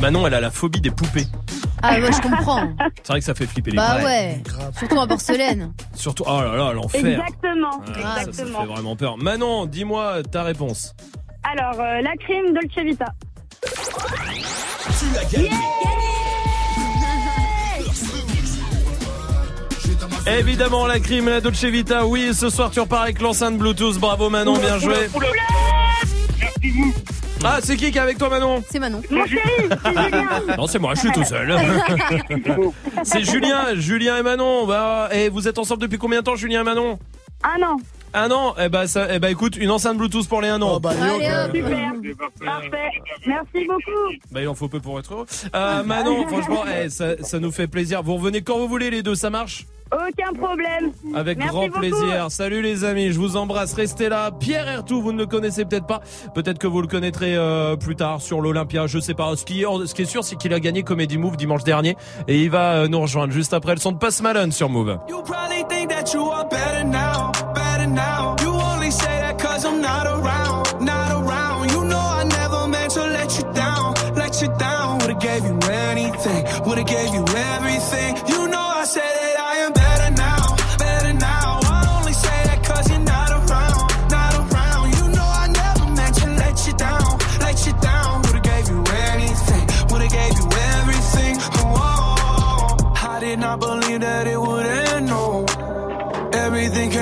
Speaker 1: Manon, elle a la phobie des poupées.
Speaker 12: Ah ouais, je comprends.
Speaker 1: C'est vrai que ça fait flipper les
Speaker 12: Bah ouais. Surtout en porcelaine.
Speaker 1: Surtout oh là là, l'enfer.
Speaker 54: Exactement.
Speaker 1: Ah, ça, ça
Speaker 54: exactement.
Speaker 1: fait vraiment peur. Manon, dis-moi ta réponse.
Speaker 60: Alors, euh, la crime Dolce Vita.
Speaker 20: Tu as gagné.
Speaker 1: Évidemment, la crime, la Dolce Vita. Oui, ce soir, tu repars avec l'enceinte Bluetooth. Bravo, Manon, bien joué. Ah, c'est qui qui est avec toi, Manon
Speaker 12: C'est Manon.
Speaker 60: Mon chéri, c'est Julien.
Speaker 1: Non, c'est moi, je suis tout seul. c'est Julien, Julien et Manon. Bah, et vous êtes ensemble depuis combien de temps, Julien et Manon?
Speaker 60: Un an.
Speaker 1: Un an Eh bah, ça, eh bah, écoute, une enceinte Bluetooth pour les un an. bah,
Speaker 60: Allez, hop. Super. Parfait. Merci beaucoup.
Speaker 1: Bah, il en faut peu pour être heureux. Euh, Manon, franchement, eh, ça, ça nous fait plaisir. Vous revenez quand vous voulez, les deux, ça marche?
Speaker 60: Aucun problème.
Speaker 1: Avec
Speaker 60: Merci
Speaker 1: grand
Speaker 60: beaucoup.
Speaker 1: plaisir. Salut les amis, je vous embrasse. Restez là. Pierre Ertou, vous ne le connaissez peut-être pas. Peut-être que vous le connaîtrez euh, plus tard sur l'Olympia. Je sais pas. Ce qui, est- ce qui est sûr, c'est qu'il a gagné Comedy Move dimanche dernier et il va euh, nous rejoindre juste après le son de Post Malone sur Move.
Speaker 30: You now. You only say that cause I'm not around, not around. You know I never meant to let you down, let you down. Would've gave you anything, would've gave you everything.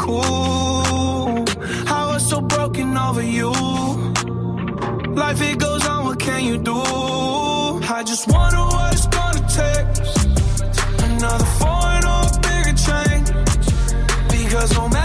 Speaker 30: cool. I was so broken over you. Life it goes on, what can you do? I just wonder what it's gonna take. Another foreign or a bigger change. Because no matter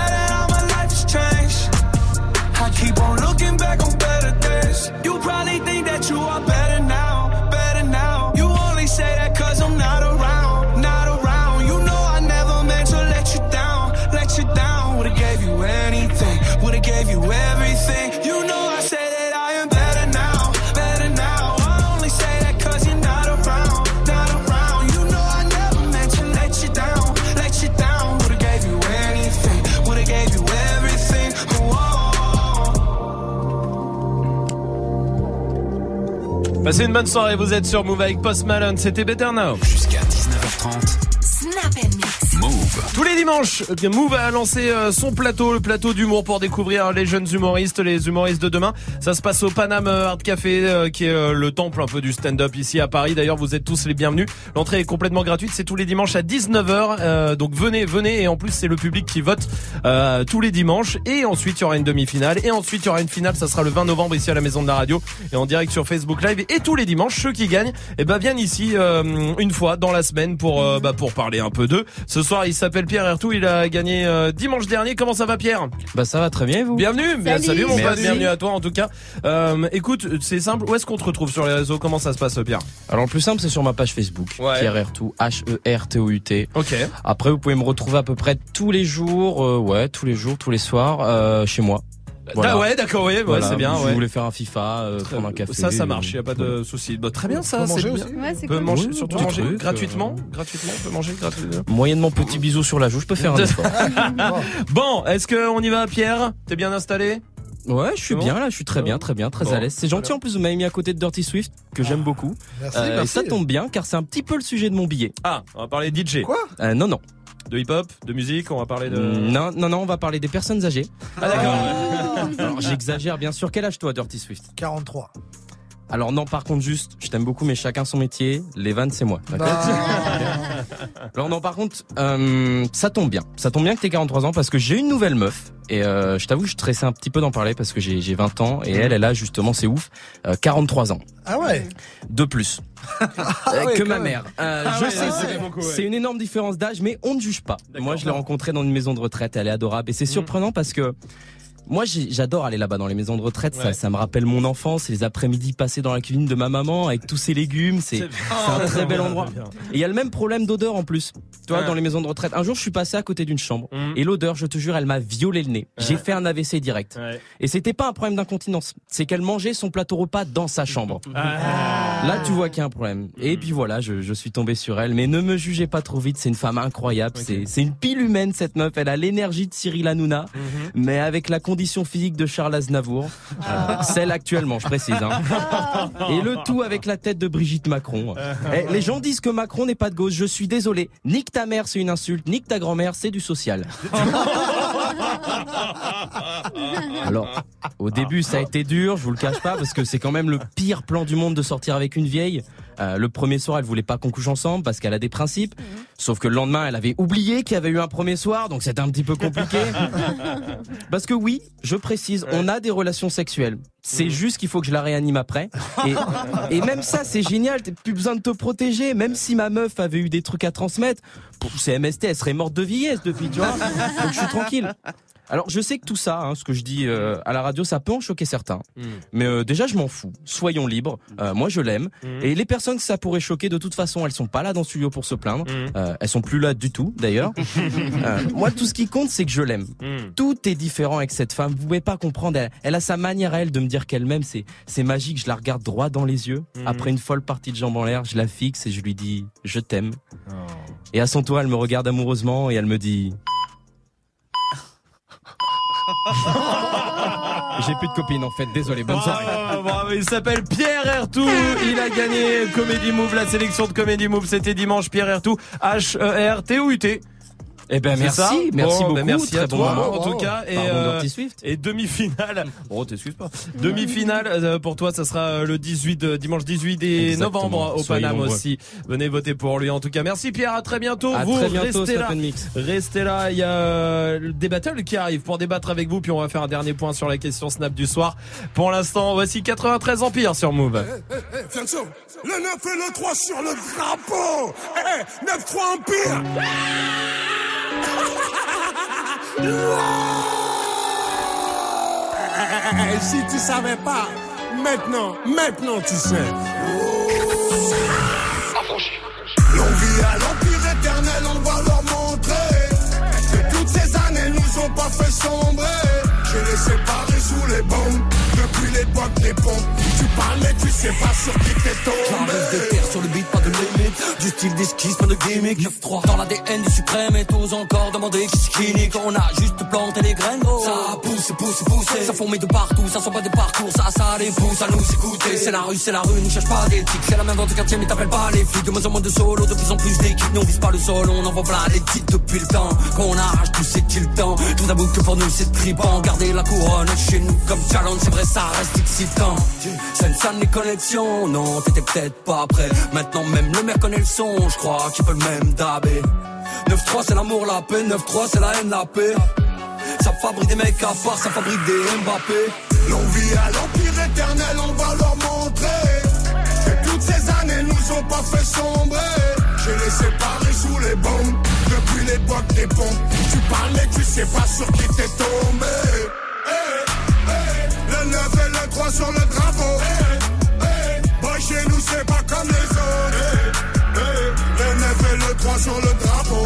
Speaker 1: Passez une bonne soirée, vous êtes sur Move avec Post Malone, c'était Better Now.
Speaker 21: Jusqu'à 19h30.
Speaker 1: Tous les dimanches, eh Move a lancé euh, son plateau, le plateau d'humour pour découvrir les jeunes humoristes, les humoristes de demain. Ça se passe au Paname Art Café, euh, qui est euh, le temple un peu du stand-up ici à Paris. D'ailleurs, vous êtes tous les bienvenus. L'entrée est complètement gratuite, c'est tous les dimanches à 19h. euh, donc venez, venez, et en plus c'est le public qui vote euh, tous les dimanches. Et ensuite il y aura une demi-finale, et ensuite il y aura une finale. Ça sera le 20 novembre ici à la Maison de la Radio et en direct sur Facebook Live. Et tous les dimanches, ceux qui gagnent, eh ben viennent ici euh, une fois dans la semaine pour euh, bah, pour parler un peu d'eux. Ce soir, il s'appelle Pierre Ertou. Il a gagné euh, dimanche dernier. Comment ça va, Pierre?
Speaker 61: Bah ça va très bien, et vous?
Speaker 1: Bienvenue, bien,
Speaker 61: Salut.
Speaker 1: mon pote, bienvenue à toi en tout cas. Euh, écoute, c'est simple. Où est-ce qu'on te retrouve sur les réseaux? Comment ça se passe, Pierre?
Speaker 61: Alors le plus simple c'est sur ma page Facebook,
Speaker 1: Ouais.
Speaker 61: Pierre Ertou, H-E-R-T-O-U-T.
Speaker 1: Ok.
Speaker 61: Après vous pouvez me retrouver à peu près tous les jours, euh, ouais, tous les jours, tous les soirs, euh, chez moi.
Speaker 1: Ah ouais, d'accord, ouais, ouais,
Speaker 61: Voilà,
Speaker 1: c'est bien.
Speaker 61: Si
Speaker 1: ouais.
Speaker 61: vous voulez faire un FIFA, euh, prendre un café.
Speaker 1: Ça, ça
Speaker 61: euh,
Speaker 1: marche, il y a pas de souci. Bah, très bien, ça,
Speaker 61: peut
Speaker 1: c'est
Speaker 61: manger
Speaker 1: bien.
Speaker 61: aussi.
Speaker 12: Ouais, c'est
Speaker 1: peut
Speaker 12: cool.
Speaker 1: manger,
Speaker 61: Oui,
Speaker 1: surtout manger
Speaker 61: truc,
Speaker 1: gratuitement, gratuitement, on peut manger gratuitement.
Speaker 61: Moyennement petit bisou sur la joue, je peux faire un effort.
Speaker 1: bon, est-ce qu'on y va, Pierre? T'es bien installé?
Speaker 61: Ouais, je suis
Speaker 1: bon
Speaker 61: bien là, je suis très bien, très bien, très
Speaker 1: Bon,
Speaker 61: à l'aise. C'est gentil en plus, vous m'avez mis à côté de Dirty Swift, que j'aime beaucoup.
Speaker 5: Merci,
Speaker 61: Euh, et ça tombe bien, car c'est un petit peu le sujet de mon billet.
Speaker 1: Ah, on va parler DJ.
Speaker 5: Quoi?
Speaker 61: Euh, non, non.
Speaker 1: De hip-hop, de musique, on va parler de.
Speaker 61: Non, non, non, on va parler des personnes âgées.
Speaker 1: Ah d'accord.
Speaker 61: Alors j'exagère bien sûr. Quel âge toi, Dirty Swift?
Speaker 5: 43.
Speaker 61: Alors non, par contre, juste, je t'aime beaucoup, mais chacun son métier. Les vannes, c'est moi. d'accord Alors non, par contre, euh, ça tombe bien. Ça tombe bien que t'aies 43 ans parce que j'ai une nouvelle meuf. Et euh, je t'avoue, je stressais un petit peu d'en parler parce que j'ai j'ai 20 ans et elle, elle a justement, c'est ouf, euh, 43 ans.
Speaker 5: Ah ouais
Speaker 61: De plus. Euh,
Speaker 5: ouais,
Speaker 61: que ma
Speaker 5: même.
Speaker 61: mère. Euh,
Speaker 5: Ah
Speaker 61: je
Speaker 5: ouais,
Speaker 61: sais,
Speaker 5: ah
Speaker 61: c'est-
Speaker 5: ouais.
Speaker 61: une énorme différence d'âge, mais on ne juge pas. Moi, je l'ai rencontrée dans une maison de retraite, elle est adorable. Et c'est surprenant parce que moi, j'adore aller là-bas dans les maisons de retraite. Ça,
Speaker 1: Ouais.
Speaker 61: ça me rappelle mon enfance, les après-midi passés dans la cuisine de ma maman avec tous ses légumes. C'est un très bel endroit. Et il y a le même problème d'odeur en plus. Tu vois,
Speaker 1: Ouais.
Speaker 61: dans les maisons de retraite. Un jour, je suis passé à côté d'une chambre et l'odeur, je te jure, elle m'a violé le nez. J'ai fait un AVC direct. Et c'était pas un problème d'incontinence. C'est qu'elle mangeait son plateau repas dans sa chambre. Là, tu vois qu'il y a un problème. Et puis voilà, je, je suis tombé sur elle. Mais ne me jugez pas trop vite, c'est une femme incroyable. C'est C'est une pile humaine, cette meuf. Elle a l'énergie de Cyril Hanouna, mais avec la condition physique de Charles Aznavour. Euh, celle actuellement, je précise. hein. Et le tout avec la tête de Brigitte Macron. Eh, les gens disent que Macron n'est pas de gauche. Je suis désolé. Nique ta mère, c'est une insulte. Nique ta grand-mère, c'est du social. Alors, au début, ça a été dur, je vous le cache pas, parce que c'est quand même le pire plan du monde de sortir avec une vieille. Euh, le premier soir, elle voulait pas qu'on couche ensemble parce qu'elle a des principes. Sauf que le lendemain, elle avait oublié qu'il y avait eu un premier soir, donc c'était un petit peu compliqué. parce que oui, je précise, on a des relations sexuelles. C'est juste qu'il faut que je la réanime après. Et, et même ça, c'est génial. T'as plus besoin de te protéger. Même si ma meuf avait eu des trucs à transmettre, pour ces MST, elle serait morte de vieillesse depuis, tu vois. Donc je suis tranquille. Alors je sais que tout ça, hein, ce que je dis euh, à la radio, ça peut en choquer certains. Mais euh, déjà, je m'en fous. Soyons libres. Euh, moi, je l'aime. Et les personnes que ça pourrait choquer, de toute façon, elles sont pas là dans le studio pour se plaindre. Euh, elles sont plus là du tout, d'ailleurs. Euh, moi, tout ce qui compte, c'est que je l'aime. Tout est différent avec cette femme. Vous pouvez pas comprendre. Elle, elle a sa manière à elle de me dire qu'elle m'aime. C'est, c'est magique. Je la regarde droit dans les yeux. Après une folle partie de jambes en l'air, je la fixe et je lui dis je t'aime. Et à son tour, elle me regarde amoureusement et elle me dit J'ai plus de copine en fait, désolé, bonne soirée.
Speaker 1: Bravo, il s'appelle Pierre Ertou. Il a gagné Comedy Move, la sélection de Comedy Move. C'était dimanche. Pierre Ertou, H-E-R-T-O-U-T.
Speaker 61: Eh ben merci,
Speaker 1: ça
Speaker 61: merci
Speaker 1: Bon,
Speaker 61: beaucoup.
Speaker 1: ben merci
Speaker 61: très
Speaker 1: à
Speaker 61: bon
Speaker 1: toi
Speaker 61: moment.
Speaker 1: en tout cas. Et, euh, et demi-finale. Oh, t'excuses pas. Demi-finale euh, pour toi, ça sera le 18 de- dimanche 18 et
Speaker 61: Exactement.
Speaker 1: novembre au
Speaker 61: Soyez
Speaker 1: Paname
Speaker 61: nombreux.
Speaker 1: aussi. Venez voter pour lui. En tout cas, merci Pierre. À très bientôt.
Speaker 61: À
Speaker 1: vous
Speaker 61: très bientôt,
Speaker 1: restez là.
Speaker 61: Mix.
Speaker 1: Restez là. Il y a euh, des battles qui arrivent pour débattre avec vous. Puis on va faire un dernier point sur la question Snap du soir. Pour l'instant, voici 93 Empire sur Move.
Speaker 31: Eh, eh, Fianso, le 9 et le 3 sur le drapeau Eh, 9-3 Empire Eh, Si tu savais pas, maintenant, maintenant tu sais. L'on vit à l'empire éternel, on va leur montrer que toutes ces années nous ont pas fait sombrer. J'ai les séparés sous les bombes, depuis l'époque des pompes. Tu parlais, tu sais pas sur qui t'es tombé.
Speaker 7: De terre sur le beat, pas de limite. Du style d'esquisse, pas de gimmick. 9-3 dans l'ADN du suprême et t'oses encore demander qui c'est qui nique. On a juste planté les graines. Ça pousse, pousse, pousse. Ça fourmille de partout, ça sent pas des parcours. Ça, ça les pousse à nous écouter. C'est la rue, c'est la rue, nous cherche pas d'éthique. C'est la même dans ton quartier, mais t'appelles pas les flics. De moins en moins de solo, de plus en plus d'équipes. Nous on vise pas le sol, on envoie plein les titres depuis le temps. Qu'on arrache tout, c'est-il le temps. Tout d'abord que pour nous c'est triband. Garder la couronne chez nous comme challenge, c'est vrai, ça reste excitant. Salle les connexions, non, t'étais peut-être pas prêt. Maintenant même le maire connaît le son, je crois qu'il peut le même dabé. 9-3 c'est l'amour, la paix, 9-3 c'est la haine, la paix. Ça fabrique des mecs à part, ça fabrique des Mbappé.
Speaker 31: L'on vit à l'empire éternel, on va leur montrer que toutes ces années nous ont pas fait sombrer. J'ai les séparés sous les bombes, depuis l'époque des pompes. Tu parlais, tu sais pas sur qui t'es tombé. Eh, Le 9 et le 3 sur le drapeau. Eh, eh, Boy, chez nous, c'est pas comme les autres. Eh, Le 9 et le 3 sur le drapeau.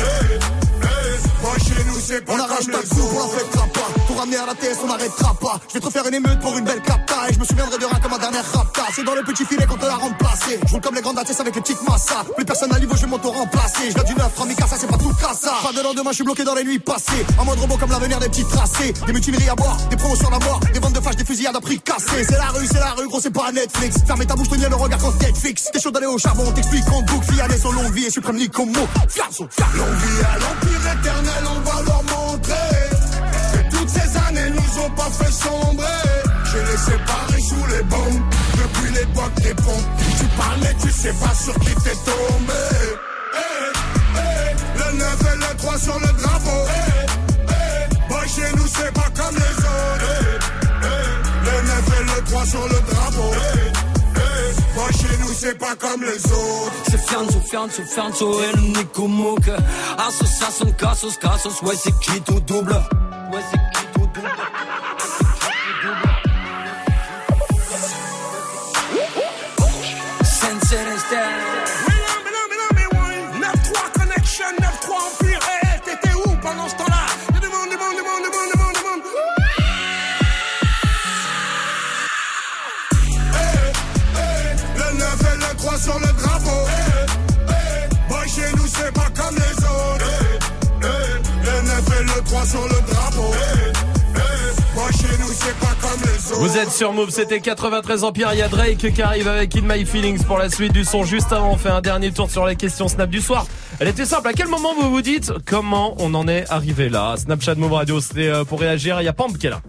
Speaker 31: Boy, chez nous, c'est pas
Speaker 59: On
Speaker 31: comme
Speaker 59: arrache
Speaker 31: les
Speaker 59: ta
Speaker 31: autres.
Speaker 59: coupe, on la fêtera pas. On n'arrêtera pas. Je vais te faire une émeute pour une belle capta. Et je me souviendrai de rien comme ma dernière rapta. C'est dans le petit filet qu'on te l'a remplacé. Je roule comme les grandes ATS avec les petites massas. Plus personne à niveau, je vais m'auto-remplacer. Je du 9, 3 ça c'est pas tout cassa. Pas de lendemain, je suis bloqué dans les nuits passées. En mode robot comme l'avenir des petits tracés. Des mutineries à boire, des promotions à mort. Des ventes de flash, des fusillades à prix cassé. C'est la rue, c'est la rue, gros, c'est pas Netflix. Fermez ta bouche, tenir le regard quand Netflix. T'es chaud d'aller au charbon, on t'explique en boucle. Année, son longue vie et suprême ni comme mot. Fiasso, fiasso.
Speaker 31: L'on vit à l'empire éternel, années nous ont pas fait sombrer. J'ai les séparés sous les bombes, depuis l'époque que t'es bon. Tu parles mais tu sais pas sur qui t'es tombé. Eh, eh, le 9 et le 3 sur le drapeau. Eh, eh, boy, chez nous, c'est pas comme les autres. Le 9 et le 3 sur le drapeau. Boy, chez nous, c'est pas comme les autres.
Speaker 24: C'est Fianzo, Fianzo, Fianzo et le Nico Mouk. Association, Cassos, Cassos, ouais, c'est qui tout double? Ouais, c'est qui tout double?
Speaker 31: Eh, eh.
Speaker 1: Vous êtes sur Move, c'était 93 Empire, il y a Drake qui arrive avec In My Feelings pour la suite du son. Juste avant, on fait un dernier tour sur la question Snap du soir. Elle était simple, à quel moment vous vous dites comment on en est arrivé là? Snapchat Move Radio, c'était euh, pour réagir, il y a Pamp qui est là.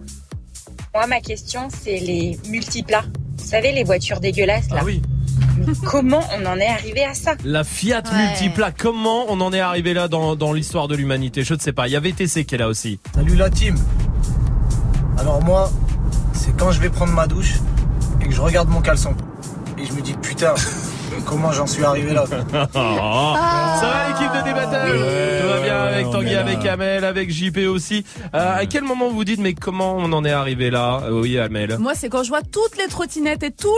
Speaker 62: Moi, ma question, c'est les multiplats. Vous savez, les voitures dégueulasses, là.
Speaker 1: Ah oui.
Speaker 62: Mais Comment on en est arrivé à ça
Speaker 1: La Fiat
Speaker 62: Ouais.
Speaker 1: Multipla, comment on en est arrivé là dans, dans l'histoire de l'humanité? Je ne sais pas, il y a VTC qui est là aussi.
Speaker 5: Salut la team. Alors moi, c'est quand je vais prendre ma douche et que je regarde mon caleçon. Et je me dis putain, comment j'en suis arrivé là.
Speaker 1: Ça va l'équipe de débatteur Tout va bien avec Tanguy, avec Amel, avec JP aussi. Euh, à quel moment vous vous dites mais comment on en est arrivé là Euh, Oui Amel.
Speaker 63: Moi, c'est quand je vois toutes les trottinettes et tous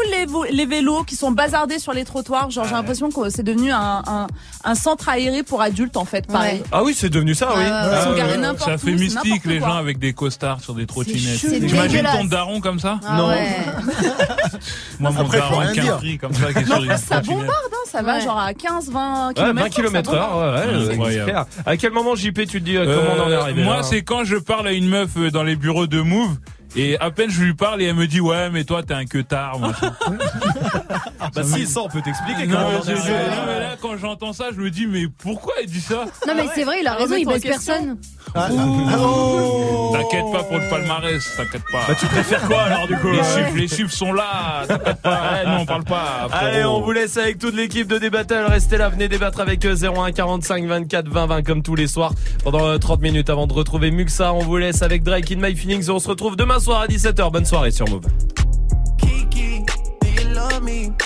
Speaker 63: les, vélos qui sont bazardés sur les trottoirs. Genre, j'ai l'impression que c'est devenu un, un, un centre aéré pour adultes, en fait, pareil.
Speaker 1: Ah oui, c'est devenu ça, oui.
Speaker 63: Ouais, ouais, ouais. Garés n'importe
Speaker 64: Ça fait mystique les
Speaker 63: quoi.
Speaker 64: gens avec des costards sur des trottinettes.
Speaker 63: Dégueulasse.
Speaker 64: ton daron comme ça
Speaker 63: Ah Non. ouais.
Speaker 64: Moi mon daron
Speaker 63: rien
Speaker 64: avec un
Speaker 63: dire.
Speaker 64: prix comme ça qui est sur
Speaker 63: Bombarde, hein, ça va genre à 15, 20
Speaker 1: Ouais,
Speaker 63: km.
Speaker 1: 20 km heure, ouais, ouais, clair. À quel moment JP tu te dis euh, comment on en est
Speaker 64: Euh,
Speaker 1: arrivé
Speaker 64: Moi, c'est quand je parle à une meuf euh, dans les bureaux de Move. Et à peine je lui parle et elle me dit ouais mais toi t'es un queutard machin.
Speaker 1: Bah si ça on peut t'expliquer
Speaker 64: je- non, mais
Speaker 1: là.
Speaker 64: quand j'entends ça je me dis mais pourquoi elle dit ça?
Speaker 12: Non, mais c'est vrai, il a raison, il baisse personne.
Speaker 64: T'inquiète pas pour le palmarès, t'inquiète pas.
Speaker 1: Bah, tu préfères quoi, alors, du coup
Speaker 64: Les chiffres, les chiffres sont là, t'inquiète pas. Ouais, non, on parle pas. frérot.
Speaker 1: Allez, on vous laisse avec toute l'équipe de débatteur. Restez là, venez débattre avec eux 01 45 24 20 20 comme tous les soirs pendant euh, 30 minutes avant de retrouver Muxa. On vous laisse avec Drake in My Feelings et on se retrouve demain soir à 17h. Bonne soirée sur Move.
Speaker 26: me.